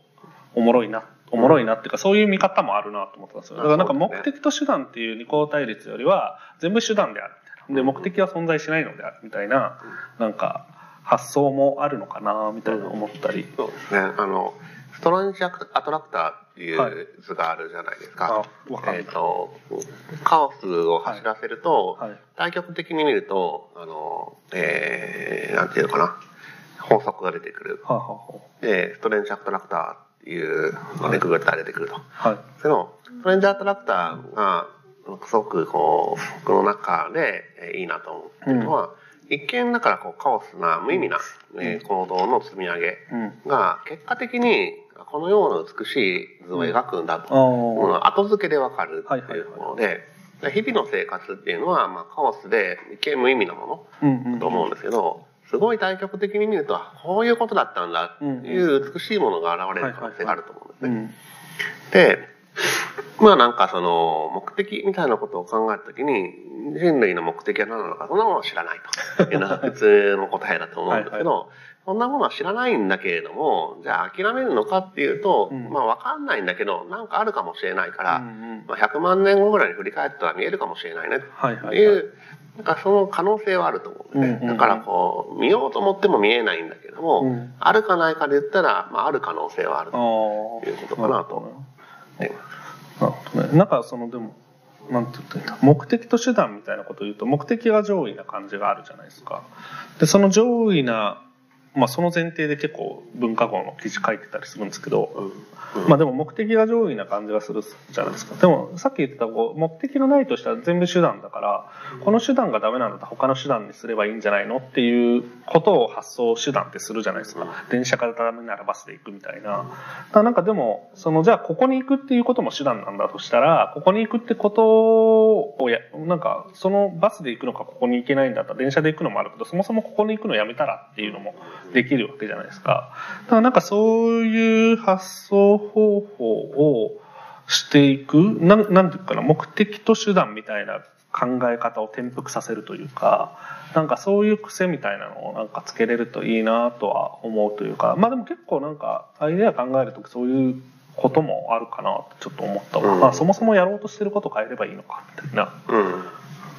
[SPEAKER 1] おもろいな。おもろいなっていうか、そういう見方もあるなと思ったんですよ。だからなんか目的と手段っていう二項対立よりは、全部手段である。で、目的は存在しないのであるみたいな、なんか発想もあるのかなみたいな思ったり。
[SPEAKER 2] そうですね。あの、ストランジアトラクターっていう図があるじゃないですか。
[SPEAKER 1] あ、わか。
[SPEAKER 2] えっ、と、カオスを走らせると、
[SPEAKER 1] はい。
[SPEAKER 2] 対極的に見ると、あの、えー、なんていうのかな。法則が出てくる。
[SPEAKER 1] はあ、は
[SPEAKER 2] で、ストレンジアトラクターっていうのでググったら出てくると。
[SPEAKER 1] あはあ、はい。
[SPEAKER 2] その、ストレンジアトラクターが、すごくこう、僕の中でえーいいなと思ってるのは、一見だからこうカオスな無意味な、えー行動の積み上げ
[SPEAKER 1] うん。
[SPEAKER 2] が結果的にこのような美しい図を描くんだと。うん後付けでわかるって
[SPEAKER 1] はい
[SPEAKER 2] うもので、日々の生活っていうのは、まあ、カオスで一見無意味なも
[SPEAKER 1] うんうん
[SPEAKER 2] のと思うんですけど、すごい対極的に見ると、あこういうことだったんだっていう美しいものが現れる可能性があると思うんですね。
[SPEAKER 1] うん。
[SPEAKER 2] で、まあなんかその目的みたいなことを考えたときに人類の目的は何なのかそんなものは知らないと。いうのが普通の答えだと思うんですけどそんなものは知らないんだけれどもじゃあ諦めるのかっていうと、
[SPEAKER 1] うん。
[SPEAKER 2] まあわかんないんだけどなんかあるかもしれないから、
[SPEAKER 1] うんうん。
[SPEAKER 2] まあ、100万年後ぐらいに振り返ったら見えるかもしれないね。
[SPEAKER 1] はいはいはい。
[SPEAKER 2] っていう、なんかその可能性はあると思うんで。
[SPEAKER 1] うんうんうん。
[SPEAKER 2] だからこう、見ようと思っても見えないんだけども、
[SPEAKER 1] うん。
[SPEAKER 2] あるかないかで言ったら、まあ、ある可能性はある
[SPEAKER 1] あ
[SPEAKER 2] と
[SPEAKER 1] あ。
[SPEAKER 2] いうことかなと思い。
[SPEAKER 1] なるほどね。なんかそのでも、なんて言ったらいいんだ？目的と手段みたいなことを言うと、目的が上位な感じがあるじゃないですか。で、その上位な、まあその前提で結構文化号の記事書いてたりするんですけど、
[SPEAKER 2] うん
[SPEAKER 1] まあでも目的が上位な感じがするじゃないですか。でもさっき言ってたこう目的のないとしたら全部手段だから、この手段がダメなのだったら他の手段にすればいいんじゃないのっていうことを発想手段ってするじゃないですか。電車からダメならバスで行くみたいな。だなんかでも、そのじゃあここに行くっていうことも手段なんだとしたら、ここに行くってことをや、なんかそのバスで行くのかここに行けないんだったら電車で行くのもあるけど、そもそもここに行くのやめたらっていうのもできるわけじゃないですか。だからなんかそういう発想方法をしていく、なんなんていうかな、目的と手段みたいな考え方を転覆させるというか、なんかそういう癖みたいなのをなんかつけれるといいなとは思うというか、まあでも結構なんかアイデア考えるときそういうこともあるかなってちょっと思ったわ。
[SPEAKER 2] うん
[SPEAKER 1] まあそもそもやろうとしてることを変えればいいのかみたいな。
[SPEAKER 2] うん。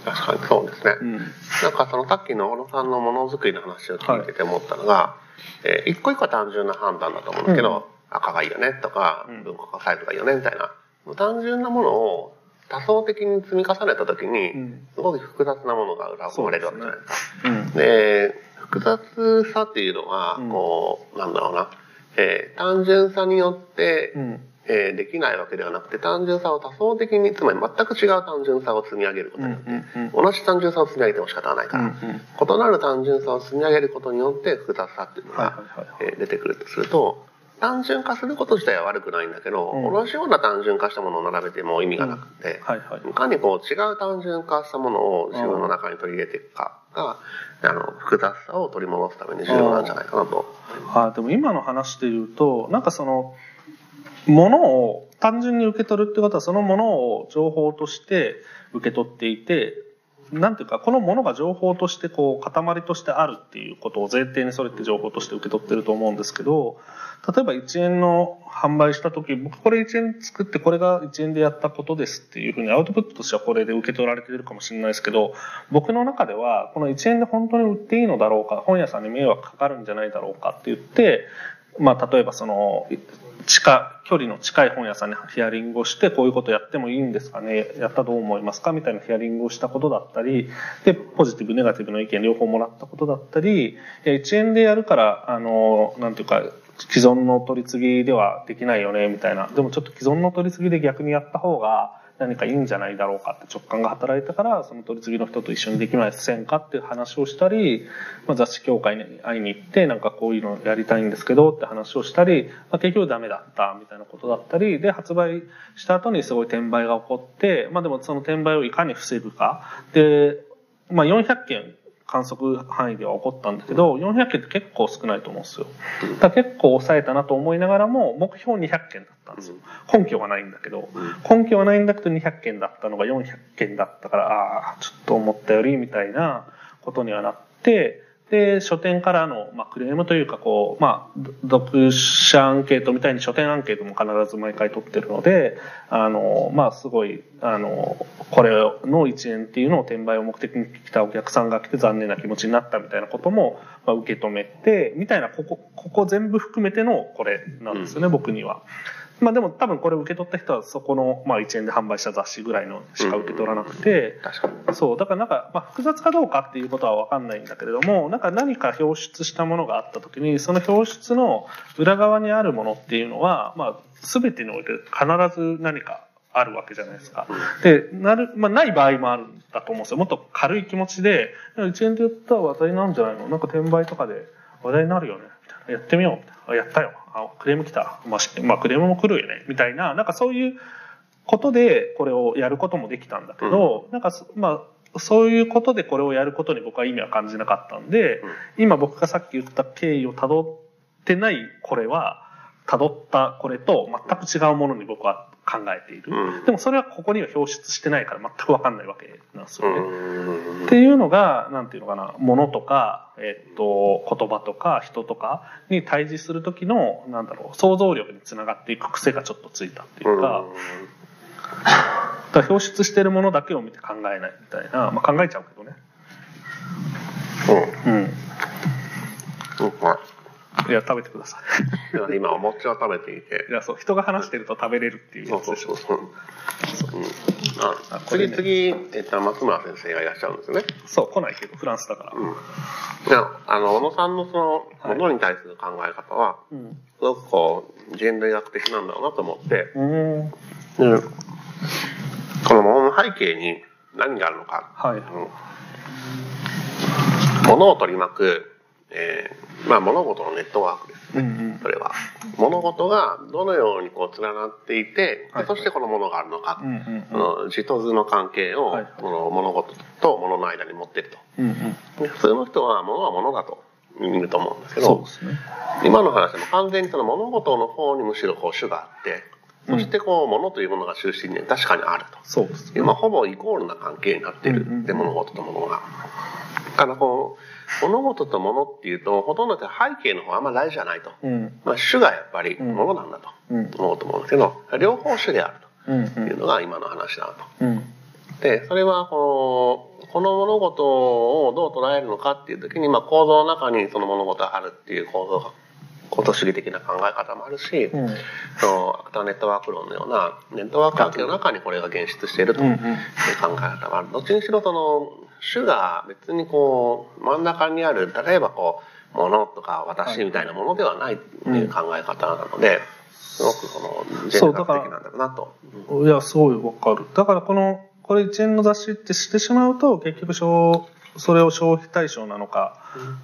[SPEAKER 2] 確かにそうですね。
[SPEAKER 1] うん。
[SPEAKER 2] なんかそのさっきの小野さんのものづくりの話を聞いてて思ったのが、えー一個一個は単純な判断だと思うんですけど、赤がいいよねとか
[SPEAKER 1] うん、
[SPEAKER 2] 文庫化サイトがいいよねみたいな、単純なものを多層的に積み重ねた時に、
[SPEAKER 1] うん
[SPEAKER 2] すごく複雑なものが裏生まれるわけじゃないですか。
[SPEAKER 1] うん。
[SPEAKER 2] で、複雑さっていうのは、
[SPEAKER 1] うん
[SPEAKER 2] こう、なんだろうな、えー単純さによって、
[SPEAKER 1] うん。
[SPEAKER 2] えーできないわけではなくて、単純さを多層的に、つまり全く違う単純さを積み上げること
[SPEAKER 1] うん。
[SPEAKER 2] によって、
[SPEAKER 1] うん。
[SPEAKER 2] 同じ単純さを積み上げても仕方はないから、
[SPEAKER 1] うん。
[SPEAKER 2] 異なる単純さを積み上げることによって複雑さっていうの
[SPEAKER 1] はい
[SPEAKER 2] が。えー出てくるとすると、単純化すること自体は悪くないんだけど、
[SPEAKER 1] うん
[SPEAKER 2] 同じような単純化したものを並べても意味がなくて、
[SPEAKER 1] はい
[SPEAKER 2] かにこう違う単純化したものを自分の中に取り入れていくかが、あの、複雑さを取り戻すために重要なんじゃないかなと。
[SPEAKER 1] あでも今の話で言うとなんかそのものを単純に受け取るってことはそのものを情報として受け取っていてなんていうかこのものが情報としてこう塊としてあるっていうことを前提にそれって情報として受け取ってると思うんですけど例えば1円の販売した時僕これ1円作ってこれが1円でやったことですっていうふうにアウトプットとしてはこれで受け取られてるかもしれないですけど僕の中ではこの1円で本当に売っていいのだろうか本屋さんに迷惑かかるんじゃないだろうかって言ってまあ例えばその近距離の近い本屋さんにヒアリングをしてこういうことやってもいいんですかね。やったらどう思いますか？みたいなヒアリングをしたことだったりでポジティブネガティブの意見両方もらったことだったり1円でやるからあのなんていうか既存の取り次ぎではできないよねみたいな。でもちょっと既存の取り次ぎで逆にやった方が何かいいんじゃないだろうかって直感が働いたからその取り次ぎの人と一緒にできませんかっていう話をしたり、まあ、雑誌協会に会いに行ってなんかこういうのやりたいんですけどって話をしたり、まあ、結局ダメだったみたいなことだったりで発売した後にすごい転売が起こってまあでもその転売をいかに防ぐか。で、まあ、400件観測範囲では起こったんだけど400件って結構少ないと思うんですよ。だ結構抑えたなと思いながらも目標200件だったんですよ。根拠はないんだけど根拠はないんだけど200件だったのが400件だったからああちょっと思ったよりみたいなことにはなってで書店からの、まあ、クレームというかこう、まあ、読者アンケートみたいに書店アンケートも必ず毎回取ってるのであのまあすごいあのこれの1円っていうのを転売を目的に来たお客さんが来て残念な気持ちになったみたいなことも、まあ、受け止めてみたいなここここ全部含めてのこれなんですよね、僕には。まあでも多分これ受け取った人はそこの、まあ、1円で販売した雑誌ぐらいのしか受け取らなくて、
[SPEAKER 2] 確かに。
[SPEAKER 1] そうだからなんか、まあ、複雑かどうかっていうことは分かんないんだけれどもなんか何か表出したものがあった時にその表出の裏側にあるものっていうのは、まあ、全てにおいて必ず何かあるわけじゃないですか。でなる、まあ、ない場合もあるんだと思うんですよもっと軽い気持ちで1円で言ったら話題なんじゃないの？なんか転売とかで話題になるよねやってみよう。みたいなあやったよ。あクレーム来た、まあしまあ、クレームも来るよね。みたいななんかそういうことでこれをやることもできたんだけど、なんかそまあそういうことでこれをやることに僕は意味は感じなかったんで、今僕がさっき言った経緯をたどってないこれはたどったこれと全く違うものに僕は考えている。
[SPEAKER 2] うん
[SPEAKER 1] でもそれはここには表出してないから全くわかんないわけなんです
[SPEAKER 2] う
[SPEAKER 1] よね。
[SPEAKER 2] ん
[SPEAKER 1] っていうのが、なんていうのかな、ものとか、えっと、言葉とか人とかに対峙する時の、なんだろう、想像力につながっていく癖がちょっとついたっていうか、だから表出してるものだけを見て考えないみたいな、まあ、考えちゃうけどね。うん。
[SPEAKER 2] うんうい
[SPEAKER 1] いや、食べてくださ
[SPEAKER 2] でも今お餅を食べていて
[SPEAKER 1] い。いや、そう、人が話してると食べれるっていう
[SPEAKER 2] そうそう
[SPEAKER 1] やつでしょ。
[SPEAKER 2] そうそう。うん、あ次
[SPEAKER 1] ね
[SPEAKER 2] 次、えっと、松村先生がいらっしゃるんですよね。
[SPEAKER 1] そう、来ないけど、フランスだから。
[SPEAKER 2] うん。いや、あの、小野さんのその、
[SPEAKER 1] はい
[SPEAKER 2] ものに対する考え方は、
[SPEAKER 1] うん。
[SPEAKER 2] すごくこう、人類学的なんだろうなと思って、
[SPEAKER 1] うん。
[SPEAKER 2] でこのものの背景に何があるのか、
[SPEAKER 1] はい。
[SPEAKER 2] うん物を取り巻く、えーまあ物事のネットワークです。
[SPEAKER 1] うんうん。
[SPEAKER 2] それは。物事がどのようにこう連なっていて、
[SPEAKER 1] はい
[SPEAKER 2] でそしてこのものがあるのか
[SPEAKER 1] う、んうん
[SPEAKER 2] その字と図の関係を、
[SPEAKER 1] はい
[SPEAKER 2] この物事と物の間に持っていると。
[SPEAKER 1] うんうん。
[SPEAKER 2] で普通の人は物は物だと見ると思うんですけど
[SPEAKER 1] すね。
[SPEAKER 2] 今の話も完全にその物事の方にむしろこう主があって、そしてこう物というものが中心に確かにあると。
[SPEAKER 1] そうですね。
[SPEAKER 2] 今ほぼイコールな関係になっている
[SPEAKER 1] うんうん
[SPEAKER 2] で物事と物が。だからこう物事と物っていうとほとんどって背景の方はあんま大事じゃないと。
[SPEAKER 1] うん。
[SPEAKER 2] まあ主がやっぱり
[SPEAKER 1] うん
[SPEAKER 2] 物なんだと
[SPEAKER 1] うん。
[SPEAKER 2] 思うと思うんですけど、両方主である
[SPEAKER 1] うん
[SPEAKER 2] というのが今の話だなと。
[SPEAKER 1] うん。
[SPEAKER 2] で、それはこの、この物事をどう捉えるのかっていう時に、まあ構造の中にその物事があるっていう構造が、構造主義的な考え方もあるし、
[SPEAKER 1] うん。
[SPEAKER 2] そのアクターネットワーク論のようなネットワーク関係の中にこれが現出しているという。考え方がある。どっちにしろその主が別にこう真ん中にある例えばこう物とか私みたいなものではないっていう考え方なので、すごくその人類学的なんだろうなと。
[SPEAKER 1] いや、すごいわかる。だからこの、これ一円の雑誌ってしてしまうと、結局消、それを消費対象なのか、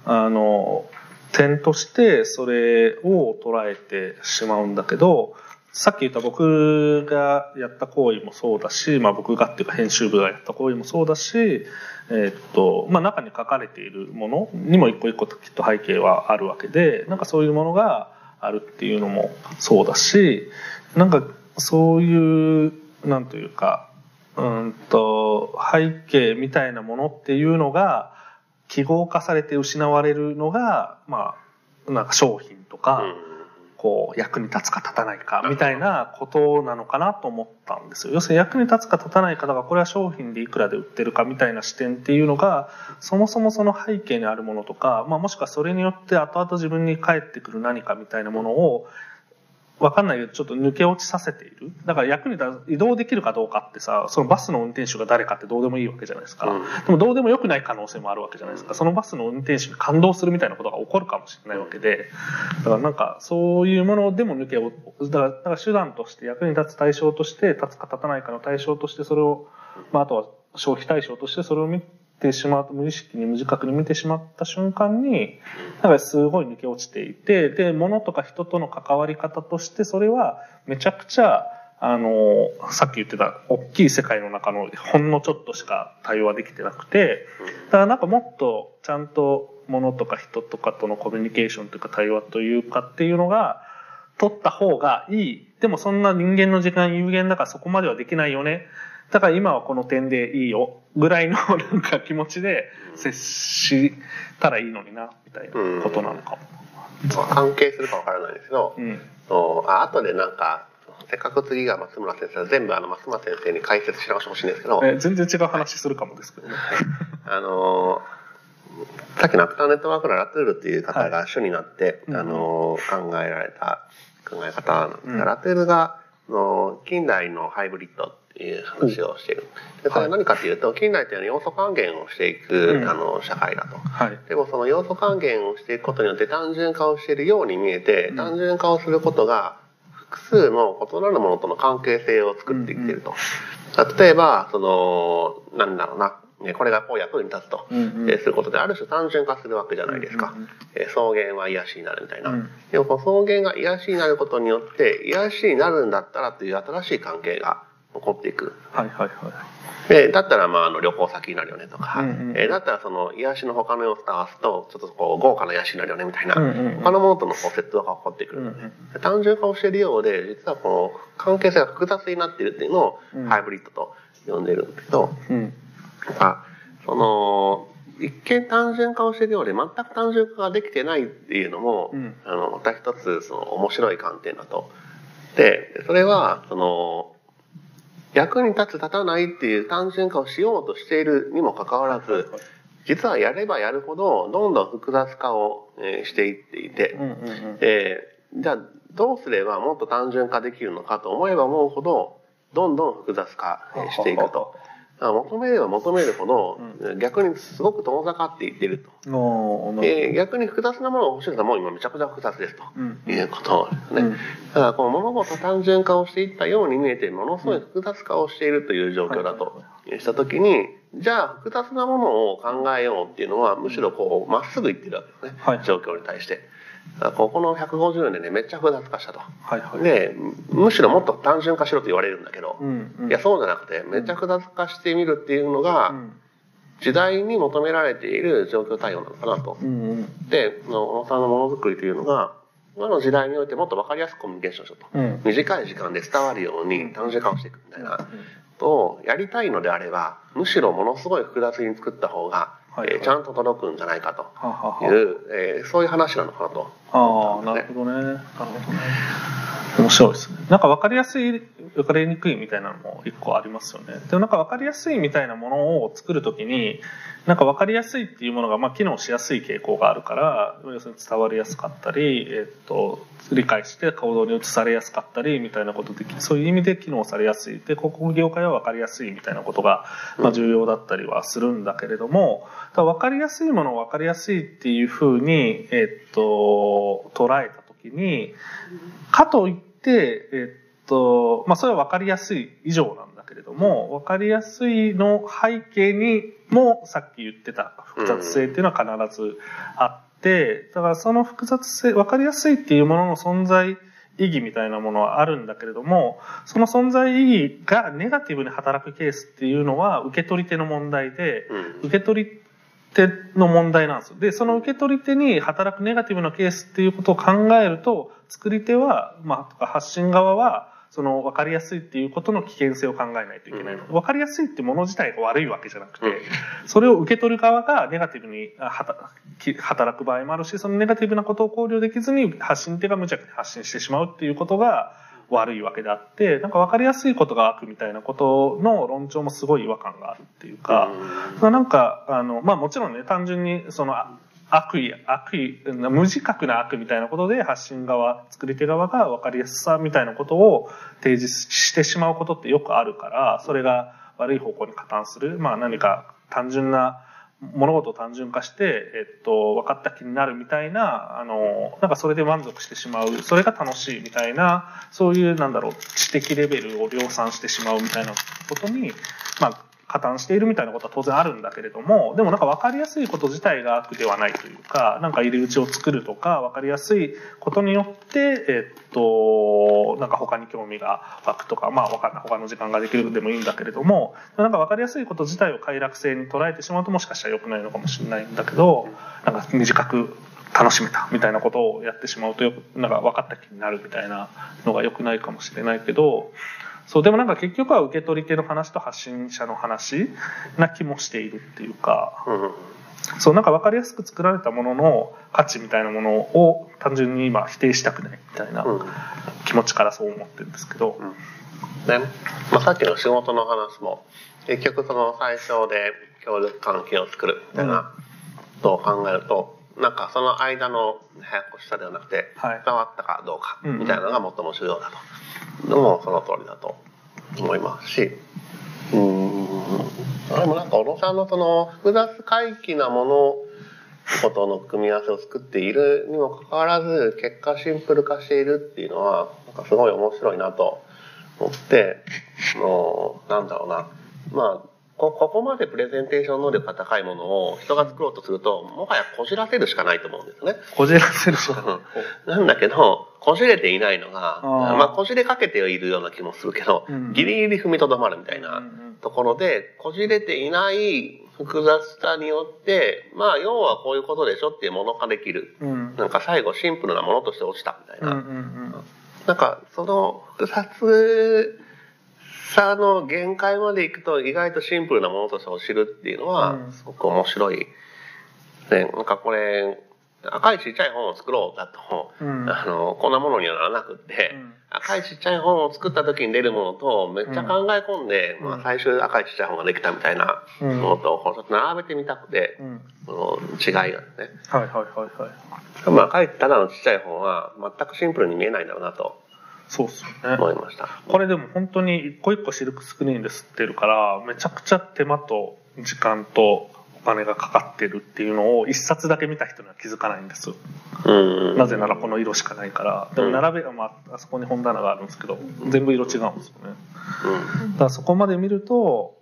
[SPEAKER 1] あの、点としてそれを捉えてしまうんだけど、さっき言った僕がやった行為もそうだし、まあ僕がっていうか編集部がやった行為もそうだし、えーっと、まあ中に書かれているものにも一個一個きっと背景はあるわけで、なんかそういうものがあるっていうのもそうだし、なんかそういう、なんというか、うんと、背景みたいなものっていうのが記号化されて失われるのが、まあ、なんか商品とか、こう役に立つか立たないかみたいなことなのかなと思ったんですよ。要するに役に立つか立たないかだからこれは商品でいくらで売ってるかみたいな視点っていうのがそもそもその背景にあるものとか、まあ、もしくはそれによって後々自分に返ってくる何かみたいなものをわかんないけどちょっと抜け落ちさせている。だから役に立つ移動できるかどうかってさそのバスの運転手が誰かってどうでもいいわけじゃないですか。
[SPEAKER 2] うん
[SPEAKER 1] でもどうでもよくない可能性もあるわけじゃないですか。そのバスの運転手に感動するみたいなことが起こるかもしれないわけで、だからなんかそういうものでも抜けを、だからだから手段として役に立つ対象として、立つか立たないかの対象としてそれを、まああとは消費対象としてそれを見てしまうと無意識に無自覚に見てしまった瞬間に、なんかすごい抜け落ちていて、で、物とか人との関わり方としてそれはめちゃくちゃあの、さっき言ってた大きい世界の中のほんのちょっとしか対応はできてなくて、だからなんかもっとちゃんと物とか人とかとのコミュニケーションというか対話というかっていうのが取った方がいい。でもそんな人間の時間有限だからそこまではできないよね。だから今はこの点でいいよ。ぐらいの なんか気持ちで接したらいいのにな、みたいなことなのかも。
[SPEAKER 2] 関係するかわからないですけど、
[SPEAKER 1] うん。
[SPEAKER 2] あ後でなんか、せっかく次が松村先生全部あの松村先生に解説し直してほしいんですけど、
[SPEAKER 1] え全然違う話するかもですけどね。
[SPEAKER 2] あのーさっきのアクターネットワークのラトゥールっていう方が主になって、
[SPEAKER 1] うん
[SPEAKER 2] あのー考えられた考え方なんですが、
[SPEAKER 1] うん
[SPEAKER 2] ラトゥールがあの近代のハイブリッドっていう話をしている。でそれは何かというと、近代というのは要素還元をしていく、
[SPEAKER 1] うん
[SPEAKER 2] あの社会だと。
[SPEAKER 1] はい。
[SPEAKER 2] でもその要素還元をしていくことによって単純化をしているように見えて、
[SPEAKER 1] うん
[SPEAKER 2] 単純化をすることが複数の異なるものとの関係性を作ってきていると。例えば、その、なんだろうな、ねこれがこう役に立つと、
[SPEAKER 1] うんうん
[SPEAKER 2] えーすることである種単純化するわけじゃないですか。
[SPEAKER 1] うんうん
[SPEAKER 2] えー草原は癒しになるみたいな。
[SPEAKER 1] うん
[SPEAKER 2] でも草原が癒しになることによって、癒しになるんだったらという新しい関係が起こっていく。
[SPEAKER 1] はいはいはい。
[SPEAKER 2] で、だったら、まあ、あの、旅行先になるよねとか、
[SPEAKER 1] うんうん。
[SPEAKER 2] えーだったら、その、癒しの他の要素と合わすと、ちょっとこう、豪華な癒しになるよね、みたいな、
[SPEAKER 1] うんうんうん。
[SPEAKER 2] 他のものとのこうセットが起こってくる。
[SPEAKER 1] うんうん。
[SPEAKER 2] で単純化をしているようで、実はこの、関係性が複雑になっているっていうのを、
[SPEAKER 1] うん。
[SPEAKER 2] ハイブリッドと呼んでるんだけど、
[SPEAKER 1] うん。
[SPEAKER 2] なんか、その、一見単純化をしているようで、全く単純化ができてないっていうのも、
[SPEAKER 1] うん。
[SPEAKER 2] あの、また一つ、その、面白い観点だと。で、それは、その、役に立つ立たないっていう単純化をしようとしているにもかかわらず、実はやればやるほど、どんどん複雑化を、えーしていっていて、
[SPEAKER 1] うんうんうん。
[SPEAKER 2] えーじゃあどうすればもっと単純化できるのかと思えば思うほどどんどん複雑化えーしていくと。求めれば求めるほど、逆にすごく遠ざかっていってると。
[SPEAKER 1] おーなる
[SPEAKER 2] で逆に複雑なものを欲しいのはもう今めちゃくちゃ複雑ですと。
[SPEAKER 1] うん
[SPEAKER 2] いうことですね。
[SPEAKER 1] うん
[SPEAKER 2] だからこの物事単純化をしていったように見えてものすごい複雑化をしているという状況だとしたときにじゃあ複雑なものを考えようっていうのはむしろこうまっすぐいってるわけですね、
[SPEAKER 1] はい
[SPEAKER 2] 状況に対して。ここの150年でねめっちゃ複雑化したと。
[SPEAKER 1] はいはい。
[SPEAKER 2] でむしろもっと単純化しろと言われるんだけど、
[SPEAKER 1] うんうん。
[SPEAKER 2] いやそうじゃなくてめっちゃ複雑化してみるっていうのが
[SPEAKER 1] うん。
[SPEAKER 2] 時代に求められている状況対応なのかなと。
[SPEAKER 1] うんうん。
[SPEAKER 2] でその小野さんのものづくりというのが今の時代においてもっと分かりやすくコミュニケーションしようと。
[SPEAKER 1] うん。
[SPEAKER 2] 短い時間で伝わるように単純化をしていくみたいなことをやりたいのであればむしろものすごい複雑に作った方が、
[SPEAKER 1] はい
[SPEAKER 2] えーちゃんと届くんじゃないかと
[SPEAKER 1] ははは。
[SPEAKER 2] いう、えーそういう話なのかなと。
[SPEAKER 1] ああなるほどね。なるほどね面白いですね。なんか分かりやすい分かりにくいみたいなのも一個ありますよね。でもなんか分かりやすいみたいなものを作るときになんか分かりやすいっていうものがまあ機能しやすい傾向があるから要するに伝わりやすかったり、えっと理解して行動に移されやすかったりみたいなことでそういう意味で機能されやすい。で広告業界は分かりやすいみたいなことがまあ重要だったりはするんだけれども分かりやすいものを分かりやすいっていうふうに、えっと捉えた時にかといって、えっとまあ、それは分かりやすい以上なんだけれども分かりやすいの背景にもさっき言ってた複雑性っていうのは必ずあってだからその複雑性分かりやすいっていうものの存在意義みたいなものはあるんだけれどもその存在意義がネガティブに働くケースっていうのは受け取り手の問題で
[SPEAKER 2] うん。
[SPEAKER 1] 受け取り手の問題なんですよ。で、その受け取り手に働くネガティブなケースっていうことを考えると、作り手は、まあ、とか発信側は、その分かりやすいっていうことの危険性を考えないといけないの。分かりやすいってもの自体が悪いわけじゃなくて、
[SPEAKER 2] うん
[SPEAKER 1] それを受け取る側がネガティブに働く場合もあるし、そのネガティブなことを考慮できずに発信手が無茶苦に発信してしまうっていうことが悪いわけであって、なんか分かりやすいことが悪みたいなことの論調もすごい違和感があるっていうか、まあ、なんかあの、まあ、もちろんね単純にそのあ悪意悪意無自覚な悪みたいなことで発信側作り手側が分かりやすさみたいなことを提示してしまうことってよくあるからそれが悪い方向に加担する、まあ、何か単純な物事を単純化して、えっと、分かった気になるみたいなあのなんかそれで満足してしまうそれが楽しいみたいなそういうなんだろう知的レベルを量産してしまうみたいなことに、まあ、加担しているみたいなことは当然あるんだけれどもでもなんか分かりやすいこと自体が悪ではないというかなんか入り口を作るとか分かりやすいことによって、えっとなんか他に興味が湧くとかまあ分かんない他の時間ができるでもいいんだけれどもなんか分かりやすいこと自体を快楽性に捉えてしまうともしかしたら良くないのかもしれないんだけどなんか短く楽しめたみたいなことをやってしまうとよくなんか分かった気になるみたいなのが良くないかもしれないけどそうでもなんか結局は受け取り手の話と発信者の話な気もしているっていうか
[SPEAKER 2] うん。
[SPEAKER 1] そうなんか分かりやすく作られたものの価値みたいなものを単純に今否定したくないみたいな
[SPEAKER 2] うん。
[SPEAKER 1] 気持ちからそう思ってるんですけど。
[SPEAKER 2] ね。まあ、さっきの仕事の話も結局その最初で協力関係を作るみたいなことを考えると、なんかその間の早やこしさではなくて
[SPEAKER 1] はい。
[SPEAKER 2] 伝わったかどうか
[SPEAKER 1] うんうん。
[SPEAKER 2] みたいなのが最も重要だと。のもその通りだと思いますしうーんでもなんか小野さんのその複雑回帰なものことの組み合わせを作っているにもかかわらず結果シンプル化しているっていうのはなんかすごい面白いなと思ってもうなんだろうな。まあこここまでプレゼンテーション能力が高いものを人が作ろうとするともはやこじらせるしかないと思うんですよね。
[SPEAKER 1] こじらせるしかない
[SPEAKER 2] なんだけどこじれていないのがまあこじれかけてはいるような気もするけど、
[SPEAKER 1] うん。
[SPEAKER 2] ギリギリ踏みとどまるみたいな、
[SPEAKER 1] うんうん
[SPEAKER 2] ところで、こじれていない複雑さによって、まあ、要はこういうことでしょっていうもの化できる。
[SPEAKER 1] うん
[SPEAKER 2] なんか最後シンプルなものとして落ちたみたいな。
[SPEAKER 1] うんうん
[SPEAKER 2] なんか、その複雑さの限界までいくと意外とシンプルなものとして落ちるっていうのは
[SPEAKER 1] うん、
[SPEAKER 2] すごく面白い。で、なんかこれ、赤いちっちゃい本を作ろうだと、
[SPEAKER 1] うん。
[SPEAKER 2] あの、こんなものにはならなくって、
[SPEAKER 1] うん。
[SPEAKER 2] 赤いちっちゃい本を作った時に出るものと、めっちゃ考え込んで、
[SPEAKER 1] うん。
[SPEAKER 2] まあ最終赤いちっちゃい本ができたみたいな
[SPEAKER 1] うん。
[SPEAKER 2] ものと、こうちょっと並べてみたくて、
[SPEAKER 1] うん。
[SPEAKER 2] その違いがね。
[SPEAKER 1] はいはいはいはい。
[SPEAKER 2] まあ赤いただのちっちゃい本は全くシンプルに見えないんだろうなと
[SPEAKER 1] そうっすよね。
[SPEAKER 2] 思いました。
[SPEAKER 1] これでも本当に一個一個シルクスクリーンで吸ってるからめちゃくちゃ手間と時間とお金がかかってるっていうのを一冊だけ見た人には気づかないんです
[SPEAKER 2] うん。
[SPEAKER 1] なぜならこの色しかないから。でも並べ、まあ、あそこに本棚があるんですけど全部色違うんですよね。
[SPEAKER 2] うん。
[SPEAKER 1] だからそこまで見ると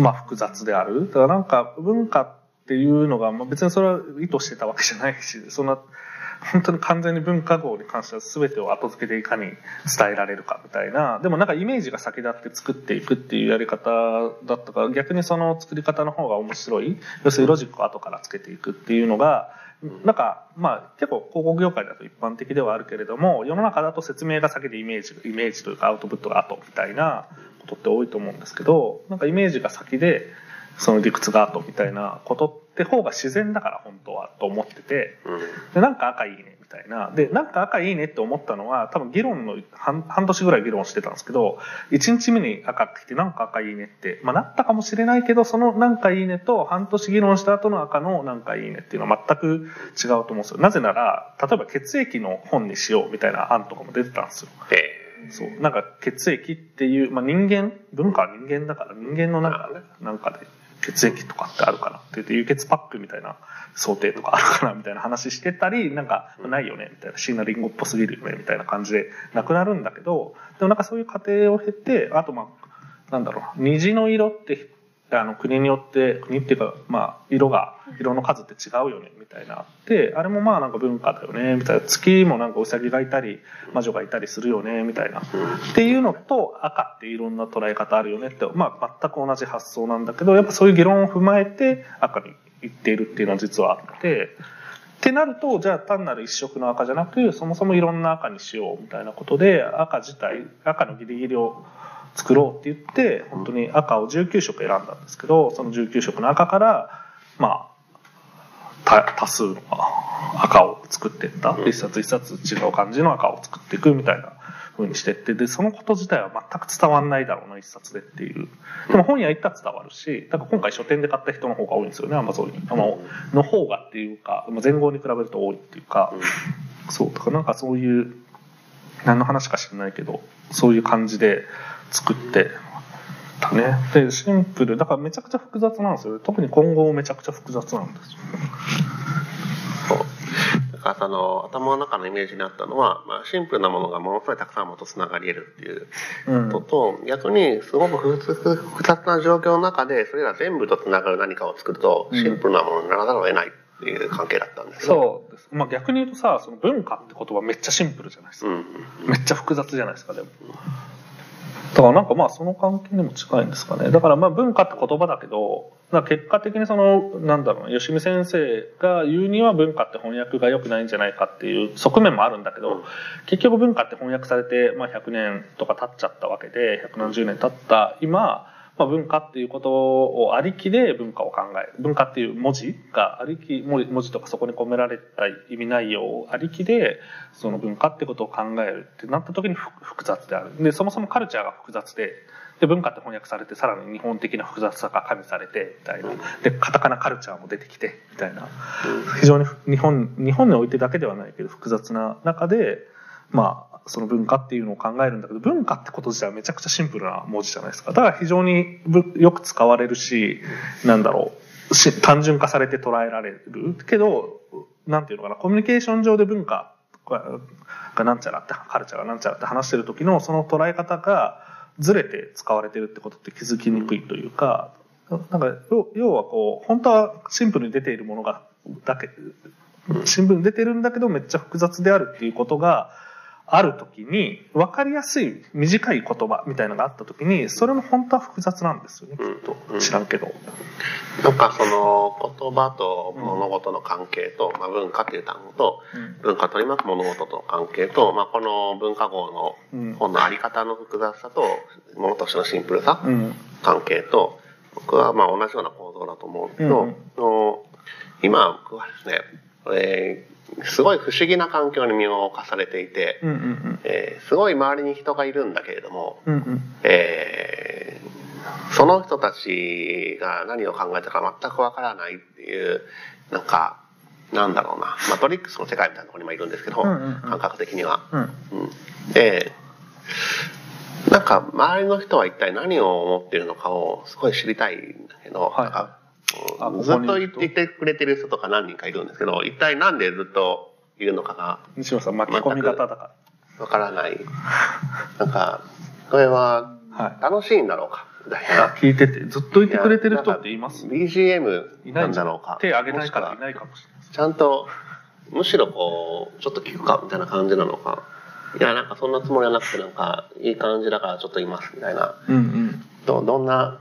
[SPEAKER 1] まあ複雑である。だからなんか文化っていうのが、まあ、別にそれは意図してたわけじゃないしそんな本当に完全に文化号に関しては全てを後付けでいかに伝えられるかみたいなでもなんかイメージが先立って作っていくっていうやり方だったから逆にその作り方の方が面白い。要するにロジックを後からつけていくっていうのがなんかまあ結構広告業界だと一般的ではあるけれども世の中だと説明が先でイメージイメージというかアウトプットが後みたいなことって多いと思うんですけどなんかイメージが先でその理屈が後みたいなことって方が自然だから本当はと思ってて。
[SPEAKER 2] うん。
[SPEAKER 1] でなんか赤いいねみたいな。でなんか赤いいねって思ったのは多分議論の半半年ぐらい議論してたんですけど1日目に赤来てなんか赤いいねって、まあ、なったかもしれないけどそのなんかいいねと半年議論した後の赤のなんかいいねっていうのは全く違うと思うんですよ。なぜなら例えば血液の本にしようみたいな案とかも出てたんですよ。
[SPEAKER 2] え
[SPEAKER 1] そう。なんか血液っていう、まあ、人間文化は人間だから人間の中でなんかで血液とかってあるかなって言って輸血パックみたいな想定とかあるかなみたいな話してたりなんかないよねみたいな椎名林檎っぽすぎるよねみたいな感じでなくなるんだけどでもなんかそういう過程を経てあとまあなんだろう虹の色ってあの国によって国っていうかまあ色が色の数って違うよねみたいな。あってあれもまあなんか文化だよねみたいな。月もなんかウサギがいたり魔女がいたりするよねみたいな。っていうのと赤っていろんな捉え方あるよねって、まあ、全く同じ発想なんだけどやっぱそういう議論を踏まえて赤に言っているっていうのは実はあって。ってなるとじゃあ単なる一色の赤じゃなくそもそもいろんな赤にしようみたいなことで赤自体赤のギリギリを作ろうって言って本当に赤を19色選んだんですけどその19色の赤からまあた多数の赤を作っていった一冊一冊違う感じの赤を作っていくみたいな風にしてってでそのこと自体は全く伝わんないだろうな一冊でっていう。でも本屋行ったら伝わるしだから今回書店で買った人の方が多いんですよねアマゾンにあのの方がっていうかまあ前後に比べると多いっていうか。そう。だからなんかそういう何の話か知らないけどそういう感じで作ってたね。でシンプル。だからめちゃくちゃ複雑なんですよ。特に今後めちゃくちゃ複雑なんですよ。
[SPEAKER 2] そう。だからその頭の中のイメージにあったのは、まあ、シンプルなものがものすごいたくさんもとつながり得るっていう
[SPEAKER 1] うん。
[SPEAKER 2] ことと、逆にすごく複雑な状況の中でそれら全部とつながる何かを作ると
[SPEAKER 1] うん。
[SPEAKER 2] シンプルなものにならざるを得ないっていう関係だったんですよ。
[SPEAKER 1] そうです、まあ、逆に言うとさその文化って言葉めっちゃシンプルじゃないですか、
[SPEAKER 2] うん。
[SPEAKER 1] めっちゃ複雑じゃないですかでもだからなんかまあその関係にも近いんですかね。だからまあ文化って言葉だけど結果的にそのなんだろうな吉見先生が言うには文化って翻訳が良くないんじゃないかっていう側面もあるんだけど、
[SPEAKER 2] うん。
[SPEAKER 1] 結局文化って翻訳されて、まあ、100年とか経っちゃったわけで100何十年経った今、まあ、文化っていうことをありきで文化を考える。文化っていう文字がありき文字とかそこに込められた意味内容をありきでその文化ってことを考えるってなった時にふ複雑である。でそもそもカルチャーが複雑でで文化って翻訳されてさらに日本的な複雑さが加味されてみたいな。でカタカナカルチャーも出てきてみたいな。非常に日本日本においてだけではないけど複雑な中でまあその文化っていうのを考えるんだけど文化ってこと自体はめちゃくちゃシンプルな文字じゃないですか。だから非常によく使われるしなんだろうし単純化されて捉えられるけどなんていうのかなコミュニケーション上で文化がなんちゃらってカルチャーがなんちゃらって話してる時のその捉え方がずれて使われてるってことって気づきにくいというかなんか要要はこう本当はシンプルに出ているものがだけ新聞に出てるんだけどめっちゃ複雑であるっていうことがある時に分かりやすい短い言葉みたいなのがあった時にそれも本当は複雑なんですよねきっ
[SPEAKER 2] うん。
[SPEAKER 1] と知らんけど。
[SPEAKER 2] なんかその言葉と物事の関係と、まあ、文化っていう単語と文化を取り巻く物事との関係と、まあ、この文化語
[SPEAKER 1] うん。
[SPEAKER 2] の本のあり方の複雑さと物としてのシンプルさ、
[SPEAKER 1] うん。
[SPEAKER 2] 関係と僕はまあ同じような構造だと思うんですけど、
[SPEAKER 1] うん
[SPEAKER 2] 今僕はですね、えーすごい不思議な環境に身を侵されていて、
[SPEAKER 1] うんうん
[SPEAKER 2] えーすごい周りに人がいるんだけれども、
[SPEAKER 1] うんうん。
[SPEAKER 2] えーその人たちが何を考えたか全くわからないっていうなんかなんだろうな。マトリックスの世界みたいなところに今いるんですけど、
[SPEAKER 1] うんうんうん。
[SPEAKER 2] 感覚的には。
[SPEAKER 1] うん。
[SPEAKER 2] うん、でなんか周りの人は一体何を思っているのかをすごい知りたいんだけど、
[SPEAKER 1] はい。
[SPEAKER 2] なんか
[SPEAKER 1] あここに
[SPEAKER 2] ずっと言っててくれてる人とか何人かいるんですけど一体なんでずっといるのかが
[SPEAKER 1] 西野さん巻き込み方だか
[SPEAKER 2] わからない。なんかこれは。楽しいんだろうか？みたいな。
[SPEAKER 1] 聞いててずっといてくれてる人っています
[SPEAKER 2] ？BGM
[SPEAKER 1] い
[SPEAKER 2] な
[SPEAKER 1] ん
[SPEAKER 2] だろか？
[SPEAKER 1] 手挙げないからいないかもしれない。
[SPEAKER 2] ちゃんとむしろこうちょっと聞くか？みたいな感じなのか？いやなんかそんなつもりはなくてなんかいい感じだからちょっといますみたいな。
[SPEAKER 1] うんうん。
[SPEAKER 2] どどんな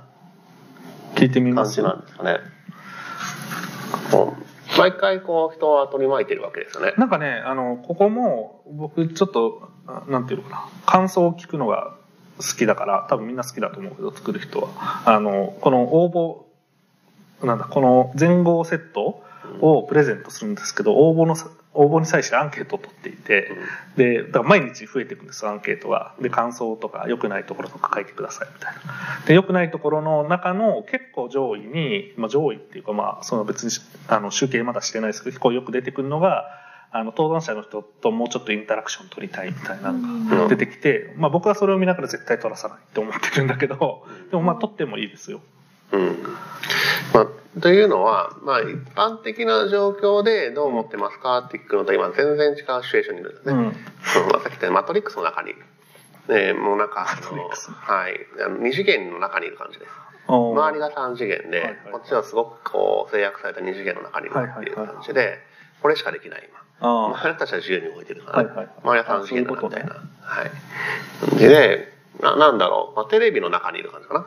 [SPEAKER 1] 聞いてみます
[SPEAKER 2] 感じなんですかね。こう毎回こう人は取り巻いてるわけですよね。
[SPEAKER 1] なんかね、あの、ここも、僕ちょっと、あなんていうのかな、感想を聞くのが好きだから、多分みんな好きだと思うけど、作る人は。あの、この応募、なんだ、この前後セットをプレゼントするんですけど、応募のさ、応募に際してアンケートを取っていて、で、だから毎日増えていくんです、アンケートが。で、感想とか、良くないところとか書いてください、みたいな。で、良くないところの中の結構上位に、まあ上位っていうか、まあ、その別に、あの、集計まだしてないですけど、結構よく出てくるのが、あの、登壇者の人ともうちょっとインタラクション取りたいみたいなのが出てきて、まあ僕はそれを見ながら絶対取らさないって思ってるんだけど、でもまあ取ってもいいですよ。
[SPEAKER 2] うんまあ、というのは、まあ、一般的な状況でどう思ってますか？って聞くのと今全然違うシチュエーションにいるんですね。
[SPEAKER 1] うん。
[SPEAKER 2] うんまあ、さっき言ったようにマトリックスの中に、ね、もうなんか、あのはい、二次元の中にいる感じです。
[SPEAKER 1] 周
[SPEAKER 2] 周りが3次元で、
[SPEAKER 1] はいはい
[SPEAKER 2] こっちはすごくこう制約された2次元の中にいるっていう感じで、これしかできない今。
[SPEAKER 1] あ
[SPEAKER 2] 周りたちは自由に動いてるから、ね
[SPEAKER 1] はいはい
[SPEAKER 2] 周りは3次元だなみたいな。
[SPEAKER 1] あ
[SPEAKER 2] はい。でねな、なんだろう、まあ、テレビの中にいる感じかな。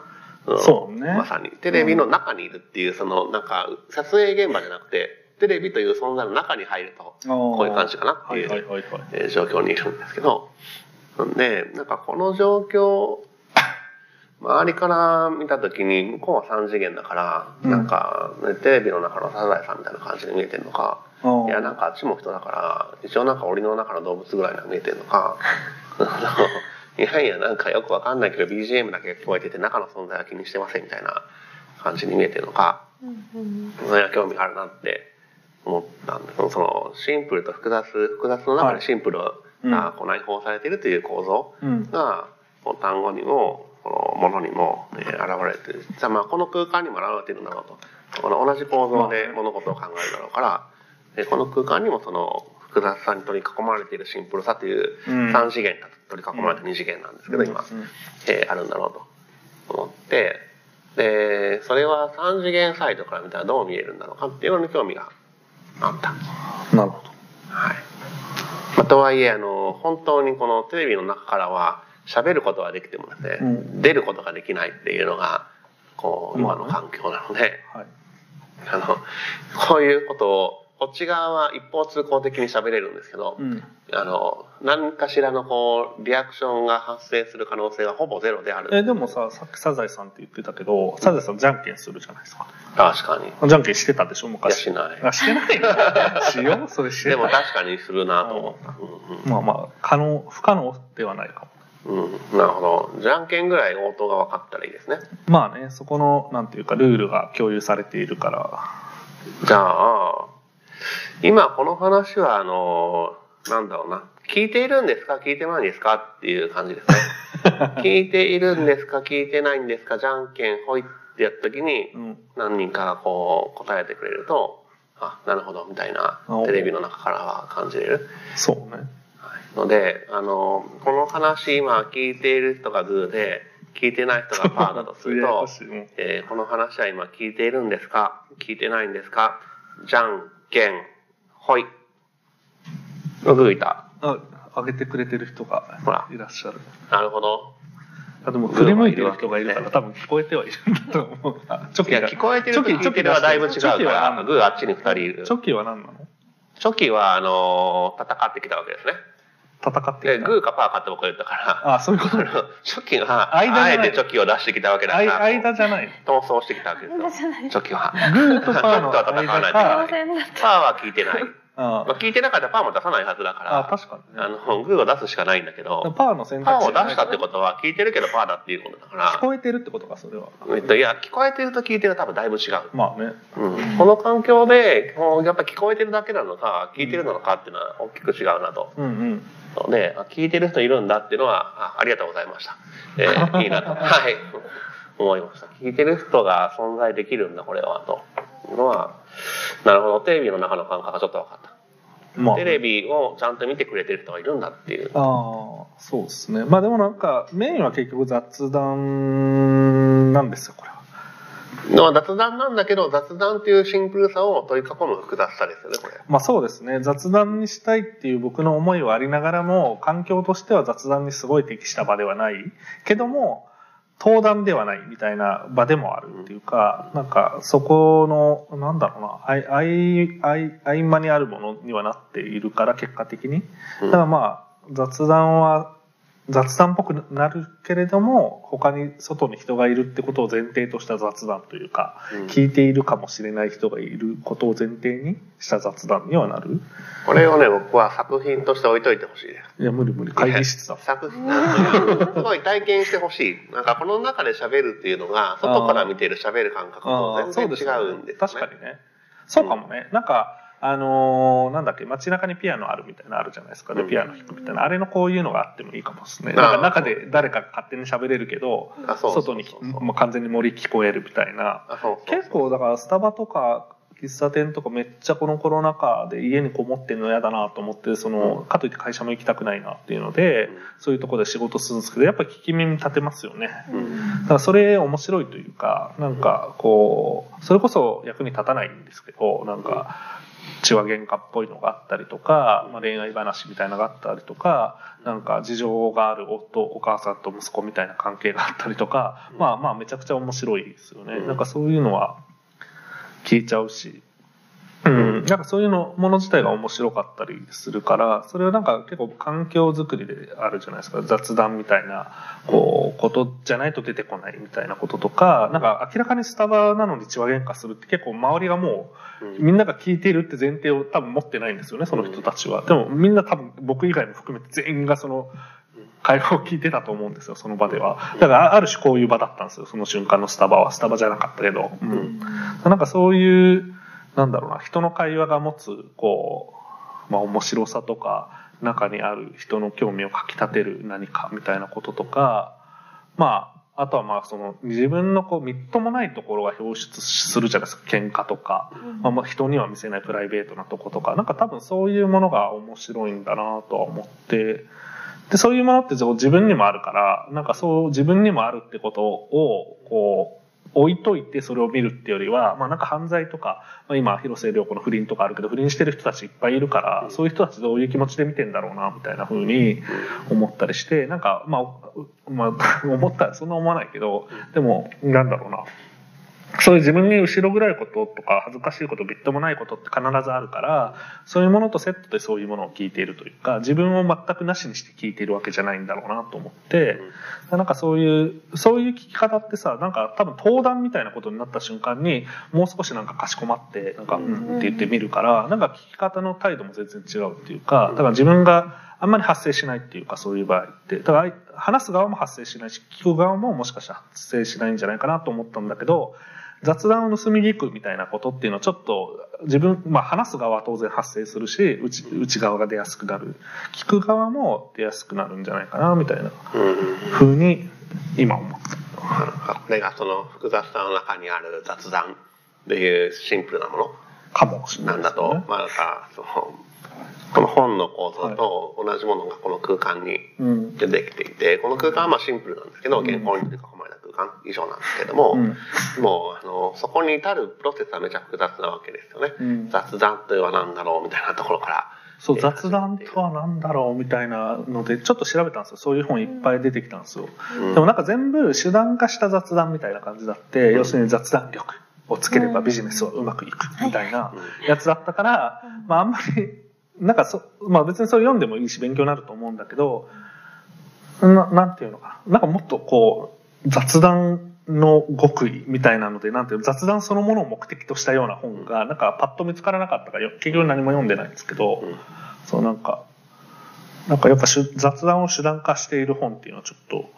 [SPEAKER 2] ん。
[SPEAKER 1] そうね。
[SPEAKER 2] まさに。テレビの中にいるっていう、その、なんか、撮影現場じゃなくて、テレビという存在の中に入ると、こういう感じかなっていう。えー状況にいるんですけど、なんで、なんかこの状況、周りから見た時に、向こうは3次元だから、
[SPEAKER 1] うん。
[SPEAKER 2] なんか、ねテレビの中のサザエさんみたいな感じで見えてるのか、いや、なんかあっちも人だから、一応なんか檻の中の動物ぐらいには見えてるのか、いやいや、なんかよくわかんないけど BGM だけ聞こえてて中の存在は気にしてませんみたいな感じに見えてるのか、それは興味があるなって思ったんですそのシンプルと複雑複雑の中でシンプル
[SPEAKER 1] うん
[SPEAKER 2] がこう内包されているという構造
[SPEAKER 1] うん。
[SPEAKER 2] がこの単語にもこのものにも、えー現れてるじゃあまあこの空間にも現れているんだろうと。この同じ構造で物事を考えるだろうから、でこの空間にもその複雑さに取り囲まれているシンプルさという
[SPEAKER 1] うん。
[SPEAKER 2] 3次元が取り囲まれた2次元なんですけど今、
[SPEAKER 1] うん
[SPEAKER 2] えーあるんだろうと思ってでそれは3次元サイトから見たらどう見えるんだろうかっていうのに興味があった。
[SPEAKER 1] なるほど。
[SPEAKER 2] はいまあ、とはいえあの本当にこのテレビの中からは喋ることはできてもですね、
[SPEAKER 1] うん
[SPEAKER 2] 出ることができないっていうのがこう今の環境なので、
[SPEAKER 1] はい。
[SPEAKER 2] あのこういうことをこっち側は一方通行的に喋れるんですけど、
[SPEAKER 1] うん。
[SPEAKER 2] あの何かしらのこうリアクションが発生する可能性がほぼゼロである。
[SPEAKER 1] え、でもさ、さっきサザエさんって言ってたけど、サザエさんじゃんけんするじゃないですか。
[SPEAKER 2] 確かに。
[SPEAKER 1] じゃんけんしてたでしょ、昔。
[SPEAKER 2] しない。
[SPEAKER 1] あ、してない。しようそれして
[SPEAKER 2] で
[SPEAKER 1] ない。
[SPEAKER 2] も確かにするなと思った、うん
[SPEAKER 1] まあまあ、可能、不可能ではないかも。
[SPEAKER 2] うん。うん、なるほど。じゃんけんぐらい応答が分かったらいいですね。
[SPEAKER 1] まあね、そこの、なんていうか、ルールが共有されているから。
[SPEAKER 2] じゃあ、今この話は、あの、なんだろうな。聞いているんですか？聞いてないんですか？っていう感じですね。聞いているんですか？聞いてないんですか？じゃんけんほいってやった時に
[SPEAKER 1] うん。
[SPEAKER 2] 何人かがこう答えてくれると、あ、なるほどみたいな
[SPEAKER 1] お
[SPEAKER 2] テレビの中からは感じれる。
[SPEAKER 1] そうね。
[SPEAKER 2] ので、あの、この話今聞いている人がグーで、聞いてない人がパーだとすると えーこの話は今聞いているんですか？聞いてないんですか？じゃんけんほい。グーいた。
[SPEAKER 1] あ、上げてくれてる人が
[SPEAKER 2] ほら
[SPEAKER 1] いらっしゃる。
[SPEAKER 2] なるほど。
[SPEAKER 1] あでも振り向いてる人がいるから多分聞こえてはいるんだと思う。あチョ
[SPEAKER 2] 聞こえてると聞いてるはだいぶ違うから、グーあっちに二人いる
[SPEAKER 1] チ。ョキは何なの？
[SPEAKER 2] チョキは、あのー戦ってきたわけですね。
[SPEAKER 1] 戦って
[SPEAKER 2] で、
[SPEAKER 1] きた。
[SPEAKER 2] グーかパーかって僕が言ったから、
[SPEAKER 1] あ、そういうことね。
[SPEAKER 2] チョキが、
[SPEAKER 1] 間
[SPEAKER 2] あえてチョキを出してきたわけだか
[SPEAKER 1] あい
[SPEAKER 2] ら、
[SPEAKER 1] 間じゃない。
[SPEAKER 2] 逃走してきたわけですよ。チョキは。
[SPEAKER 1] グーとパーの間か。
[SPEAKER 2] パーは聞いてない。
[SPEAKER 1] あ
[SPEAKER 2] まあ、聞いてなかったらパーも出さないはずだから、
[SPEAKER 1] あ、確かにね。
[SPEAKER 2] あの、グーを出すしかないんだけど、
[SPEAKER 1] パーの選
[SPEAKER 2] パー
[SPEAKER 1] 択肢
[SPEAKER 2] を出したってことは聞いてるけどパーだっていうことだから、
[SPEAKER 1] 聞こえてるってことか、それは。
[SPEAKER 2] えっと、いや、聞こえてると聞いてると多分だいぶ違う。
[SPEAKER 1] まあね。
[SPEAKER 2] うん、この環境で、やっぱ聞こえてるだけなのか、聞いてるのかっていうのは大きく違うなと。
[SPEAKER 1] うんうん。
[SPEAKER 2] ので、あ聞いてる人いるんだっていうのは、あありがとうございました。えー いいなと。はい。思いました。聞いてる人が存在できるんだ、これは、というのは、なるほど、テレビの中の感覚がちょっと分かった。
[SPEAKER 1] まあ。
[SPEAKER 2] テレビをちゃんと見てくれてる人がいるんだっていう。
[SPEAKER 1] ああ、そうですね。まあでもなんか、メインは結局雑談なんですよ、これは。
[SPEAKER 2] まあ雑談なんだけど、雑談っていうシンプルさを取り囲む複雑さですよね、これ。
[SPEAKER 1] まあそうですね。雑談にしたいっていう僕の思いはありながらも、環境としては雑談にすごい適した場ではない。けども、登壇ではないみたいな場でもあるっていうか、なんかそこの、なんだろうな、あい、あい、あい、合間にあるものにはなっているから、結果的に。
[SPEAKER 2] うん
[SPEAKER 1] だまあ、雑談は、雑談っぽくなるけれども、他に外に人がいるってことを前提とした雑談というか、
[SPEAKER 2] うん
[SPEAKER 1] 聞いているかもしれない人がいることを前提にした雑談にはなる。
[SPEAKER 2] これをね、僕は作品として置いといてほしいです。
[SPEAKER 1] いや、無理無理。会議室だ。
[SPEAKER 2] 作品、すごい体験してほしい。なんかこの中で喋るっていうのが、外から見てる喋る感覚と全然違
[SPEAKER 1] よ
[SPEAKER 2] うんですよね。
[SPEAKER 1] 確かにね。そうかもね。なんか、あのーなんだっけ、街中にピアノあるみたいなのあるじゃないですか。で、
[SPEAKER 2] うん。
[SPEAKER 1] ピアノ弾くみたいな。あれのこういうのがあってもいいかもですね。なんか中で誰かが勝手に喋れるけど、外にもう完全に森聞こえるみたいな。結構だからスタバとか喫茶店とかめっちゃこのコロナ禍で家にこもってるの嫌だなと思ってそのかといって会社も行きたくないなっていうので
[SPEAKER 2] うん。
[SPEAKER 1] そういうところで仕事するんですけどやっぱ聞き耳立てますよね。
[SPEAKER 2] うん。
[SPEAKER 1] だからそれ面白いというかなんかこうそれこそ役に立たないんですけどなんか血は喧嘩っぽいのがあったりとか、まあ、恋愛話みたいなのがあったりとかなんか事情がある夫お母さんと息子みたいな関係があったりとかまあまあめちゃくちゃ面白いですよね
[SPEAKER 2] うん
[SPEAKER 1] なんかそういうのは聞いちゃうし。うん、なんかそういうのもの自体が面白かったりするからそれはなんか結構環境づくりであるじゃないですか。雑談みたいなこうことじゃないと出てこないみたいなこととかなんか明らかにスタバなのに血話喧嘩するって結構周りがもう
[SPEAKER 2] うん。
[SPEAKER 1] みんなが聞いているって前提を多分持ってないんですよねその人たちは。でもみんな多分僕以外も含めて全員がその会話を聞いてたと思うんですよその場では。だからある種こういう場だったんですよその瞬間のスタバは。スタバじゃなかったけど。うん。なんかそういう、なんだろうな、人の会話が持つ、こう、まあ面白さとか、中にある人の興味をかき立てる何かみたいなこととか、まあ、あとはまあその自分のこうみっともないところが表出するじゃないですか喧嘩とか、まあ、まあ人には見せないプライベートなとことか。なんか多分そういうものが面白いんだなとは思って。でそういうものって自分にもあるからなんかそう自分にもあるってことをこう置いといてそれを見るってよりは、まあなんか犯罪とか、まあ、今広末涼子の不倫とかあるけど不倫してる人たちいっぱいいるから、そういう人たちどういう気持ちで見てんだろうなみたいな風に思ったりしてなんかまあ、まあ、思ったそんな思わないけどでもなんだろうなそういう自分に後ろ暗いこととか恥ずかしいことびっともないことって必ずあるからそういうものとセットでそういうものを聞いているというか自分を全くなしにして聞いているわけじゃないんだろうなと思って、なんかそういうそういう聞き方ってさなんか多分登壇みたいなことになった瞬間にもう少しなんかかしこまってなんか、うんって言ってみるからなんか聞き方の態度も全然違うっていうかだから自分があんまり発生しないっていうかそういう場合って。だから話す側も発生しないし聞く側ももしかしたら発生しないんじゃないかなと思ったんだけど雑談を盗み聞くみたいなことっていうのはちょっと自分、まあ話す側は当然発生するし内内側が出やすくなる。聞く側も出やすくなるんじゃないかなみたいな
[SPEAKER 2] うん。
[SPEAKER 1] ふうに今思った。
[SPEAKER 2] これがその複雑さの中にある雑談っていうシンプルなもの
[SPEAKER 1] かもしれな
[SPEAKER 2] ないんだ
[SPEAKER 1] ですよね
[SPEAKER 2] と、まあそのこの本の構造と同じものがこの空間に
[SPEAKER 1] うん。
[SPEAKER 2] でできていてこの空間はまあシンプルなんですけど原本に囲まれた空間以上なんですけども、
[SPEAKER 1] うん。
[SPEAKER 2] もうあのそこに至るプロセスはめちゃ複雑なわけですよね。
[SPEAKER 1] うん。
[SPEAKER 2] 雑談とは何だろうみたいなところから
[SPEAKER 1] そう雑談とは何だろうみたいなのでちょっと調べたんですよ。そういう本いっぱい出てきたんですよ、
[SPEAKER 2] うん。
[SPEAKER 1] でもなんか全部手段化した雑談みたいな感じだって、要するに雑談力をつければビジネスはうまくいくみたいなやつだったから、まああんまりなんかそ、まあ別にそれ読んでもいいし勉強になると思うんだけどななんていうのかな。なんかもっとこう雑談の極意みたいなのでなんていうの雑談そのものを目的としたような本がなんかパッと見つからなかったからよ。結局何も読んでないんですけど、
[SPEAKER 2] うん。
[SPEAKER 1] そうなんかなんかやっぱ雑談を手段化している本っていうのはちょっと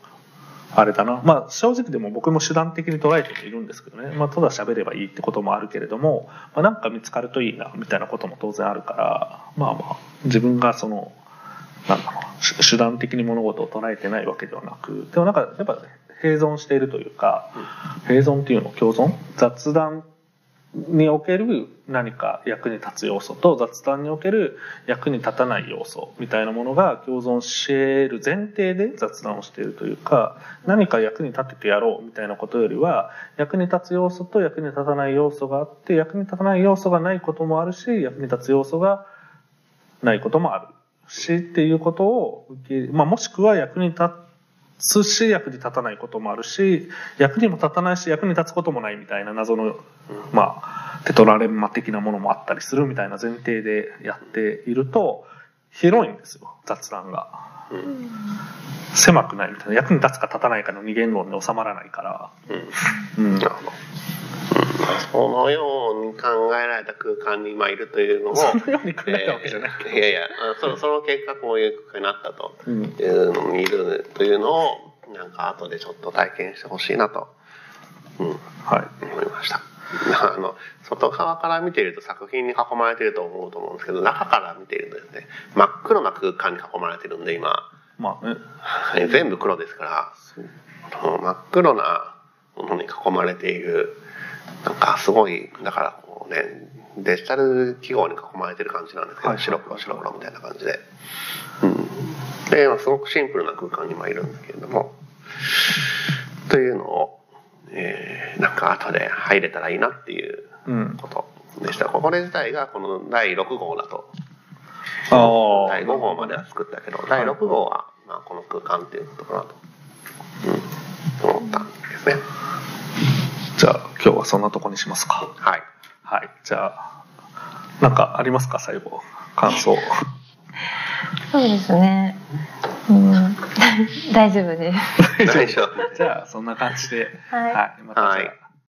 [SPEAKER 1] あれだな。まあ正直でも僕も手段的に捉えてもいるんですけどね、まあ、ただ喋ればいいってこともあるけれども、まあ、なんか見つかるといいなみたいなことも当然あるからまあまあ自分がそのなんだろうし手段的に物事を捉えてないわけではなくでもなんかやっぱ併存しているというか併存っていうの共存？雑談における何か役に立つ要素と雑談における役に立たない要素みたいなものが共存している前提で雑談をしているというか何か役に立ててやろうみたいなことよりは役に立つ要素と役に立たない要素があって役に立たない要素がないこともあるし役に立つ要素がないこともあるしっていうことを受け、まあ、もしくは役に立っつし役に立たないこともあるし役にも立たないし役に立つこともないみたいな謎の、まあ、テトラレンマ的なものもあったりするみたいな前提でやっていると広いんですよ雑談が。
[SPEAKER 2] うん
[SPEAKER 1] 狭くないみたいな役に立つか立たないかの二元論で収まらないから。
[SPEAKER 2] うん
[SPEAKER 1] うん。
[SPEAKER 2] そのように考えられた空間に今いるというのも、
[SPEAKER 1] そのように考えたわけじゃない。
[SPEAKER 2] いやいや、あそその結果こういう空間になったと
[SPEAKER 1] うん
[SPEAKER 2] いうのにいるというのを、なんか後でちょっと体験してほしいなと、うん、
[SPEAKER 1] はい。
[SPEAKER 2] 思いました。あの、外側から見ていると作品に囲まれていると思うと思うんですけど、中から見ているとですね、真っ黒な空間に囲まれてるんで今、
[SPEAKER 1] まあね。
[SPEAKER 2] 全部黒ですから、真っ黒なものに囲まれているなんかすごいだからこうねデジタル記号に囲まれてる感じなんですけど、
[SPEAKER 1] はい
[SPEAKER 2] 白黒白黒みたいな感じで、うん、でまあすごくシンプルな空間に今いるんだけれども。というのを、えーなんか後で入れたらいいなっていう
[SPEAKER 1] うん。
[SPEAKER 2] ことでした。これ自体がこの第6号だと。第5号までは作ったけど、第6号は、まあ、この空間っていうことかなと、うん、思ったんですね。
[SPEAKER 1] じゃあ今日はそんなとこにしますか。
[SPEAKER 2] はい。
[SPEAKER 1] はい。じゃあ、なんかありますか？最後。感想。
[SPEAKER 3] そうですね。うん、大丈夫です。
[SPEAKER 2] 大丈夫
[SPEAKER 1] じゃあそんな感じで。
[SPEAKER 3] はい
[SPEAKER 1] はい。またじゃあ
[SPEAKER 2] はい